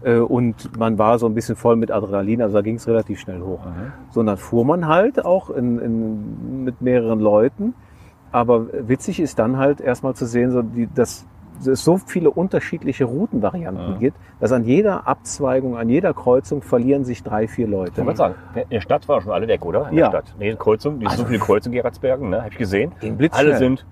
Äh, Und man war so ein bisschen voll mit Adrenalin, also da ging es relativ schnell hoch. So, und dann fuhr man halt auch in, in, mit mehreren Leuten. Aber witzig ist dann halt erstmal zu sehen, so die, dass es so viele unterschiedliche Routenvarianten Mhm. gibt, dass an jeder Abzweigung, an jeder Kreuzung verlieren sich drei, vier Leute. Ich wollte sagen, in der Stadt waren schon alle weg, oder? In Ja. der Stadt. Nee, Kreuzung, die sind so viele Kreuzungen in Gerhardsbergen, ne? Habe ich gesehen. Ging blitzschnell. Alle sind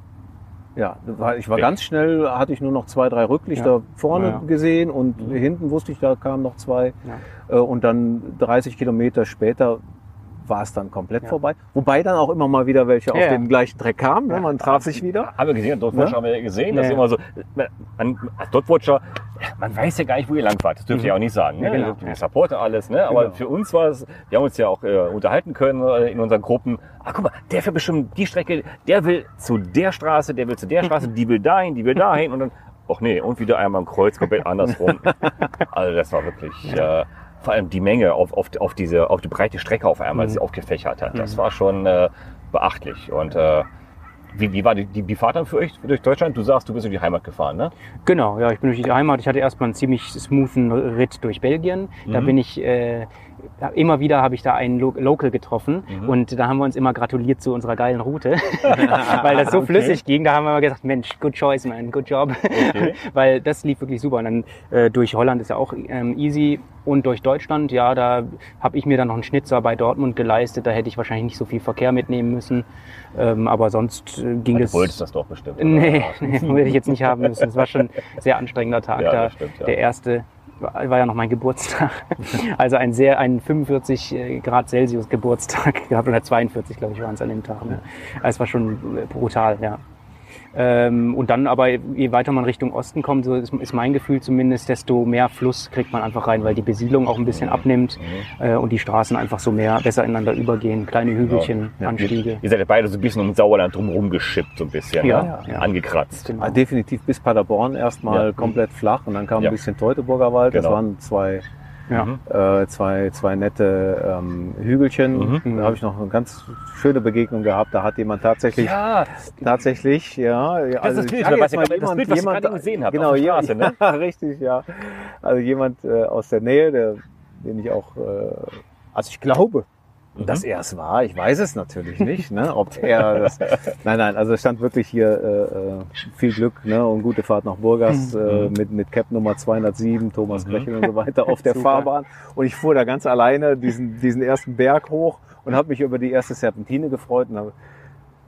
Ja, ich war ganz schnell, hatte ich nur noch zwei, drei Rücklichter Ja. vorne Ja. gesehen und hinten wusste ich, da kamen noch zwei. Äh, Und dann 30 Kilometer später war es dann komplett vorbei. Wobei dann auch immer mal wieder welche auf Ja, ja. den gleichen Dreck kamen. Ne? Man traf sich wieder. Haben wir gesehen, Dotwatcher Ne? haben wir gesehen. Das Ja. ist immer so, man, als Dotwatcher, man weiß ja gar nicht, wo ihr lang fahrt. Das dürft ihr auch nicht sagen. Ne? Ja, genau. Wir supporten alles, ne? aber Genau. für uns war es, wir haben uns ja auch äh, unterhalten können äh, in unseren Gruppen. Ah, guck mal, der fährt bestimmt die Strecke, der will zu der Straße, der will zu der Straße, die will dahin, die will dahin und dann, ach nee, und wieder einmal im Kreuz komplett andersrum. [LAUGHS] also das war wirklich, äh, vor allem die Menge auf, auf, auf diese, auf die breite Strecke auf einmal, die sie aufgefächert hat. Das war schon äh, beachtlich und äh, wie, wie war die, die, die Fahrt dann für euch durch Deutschland? Du sagst, du bist in die Heimat gefahren, ne? Genau, ja, ich bin durch die Heimat. Ich hatte erstmal einen ziemlich smoothen Ritt durch Belgien. Da Mhm. bin ich, äh, immer wieder habe ich da einen Lo Local getroffen Mhm. und da haben wir uns immer gratuliert zu unserer geilen Route, [LAUGHS] weil das so Okay. flüssig ging. Da haben wir immer gesagt, Mensch, good choice, man, good job, Okay. [LAUGHS] weil das lief wirklich super. Und dann äh, durch Holland ist ja auch ähm, easy und durch Deutschland, ja, da habe ich mir dann noch einen Schnitzer bei Dortmund geleistet. Da hätte ich wahrscheinlich nicht so viel Verkehr mitnehmen müssen, ähm, aber sonst äh, ging Du es. wolltest das doch bestimmt. oder? [LAUGHS] Nee, nee, würde ich jetzt nicht haben müssen. Es war schon ein sehr anstrengender Tag Ja, da. stimmt, ja. Der erste war ja noch mein Geburtstag. [LAUGHS] Also ein sehr, ein 45 Grad Celsius Geburtstag [LAUGHS] gehabt oder 42, glaube ich, waren es an dem Tag. Ne? Also es war schon äh, brutal, ja. Ähm, und dann aber, je weiter man Richtung Osten kommt, so ist, ist mein Gefühl zumindest, desto mehr Fluss kriegt man einfach rein, weil die Besiedlung auch ein bisschen abnimmt äh, und die Straßen einfach so mehr besser ineinander übergehen. Kleine Hügelchen, Ja, Anstiege. Ihr seid ja beide so ein bisschen um Sauerland drumherum geschippt, so ein bisschen, Ja, ne? ja. angekratzt. Genau. Ah, definitiv bis Paderborn erstmal Ja. komplett flach und dann kam Ja. ein bisschen Teutoburger Wald. Das Genau. waren zwei, Ja. äh, zwei, zwei nette ähm, Hügelchen. Mhm. Da habe ich noch eine ganz schöne Begegnung gehabt. Da hat jemand tatsächlich, Ja, tatsächlich, ja. ja, das ich Bild, sage was jetzt ihr mal gerade- das Bild, was ihr gerade gesehen habt genau, auf der ja, Straße, ne? ja, [LAUGHS] richtig, ja. Also jemand äh, aus der Nähe, der, den ich auch, äh, also ich glaube, Mhm. dass er es war. Ich weiß es natürlich nicht, ne, ob er das. [LAUGHS] Nein, nein, also es stand wirklich hier äh, äh, viel Glück ne, und gute Fahrt nach Burgas äh, mit, mit Cap Nummer 207, Thomas Mhm. Krechel und so weiter auf der [LAUGHS] Super. Fahrbahn. Und ich fuhr da ganz alleine diesen, diesen ersten Berg hoch und habe mich über die erste Serpentine gefreut und habe,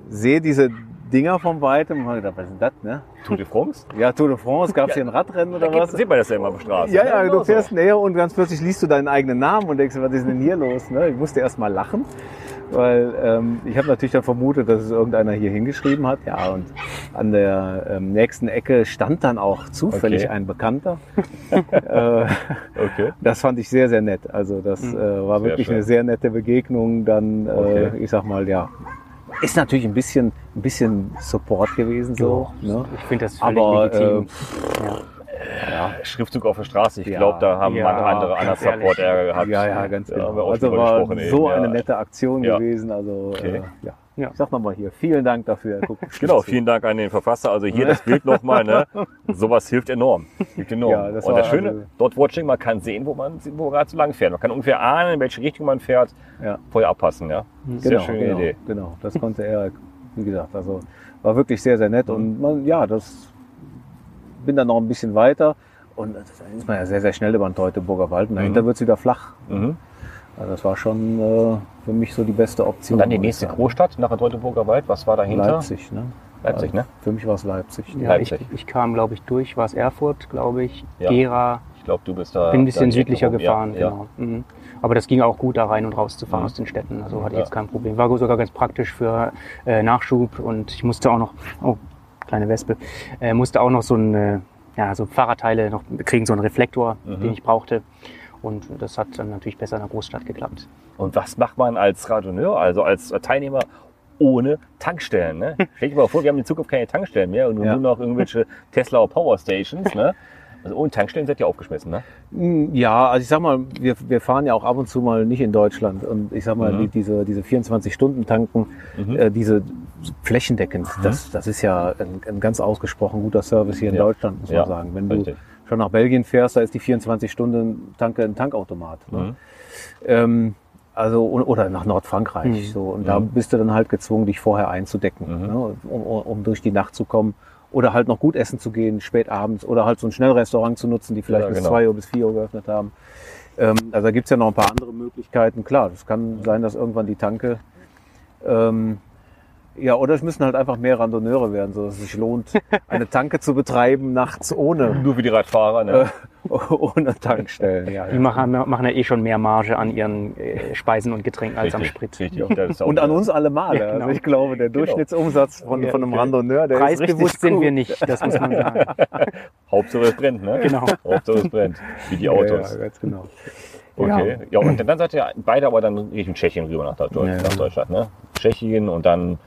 sehe diese Dinger von weitem und habe gedacht, was ist denn das, ne? Tour de France? Ja, Tour de France, gab es hier ein Radrennen oder was? sieht man das ja immer auf der Straße. Ja, ne? ja, du fährst so. näher und ganz plötzlich liest du deinen eigenen Namen und denkst, was ist denn hier los? Ne? Ich musste erst mal lachen, weil ähm, ich habe natürlich dann vermutet, dass es irgendeiner hier hingeschrieben hat. Ja, und an der ähm, nächsten Ecke stand dann auch zufällig Okay. ein Bekannter. [LAUGHS] äh, Okay. das fand ich sehr, sehr nett. Also das äh, war Sehr wirklich schön. eine sehr nette Begegnung. Dann, Okay. äh, ich sag mal, ja, ist natürlich ein bisschen, ein bisschen Support gewesen so. Ne? Ich finde das völlig Aber legitim. äh, ja. Ja, Schriftzug auf der Straße. Ich Ja. glaube, da haben Ja, manche andere ehrlich. Support Ärger gehabt. Ja, ja, ganz Da genau. also war gesprochen eben, so ja. eine nette Aktion gewesen. Also Okay. äh, ja. Ja. Ich sag nochmal hier, vielen Dank dafür. [LAUGHS] Guck, Genau, vielen Dank an den Verfasser. Also hier das Bild nochmal, ne? [LAUGHS] Sowas hilft enorm. Hilft enorm. Ja, das und das Schöne, also- dort Watching, man kann sehen, wo man wo gerade so lang fährt. Man kann ungefähr ahnen, in welche Richtung man fährt. Ja. Vorher abpassen, ja. Sehr Genau, schöne genau, Idee. genau. Das [LAUGHS] konnte er, wie gesagt, also war wirklich sehr, sehr nett. Und man, ja, das bin dann noch ein bisschen weiter. Und dann ist man ja sehr, sehr schnell über den Teutoburger Wald. Und dahinter Mhm. wird es wieder flach. Mhm. Also das war schon äh, für mich so die beste Option. Und dann die ich nächste. Großstadt nach der Teutoburger Wald. Was war dahinter? Leipzig, ne? Leipzig, ne? Für mich war es Leipzig. Ja, ich, Leipzig. ich kam, glaube ich, durch, war es Erfurt, glaube ich, Ja. Gera, Ich glaube, du bist da. bin ein bisschen südlicher rum. gefahren, Ja, genau. Mhm. Aber das ging auch gut, da rein und raus zu fahren Mhm. aus den Städten. Also hatte ich Ja. jetzt kein Problem. War sogar ganz praktisch für äh, Nachschub und ich musste auch noch, oh, kleine Wespe, äh, musste auch noch so ein, äh, ja, so Fahrradteile noch kriegen, so einen Reflektor, Mhm. den ich brauchte. Und das hat dann natürlich besser in der Großstadt geklappt. Und was macht man als Radonneur, also als Teilnehmer ohne Tankstellen? Ne? [LAUGHS] Stell dir mal vor, wir haben in Zukunft keine Tankstellen mehr und Ja. nur noch irgendwelche [LAUGHS] Tesla oder Power Stations. Ne? Also ohne Tankstellen seid ihr aufgeschmissen, ne? Mm, Ja, also ich sag mal, wir, wir fahren ja auch ab und zu mal nicht in Deutschland und ich sag mal, Mhm. die, diese, diese 24-Stunden-Tanken, Mhm. äh, diese flächendeckend, das, das ist ja ein, ein ganz ausgesprochen guter Service hier in Ja. Deutschland, muss Ja, man sagen. Wenn du richtig. Schon nach Belgien fährst, da ist die 24-Stunden-Tanke ein Tankautomat. Ne? Mhm. Ähm, also, oder nach Nordfrankreich. Mhm. So, und da Mhm. bist du dann halt gezwungen, dich vorher einzudecken, Mhm. ne? um, um, um durch die Nacht zu kommen. Oder halt noch gut essen zu gehen, spät abends. Oder halt so ein Schnellrestaurant zu nutzen, die vielleicht Ja, bis genau. zwei Uhr bis vier Uhr geöffnet haben. Ähm, also da gibt's ja noch ein paar andere Möglichkeiten. Klar, es kann sein, dass irgendwann die Tanke ähm, Ja, oder es müssen halt einfach mehr Randonneure werden, so dass es sich lohnt, [LAUGHS] eine Tanke zu betreiben nachts ohne, Nur für die Radfahrer, ne? [LAUGHS] ohne Tankstellen. Ja, Die ja. machen, machen ja eh schon mehr Marge an ihren äh, Speisen und Getränken als am Richtig, Sprit. Richtig. Ist Und an uns alle Male. Ja, genau. Also ich glaube, der Durchschnittsumsatz von, Ja, von einem. Randonneur, der ist Preisbewusst richtig sind wir nicht, das muss man sagen. [LAUGHS] Hauptsache es brennt, ne? Genau. Hauptsache es brennt. Wie die Autos. Ja, ja, ganz genau. Okay. Ja, und dann seid ihr beide aber dann Richtung Tschechien rüber nach, Deutschland, Ja, ja. nach Deutschland, ne? Tschechien und dann,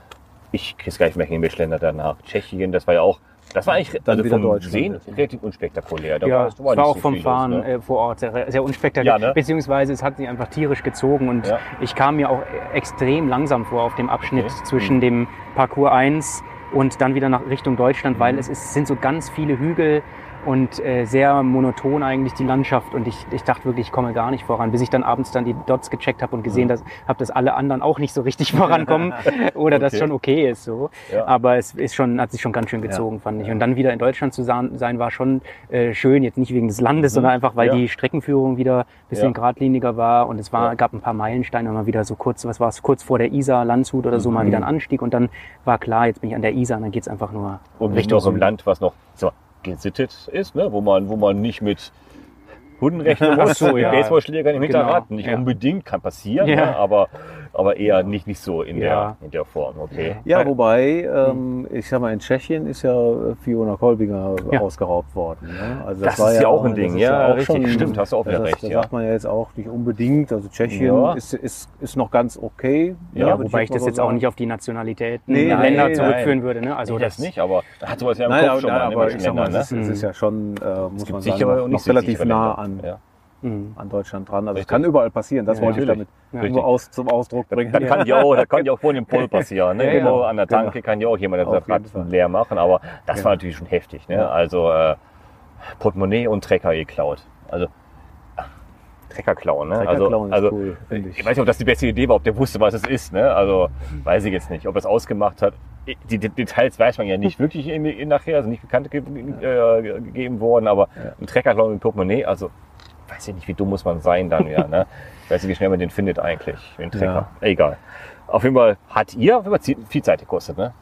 ich krieg's gar nicht mehr hin, Mitschländer danach. Tschechien, das war ja auch, das war eigentlich Dann also wieder Deutschland Sehen ne? relativ unspektakulär. Da Ja, es war nicht auch so vom Fahren los, ne? äh, vor Ort sehr, sehr unspektakulär. Ja, ne? Beziehungsweise es hat sich einfach tierisch gezogen und Ja. ich kam mir auch extrem langsam vor auf dem Abschnitt Okay. zwischen dem Parcours 1 und dann wieder nach Richtung Deutschland, Mhm. weil es ist, sind so ganz viele Hügel und äh, sehr monoton eigentlich die Landschaft und ich, ich dachte wirklich, ich komme gar nicht voran, bis ich dann abends dann die Dots gecheckt habe und gesehen Mhm. dass, habe, dass alle anderen auch nicht so richtig vorankommen [LAUGHS] oder dass Okay. schon okay ist so. Ja. Aber es ist schon, hat sich schon ganz schön gezogen, fand ich. Und dann wieder in Deutschland zu sein, war schon äh, schön, jetzt nicht wegen des Landes, sondern einfach, weil Mhm. Ja. die Streckenführung wieder ein bisschen Ja. geradliniger war und es war, Ja. gab ein paar Meilensteine, mal wieder so kurz, was war es, kurz vor der Isar, Landshut oder so, mal Mhm. wieder ein Anstieg und dann war klar, jetzt bin ich an der Isar und dann geht's einfach nur Und nicht Richtung noch im Süden. Land, was noch mal, gesittet ist, ne? wo, man, wo man nicht mit Hunden rechnen [LAUGHS] muss, so, ja. Baseballschlägern im Genau, Hinterrad. Nicht ja. unbedingt, kann passieren, Ja. ne? aber, aber eher nicht, nicht so in, Ja. der, in der Form. Okay. Ja, wobei, ähm, ich sag mal, in Tschechien ist ja Fiona Kolbinger Ja. ausgeraubt worden. Ne? Also Das ist ja auch ein das Ding, ja, auch richtig, stimmt, hast du auch wieder das, recht, Das ja. sagt man ja jetzt auch nicht unbedingt. Also Tschechien Ja. ist, ist, ist noch ganz okay. Ja, Ja, wobei ich das jetzt auch nicht auf die Nationalitäten Nee, der nein, Länder nein, zurückführen würde. Ne? Also das nicht, aber hat sowas ja im Nein, Kopf aber, schon mal, ne, aber ich sag mal, ist, ne? ist ja schon, äh, muss man sagen, noch, relativ nah an, Ja. Mhm. an Deutschland dran. Also es kann überall passieren. Das Ja, wollte ich damit natürlich. nur aus, zum Ausdruck bringen. Das kann ja auch, das kann ja auch vor dem Pol [LAUGHS] passieren. Ne? Ja, ja. Genau, an der Genau. Tanke kann ja auch jemand das Rad leer machen, aber das Ja. war natürlich schon heftig. Ne? Ja. Also äh, Portemonnaie und Trecker geklaut. Also Trecker klauen, ne? Trecker also, klauen ist also cool, finde ich. ich weiß nicht, ob das die beste Idee war, ob der wusste, was es ist. Ne? Also weiß ich jetzt nicht, ob er es ausgemacht hat. Die D- Details weiß man ja nicht [LAUGHS] wirklich in, in nachher, sind nicht bekannt ge äh, gegeben worden, aber ein Trecker klauen mit Portemonnaie, also weiß ich nicht, wie dumm muss man sein dann, ja. Ne? [LAUGHS] Ich weiß nicht, wie schnell man den findet eigentlich, den Trecker. Egal. Auf jeden Fall hat ihr auf jeden Fall viel Zeit gekostet, ne?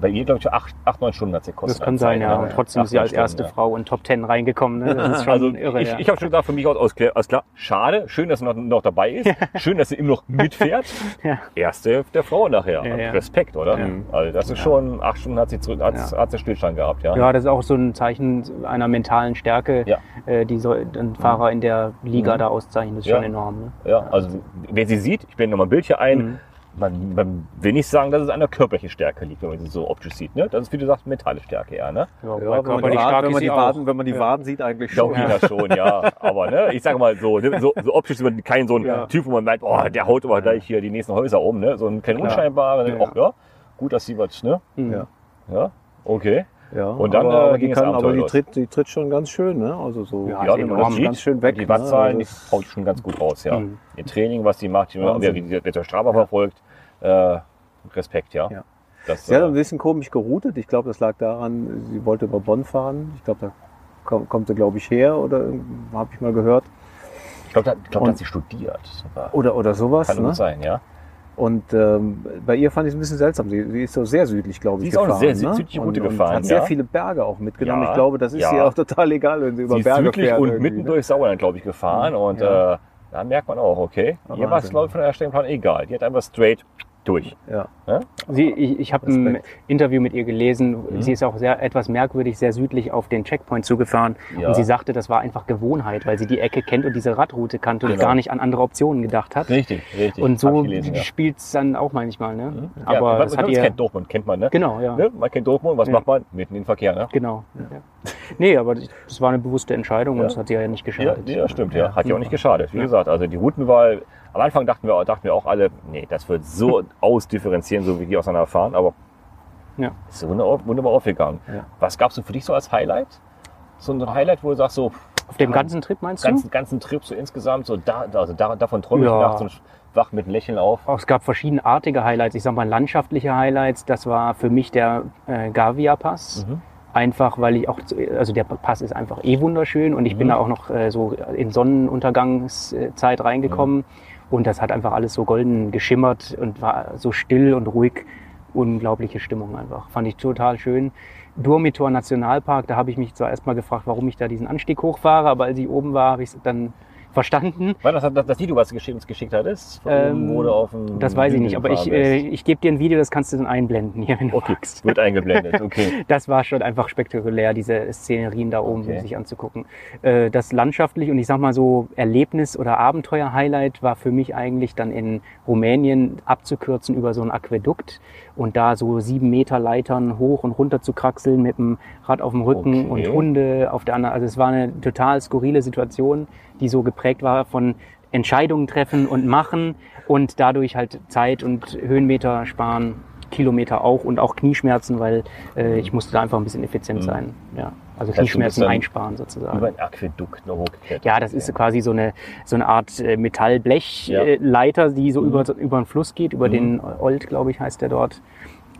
Bei ihr, glaube ich, acht, acht, neun Stunden hat sie gekostet. Das kann an sein, Zeit, ja. ne? Und trotzdem ist sie als neun erste Stunden, Frau in Top Ten reingekommen. Ne? Das ist schon also irre. ich, ja. ich habe schon gesagt, für mich aus, aus, klar, schade, schön, dass sie noch, noch dabei ist, [LAUGHS] schön, dass sie immer noch mitfährt. [LAUGHS] Ja. Erste der Frau nachher. Ja, ja. Respekt, oder? Ja. Also das ist schon, acht Stunden hat sie, zurück, hat, Ja. hat sie Stillstand gehabt, ja. Ja, das ist auch so ein Zeichen einer mentalen Stärke, Ja. äh, die so ein Fahrer in der Liga Mhm. da auszeichnen. Das ist Ja. schon enorm. Ne? Ja, also wer sie sieht, ich blende nochmal ein Bild hier ein, Mhm. man, man will nicht sagen, dass es an der körperlichen Stärke liegt, wenn man sie so optisch sieht. Ne? Das ist, wie du sagst, mentale Stärke eher. Ne? Ja, Ja, wenn man die, Waden, wenn ist man die. Waden, wenn man die Waden sieht, eigentlich Ja, schon. okay, das [LAUGHS] schon, ja. Aber ne, ich sage mal so, ne, so, so optisch ist man kein so ein Ja. Typ, wo man meint, oh, der haut aber gleich hier die nächsten Häuser um. Ne? So ein kleiner Klar. unscheinbarer, Ja. auch ja, gut, dass sie was, ne? Mhm. Ja. Ja, okay. Ja, Und dann, aber, äh, die, kann, aber die tritt, die tritt schon ganz schön, ne? Also so Ja, Ja, enorm. sieht, ganz schön weg. die Wattzahlen, ne? die Das- haut schon ganz gut raus, ja. Mhm. Ihr Training, was die macht, die wie die der Strava verfolgt, äh, Respekt, ja. Ja. Das, Sie hat ein äh, bisschen komisch geroutet. Ich glaube, das lag daran, sie wollte über Bonn fahren. Ich glaube, da kommt, kommt sie, glaube ich, her oder habe ich mal gehört. ich glaube, da, glaub, da hat sie studiert. Oder, oder sowas. Kann ne? sein, ja. Und ähm, bei ihr fand ich es ein bisschen seltsam. Sie, sie ist so sehr südlich, glaube Sie ich, ist auch eine gefahren. sehr ne? südliche Route gefahren, hat sehr ja. viele Berge auch mitgenommen. Ja, Ich glaube, das ist ja. ihr auch total egal, wenn sie über Sie ist Berge südlich fährt. und mitten ne? durch Sauerland, glaube ich, gefahren. Und äh, da merkt man auch, okay, ihr war es, glaube ich, von der Stellenplan egal. Die hat einfach straight durch. Ja. Sie, ich ich habe ein. Interview mit ihr gelesen. Mhm. Sie ist auch sehr etwas merkwürdig, sehr südlich auf den Checkpoint zugefahren. Ja. Und sie sagte, das war einfach Gewohnheit, weil sie die Ecke kennt und diese Radroute kannte und Genau. gar nicht an andere Optionen gedacht hat. Richtig, richtig. Und so gelesen, ja. spielt es dann auch manchmal. Ne? Mhm. Aber ja, man, das man hat ihr. kennt Dortmund, kennt man, ne? Genau, ja. ne? Man kennt Dortmund, was Ja. macht man? Mitten in den Verkehr, ne? Genau. Ja. Nee, aber das war eine bewusste Entscheidung Ja. und das hat ihr ja nicht Ja, geschadet. ja, stimmt, ja. Hat ja auch nicht geschadet. Wie Ja. gesagt, also die Routenwahl, am Anfang dachten wir, dachten wir auch alle, nee, das wird so [LAUGHS] ausdifferenzieren, so wie die auseinander fahren, aber Ja. ist wunderbar, wunderbar aufgegangen. Ja. Was gab's denn für dich so als Highlight? So ein Highlight, wo du sagst, so, Auf dem ganzen Trip meinst du? ganzen, ganzen Trip so insgesamt, so da, also da, davon träume ich Ja. nachts und wach mit einem Lächeln auf. Auch es gab verschiedenartige Highlights. Ich sag mal landschaftliche Highlights. Das war für mich der äh, Gavia Pass. Mhm. Einfach, weil ich auch, also der Pass ist einfach eh wunderschön und ich bin Mhm. da auch noch äh, so in Sonnenuntergangszeit reingekommen Mhm. Und das hat einfach alles so golden geschimmert und war so still und ruhig. unglaubliche Stimmung einfach. Fand ich total schön. Durmitor Nationalpark, da habe ich mich zwar erstmal gefragt, warum ich da diesen Anstieg hochfahre, aber als ich oben war, habe ich dann verstanden. War das das, das Video, was du uns geschickt hattest? Ähm, wo du auf dem Das weiß ich nicht, aber ich, äh, ich gebe dir ein Video, das kannst du dann einblenden hier, wenn du Okay, magst. wird eingeblendet, [LAUGHS] okay. Das war schon einfach spektakulär, diese Szenerien da oben Okay. sich anzugucken. Äh, Das landschaftlich und ich sag mal so Erlebnis- oder Abenteuer-Highlight war für mich eigentlich dann in Rumänien abzukürzen über so ein Aquädukt und da so sieben Meter Leitern hoch und runter zu kraxeln mit dem Rad auf dem Rücken Okay. und Hunde auf der anderen. Also es war eine total skurrile Situation, die so geprägt war von Entscheidungen treffen und machen und dadurch halt Zeit und Höhenmeter sparen, Kilometer auch und auch Knieschmerzen, weil äh, ich musste da einfach ein bisschen effizient sein. Ja, also Mhm. Knieschmerzen einsparen sozusagen. Über ein Aquädukt noch hochgeklettert. Ja, das ist quasi so eine, so eine Art äh, Metallblechleiter, Ja. die so Mhm. über, über den Fluss geht, über Mhm. den Old, glaube ich, heißt der dort.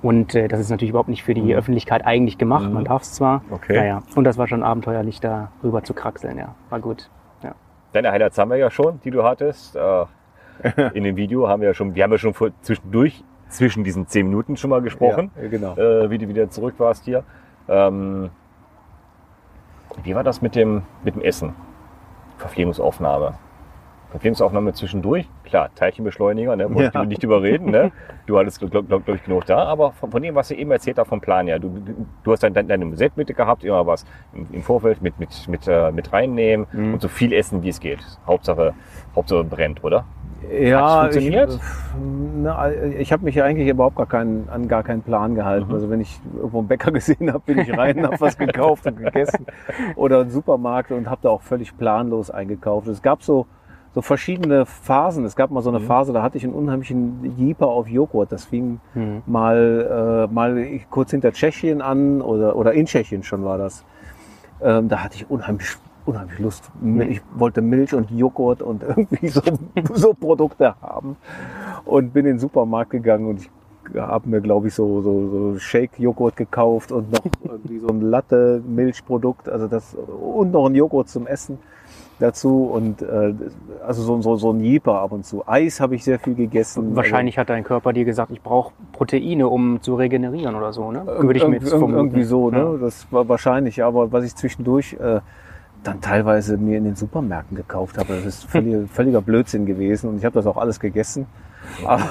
Und äh, das ist natürlich überhaupt nicht für die Öffentlichkeit eigentlich gemacht. Mhm. Man darf es zwar. Okay. Naja, und das war schon abenteuerlich, da rüber zu kraxeln, ja. War gut. Ja. Deine Highlights haben wir ja schon, die du hattest. Äh, [LAUGHS] In dem Video haben wir ja schon, wir haben ja schon vor, zwischendurch, zwischen diesen zehn Minuten schon mal gesprochen, Ja, genau. äh, wie du wieder zurück warst hier. Ähm, wie war das mit dem, mit dem Essen? Verpflegungsaufnahme. Verpflegungsaufnahme zwischendurch, klar, Teilchenbeschleuniger, ne, wollte Ja. ich nicht überreden, ne? Du hattest, glaube glaub, glaub ich, genug da, aber von, von dem, was ihr eben erzählt habt vom Plan, ja, du, du, hast dein, dein, deine Set mit gehabt, immer was im, im Vorfeld mit, mit, mit, äh, mit reinnehmen Mhm. und so viel essen, wie es geht. Hauptsache, Hauptsache brennt, oder? Ja, funktioniert? ich, na, ich habe mich ja eigentlich überhaupt gar keinen, an gar keinen Plan gehalten. Mhm. Also wenn ich irgendwo einen Bäcker [LAUGHS] gesehen habe, bin ich rein, habe was gekauft und gegessen. Oder einen Supermarkt und habe da auch völlig planlos eingekauft. Es gab so, so verschiedene Phasen. Es gab mal so eine Mhm. Phase, da hatte ich einen unheimlichen Jeeper auf Joghurt. Das fing Hm. mal, äh, mal kurz hinter Tschechien an oder, oder in Tschechien schon war das. Ähm, da hatte ich unheimlich, unheimlich Lust. Ich wollte Milch und Joghurt und [LAUGHS] irgendwie so, so Produkte haben und bin in den Supermarkt gegangen und ich habe mir, glaube ich, so, so, so Shake-Joghurt gekauft und noch [LAUGHS] irgendwie so ein Latte-Milchprodukt, also das und noch ein Joghurt zum Essen dazu und äh, also so, so, so ein Jeeper ab und zu. Eis habe ich sehr viel gegessen. Wahrscheinlich hat dein Körper dir gesagt, ich brauche Proteine, um zu regenerieren oder so, ne? Würde ich mir jetzt vermuten. Irgendwie so, ne? Ja. Das war wahrscheinlich, aber was ich zwischendurch äh, dann teilweise mir in den Supermärkten gekauft habe, das ist völliger, [LAUGHS] völliger Blödsinn gewesen und ich habe das auch alles gegessen. Aber,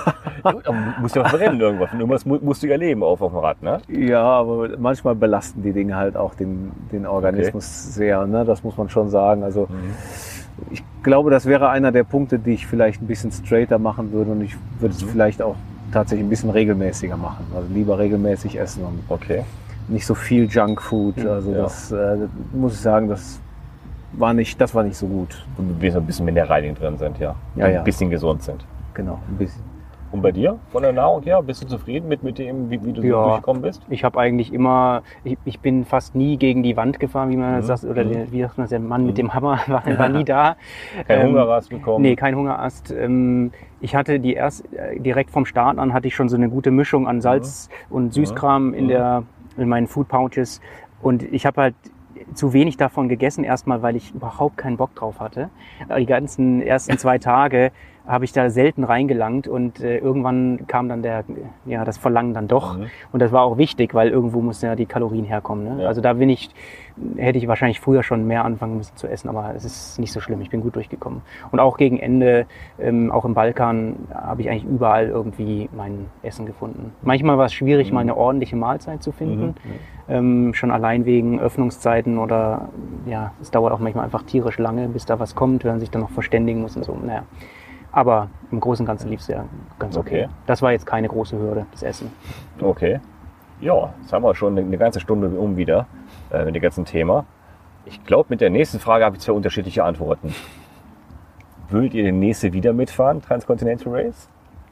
musst ja was brennen irgendwas. Musst du ja leben auf, auf dem Rad, ne? ja, aber manchmal belasten die Dinge halt auch den, den Organismus sehr, ne? Das muss man schon sagen. Also ich glaube, das wäre einer der Punkte, die ich vielleicht ein bisschen straighter machen würde und ich würde es vielleicht auch tatsächlich ein bisschen regelmäßiger machen. Also lieber regelmäßig essen und Okay. nicht so viel Junkfood. Also Ja. das äh, muss ich sagen, das war nicht, das war nicht so gut. Wie so ein bisschen Mineralien drin sind, ja. Ja, ja. Ein bisschen gesund sind. Genau, ein bisschen. Und bei dir, von der Nahrung her, bist du zufrieden mit, mit dem, wie, wie du so Ja. durchgekommen bist? Ich habe eigentlich immer, ich, ich bin fast nie gegen die Wand gefahren, wie man Mhm. das sagt, oder Mhm. wie sagt man, der Mann mit dem Hammer [LAUGHS] war, war nie [LAUGHS] da. Kein Ähm, Hungerrast bekommen? Nee, kein Hungerast. Ähm, Ich hatte die erst äh, direkt vom Start an hatte ich schon so eine gute Mischung an Salz und Süßkram in Mhm. der in meinen Food Pouches und ich habe halt zu wenig davon gegessen erstmal, weil ich überhaupt keinen Bock drauf hatte. Die ganzen ersten zwei Tage habe ich da selten reingelangt und äh, irgendwann kam dann der ja das Verlangen dann doch Mhm. und das war auch wichtig, weil irgendwo mussten ja die Kalorien herkommen. Ne? Ja. Also da bin ich hätte ich wahrscheinlich früher schon mehr anfangen müssen zu essen, aber es ist nicht so schlimm. Ich bin gut durchgekommen. Und auch gegen Ende, ähm, auch im Balkan, habe ich eigentlich überall irgendwie mein Essen gefunden. Manchmal war es schwierig, mal eine ordentliche Mahlzeit zu finden. Ähm, schon allein wegen Öffnungszeiten oder ja, es dauert auch manchmal einfach tierisch lange, bis da was kommt, wenn man sich dann noch verständigen muss und so. Naja. Aber im Großen und Ganzen lief es ja ganz okay. Okay. Das war jetzt keine große Hürde, das Essen. Okay. Ja, jetzt haben wir schon eine, ganze Stunde um wieder äh, mit dem ganzen Thema. Ich glaube, mit der nächsten Frage habe ich zwei unterschiedliche Antworten. Würdet ihr den nächste wieder mitfahren, Transcontinental Race?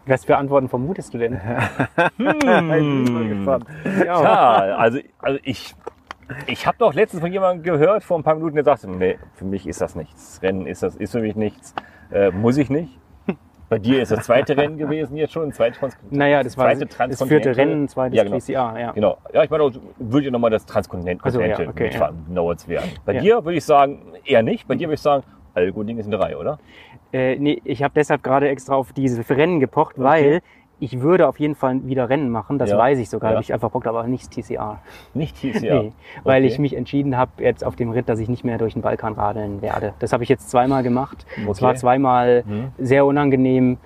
Was für Antworten vermutest du denn? Bin ich mal gespannt. Ja, also, also ich, ich habe doch letztens von jemandem gehört, vor ein paar Minuten, der sagte, nee, für mich ist das nichts. Rennen ist das, ist für mich nichts. Äh, muss ich nicht. Bei dir ist das zweite [LAUGHS] Rennen gewesen jetzt schon, ein zweites Trans Naja, das war zweite das vierte Rennen, zweites Ja, genau. TCA, ja. Genau. Ja, ich meine, würde ich nochmal das Transkontinental Also, ja, okay, mitfahren, genau jetzt werden. Bei Ja. dir würde ich sagen, eher nicht. Bei dir würde ich sagen, Algoding ist eine Reihe, oder? Äh, nee, ich habe deshalb gerade extra auf diese Rennen gepocht, weil ich würde auf jeden Fall wieder Rennen machen, das Ja. weiß ich sogar, Ja. habe ich einfach Bock, aber nicht TCR. Nicht TCR. Nee, weil Okay. ich mich entschieden habe jetzt auf dem Ritt, dass ich nicht mehr durch den Balkan radeln werde. Das habe ich jetzt zweimal gemacht. Es Okay. war zweimal Mhm. sehr unangenehm.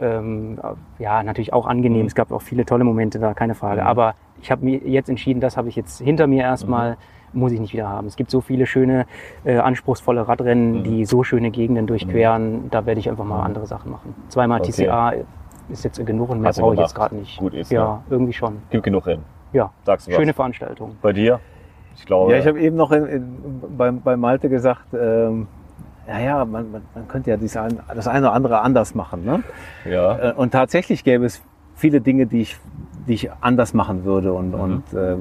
Ähm, ja, natürlich auch angenehm. Mhm. Es gab auch viele tolle Momente da, keine Frage. Aber ich habe mir jetzt entschieden, das habe ich jetzt hinter mir erstmal, Mhm. muss ich nicht wieder haben. Es gibt so viele schöne, äh, anspruchsvolle Radrennen, Mhm. die so schöne Gegenden durchqueren. Da werde ich einfach mal andere Sachen machen. Zweimal Okay. TCA ist jetzt genug und mehr brauche ich jetzt gerade nicht. Gut ist, ja, irgendwie schon. Gibt genug Rennen. Ja, Sagst du was? schöne Veranstaltung. Bei dir? Ich glaube. Ja, ich habe eben noch in, in, bei, bei Malte gesagt, ähm, naja, man, man, man könnte ja dies ein, das eine oder andere anders machen. Ne? ja. Äh, Und tatsächlich gäbe es viele Dinge, die ich, die ich anders machen würde und, Mhm. und äh,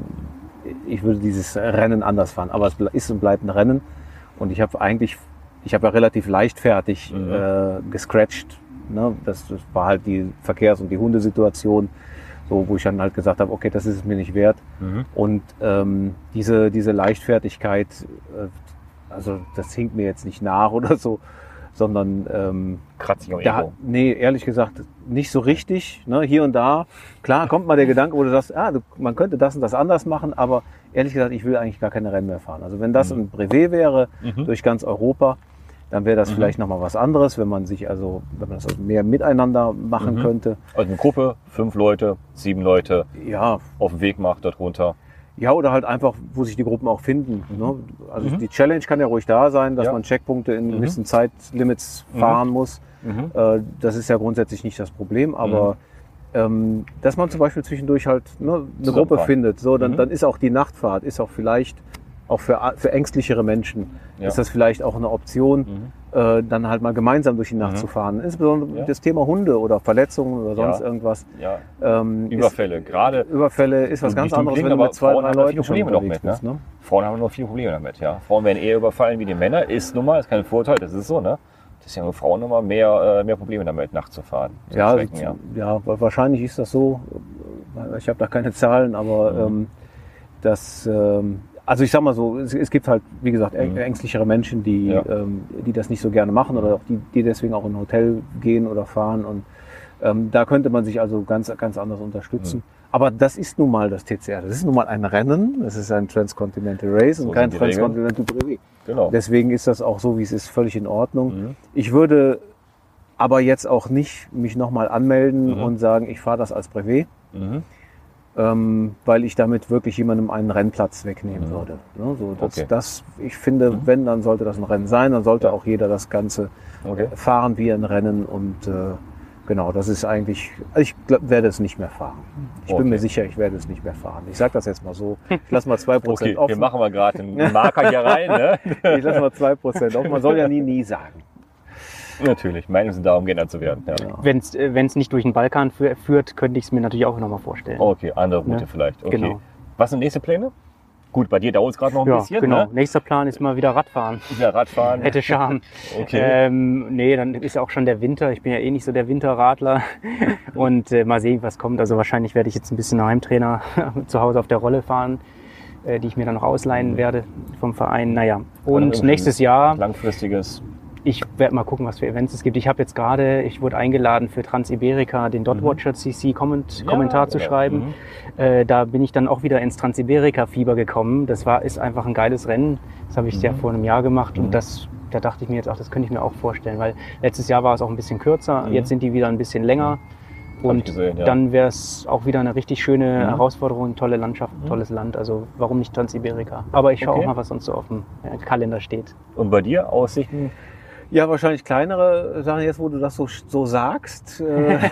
ich würde dieses Rennen anders fahren. Aber es ist und bleibt ein Rennen und ich habe eigentlich, ich habe ja relativ leichtfertig Mhm. äh, gescratcht. Ne? Das, das war halt die Verkehrs- und die Hundesituation, so, wo ich dann halt gesagt habe, okay, das ist es mir nicht wert. Mhm. Und ähm, diese, diese Leichtfertigkeit, äh, also das hinkt mir jetzt nicht nach [LAUGHS] oder so, sondern ähm, Kratzig am da, nee, ehrlich gesagt, nicht so richtig. Ne? Hier und da, klar kommt mal der [LAUGHS] Gedanke, wo du sagst, ah, du, man könnte das und das anders machen, aber ehrlich gesagt, ich will eigentlich gar keine Rennen mehr fahren. Also wenn das ein Brevet wäre Mhm. durch ganz Europa, dann wäre das Mhm. vielleicht nochmal was anderes, wenn man sich also, wenn man das also mehr miteinander machen Mhm. könnte. Also eine Gruppe, fünf Leute, sieben Leute Ja, auf dem Weg macht dort runter. Ja, oder halt einfach, wo sich die Gruppen auch finden. Ne? Also Mhm. die Challenge kann ja ruhig da sein, dass Ja. man Checkpunkte in Mhm. gewissen Zeitlimits Mhm. fahren muss. Mhm. Äh, das ist ja grundsätzlich nicht das Problem, aber ähm, dass man zum Beispiel zwischendurch halt ne, eine Gruppe findet, so dann, Mhm. dann ist auch die Nachtfahrt, ist auch vielleicht auch für, für ängstlichere Menschen, Ja. ist das vielleicht auch eine Option, Mhm. äh, dann halt mal gemeinsam durch die Nacht Mhm. zu fahren. Insbesondere Ja. das Thema Hunde oder Verletzungen oder sonst Ja. irgendwas. Ja, Ähm, Überfälle. Gerade Ist, Überfälle ist was ganz anderes, wenn du mit zwei, Frauen drei haben Leuten schon Probleme noch mit, bist. Ne? Frauen haben noch viele Probleme damit, ja. Frauen werden eher überfallen wie die Männer, ist nun mal, ist kein Vorteil, das ist so, ne? Das ist ja nur Frauen immer mehr, äh, mehr Probleme damit, nachts zu fahren. zu Ja, tracken, ja. ja, wa- wahrscheinlich ist das so. Ich habe da keine Zahlen, aber Mhm. ähm, das, ähm, also ich sag mal so, es, es gibt halt, wie gesagt, Mhm. ängstlichere Menschen, die, Ja. ähm, die das nicht so gerne machen oder auch die, die deswegen auch in ein Hotel gehen oder fahren. Und ähm, da könnte man sich also ganz, ganz anders unterstützen. Mhm. Aber das ist nun mal das TCR. Das ist nun mal ein Rennen. Das ist ein Transcontinental Race So und kein. Transcontinental Brevet. Genau. Deswegen ist das auch so, wie es ist, völlig in Ordnung. Mhm. Ich würde aber jetzt auch nicht mich nochmal anmelden Mhm. und sagen, ich fahre das als Brevet, Mhm. Ähm, weil ich damit wirklich jemandem einen Rennplatz wegnehmen Mhm. würde. Ne, so, das, Okay. das, ich finde, Mhm. wenn, dann sollte das ein Rennen sein, dann sollte Ja. auch jeder das Ganze Okay. fahren wie ein Rennen und äh, genau, das ist eigentlich, also ich glaub, werde es nicht mehr fahren. Ich bin Okay. mir sicher, ich werde es nicht mehr fahren. Ich sage das jetzt mal so. Ich lasse mal zwei Prozent Okay, wir offen. machen mal gerade einen Marker hier rein, ne? [LAUGHS] Ich lasse mal zwei Prozent offen. Man soll ja nie, nie sagen. Natürlich, Meinungen sind da, um geändert zu werden. Ja. Wenn es äh, nicht durch den Balkan fü- führt, könnte ich es mir natürlich auch nochmal vorstellen. Okay, andere Route Ja, vielleicht. Okay. genau. Was sind nächste Pläne? Gut, bei dir dauert es gerade noch ein ja, bisschen, genau. ne? Nächster Plan ist mal wieder Radfahren. Ja, Radfahren. Hätte Charme. [LAUGHS] Okay. Ähm, nee, dann ist ja auch schon der Winter. Ich bin ja eh nicht so der Winterradler. [LAUGHS] Und äh, mal sehen, was kommt. Also wahrscheinlich werde ich jetzt ein bisschen Heimtrainer [LAUGHS] zu Hause auf der Rolle fahren, äh, die ich mir dann noch ausleihen werde vom Verein. Naja. Und irgendwie nächstes Jahr, Langfristiges. Ich werde mal gucken, was für Events es gibt. Ich habe jetzt gerade, ich wurde eingeladen für Transiberica den Dotwatcher CC Comment, Ja, Kommentar zu genau. schreiben. Mhm. Äh, da bin ich dann auch wieder ins Transiberica-Fieber gekommen. Das war, ist einfach ein geiles Rennen. Das habe ich ja vor einem Jahr gemacht Mhm. und das, da dachte ich mir jetzt auch, das könnte ich mir auch vorstellen, weil letztes Jahr war es auch ein bisschen kürzer, Mhm. jetzt sind die wieder ein bisschen länger. ich Und gesehen, ja. dann wäre es auch wieder eine richtig schöne Mhm. Herausforderung, tolle Landschaft, tolles Land. Also warum nicht Transiberica? Aber ich schaue Okay. auch mal, was sonst so auf dem äh, Kalender steht. Und bei dir Aussichten? Ja, wahrscheinlich kleinere Sachen jetzt, wo du das so, so sagst. Äh,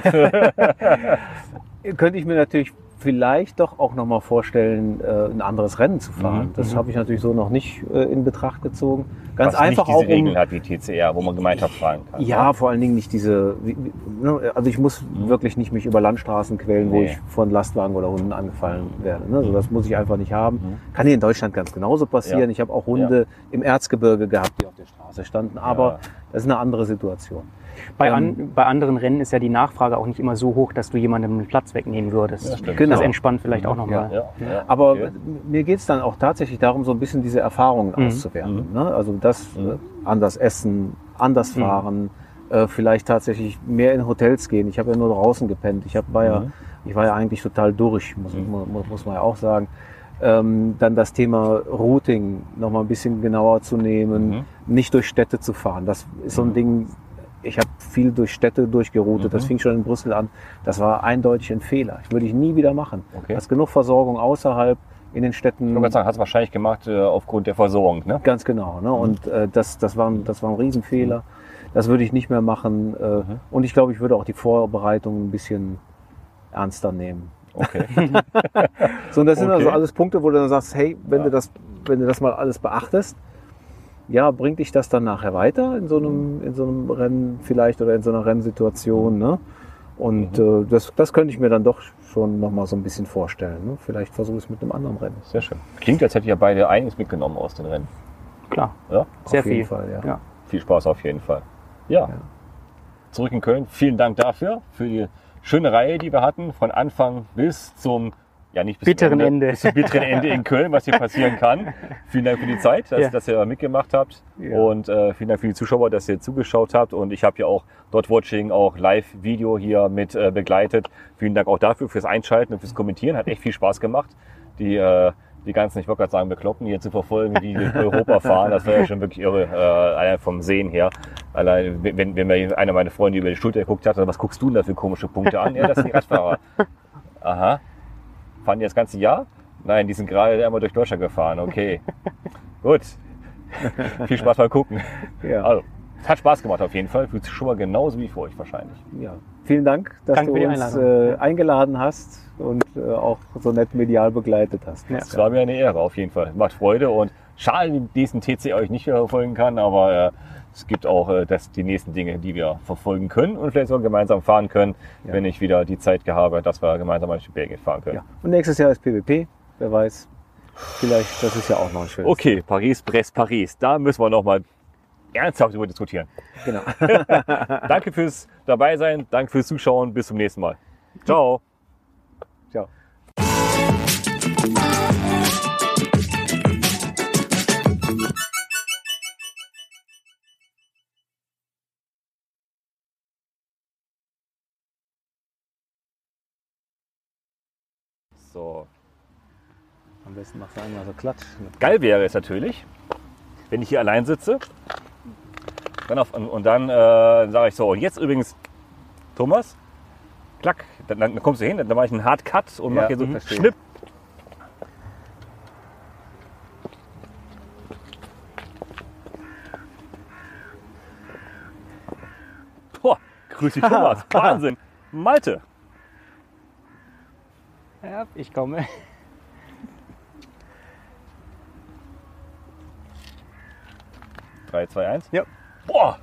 [LAUGHS] [LAUGHS] könnte ich mir natürlich vielleicht doch auch nochmal vorstellen, äh, ein anderes Rennen zu fahren. Mhm, Das mhm. habe ich natürlich so noch nicht äh, in Betracht gezogen. Ganz was einfach nicht auch diese um, Regeln hat wie TCR, wo man gemeinschaftlich fahren kann. ja, vor allen Dingen nicht diese, ne, also ich muss wirklich nicht mich über Landstraßen quälen, wo Mhm. Nee. ich von Lastwagen oder Hunden angefallen werde. Ne? Also das muss ich einfach nicht haben. Mhm. Kann hier in Deutschland ganz genauso passieren. Ja. Ich habe auch Hunde im Erzgebirge gehabt, die auf der Straße standen, aber Ja. Das ist eine andere Situation. Bei, Ähm, an, bei anderen Rennen ist ja die Nachfrage auch nicht immer so hoch, dass du jemandem einen Platz wegnehmen würdest. Ja. Genau. Das entspannt vielleicht auch nochmal. Ja, ja, Aber okay. mir geht's dann auch tatsächlich darum, so ein bisschen diese Erfahrungen Mhm. auszuwerten. Ne? Also das Mhm. äh, anders essen, anders Mhm. fahren, äh, vielleicht tatsächlich mehr in Hotels gehen. Ich habe ja nur draußen gepennt. Ich hab, war ja, ich war ja eigentlich total durch, muss, muss, muss man ja auch sagen. Ähm, dann das Thema Routing noch mal ein bisschen genauer zu nehmen, nicht durch Städte zu fahren. Das ist so ein Ding. Ich habe viel durch Städte durchgeroutet. Das fing schon in Brüssel an. Das war eindeutig ein Fehler. Das würde ich nie wieder machen. Okay. Du hast genug Versorgung außerhalb in den Städten. Ich wollte sagen, hast du wahrscheinlich gemacht äh, aufgrund der Versorgung, ne? Ganz genau. Ne? Und äh, das, das, war ein, das war ein Riesenfehler. Das würde ich nicht mehr machen. Äh, Und ich glaube, ich würde auch die Vorbereitung ein bisschen ernster nehmen. Okay. [LAUGHS] So, und das sind Okay. also alles Punkte, wo du dann sagst, hey, wenn, Ja. du das, wenn du das mal alles beachtest, ja, bringt dich das dann nachher weiter in so einem, in so einem Rennen vielleicht oder in so einer Rennsituation. Ne? Und Mhm. äh, das, das könnte ich mir dann doch schon noch mal so ein bisschen vorstellen. Ne? Vielleicht versuche ich es mit einem anderen Rennen. Sehr schön. Klingt, als hättet ihr beide einiges mitgenommen aus den Rennen. Klar, Ja? sehr Auf jeden viel. Fall, ja. Ja. Viel Spaß auf jeden Fall. Ja. Zurück in Köln. Vielen Dank dafür, für die schöne Reihe, die wir hatten, von Anfang bis zum, ja nicht bis Bitteren zum Ende. bis [LAUGHS] zum bitteren Ende in Köln, was hier passieren kann. Vielen Dank für die Zeit, dass, Ja. dass ihr mitgemacht habt. Ja. Und äh, vielen Dank für die Zuschauer, dass ihr zugeschaut habt. Und ich habe ja auch dort Watching auch Live-Video hier mit äh, begleitet. Vielen Dank auch dafür, fürs Einschalten und fürs Kommentieren. Hat echt viel Spaß gemacht. Die, äh, die ganzen, ich wollte gerade sagen, Bekloppen hier zu verfolgen, die durch Europa fahren. Das war ja schon wirklich irre, äh, allein vom Sehen her. Allein, wenn, wenn mir einer meiner Freunde über die Schulter geguckt hat, was guckst du denn da für komische Punkte an? Ja, das sind die Radfahrer. Aha. Fahren die das ganze Jahr? Nein, die sind gerade einmal durch Deutschland gefahren. Okay. Gut. Viel Spaß beim Gucken. Ja. Also, es hat Spaß gemacht auf jeden Fall. Für die Zuschauer genauso wie für euch wahrscheinlich. Ja. Vielen Dank, dass Danke du uns äh, eingeladen hast und äh, auch so nett medial begleitet hast. Ja. Es war mir eine Ehre auf jeden Fall. Macht Freude und schade, dass diesen TC euch nicht mehr verfolgen kann, aber äh, es gibt auch äh, das, die nächsten Dinge, die wir verfolgen können und vielleicht sogar gemeinsam fahren können, Ja. wenn ich wieder die Zeit habe, dass wir gemeinsam durch Belgien fahren können. Ja. Und nächstes Jahr ist PWP, wer weiß. Vielleicht, das ist ja auch noch ein schönes. Okay, Paris, Brest, Paris. Da müssen wir nochmal ernsthaft darüber diskutieren. Genau. [LAUGHS] Danke fürs dabei sein, danke fürs Zuschauen, bis zum nächsten Mal. Ciao. Ciao. So. Am besten machst du einmal so Klatsch. Geil wäre es natürlich, wenn ich hier allein sitze. Dann auf, und, und dann äh, sage ich so, und jetzt übrigens, Thomas, klack, dann, dann kommst du hin, dann mache ich einen Hard Cut und Ja, mache hier so verstehe. Schnipp. Boah, grüß dich Thomas, [LAUGHS] Wahnsinn. Malte. Ja, ich komme. Drei, zwei, eins. Ja. Boah,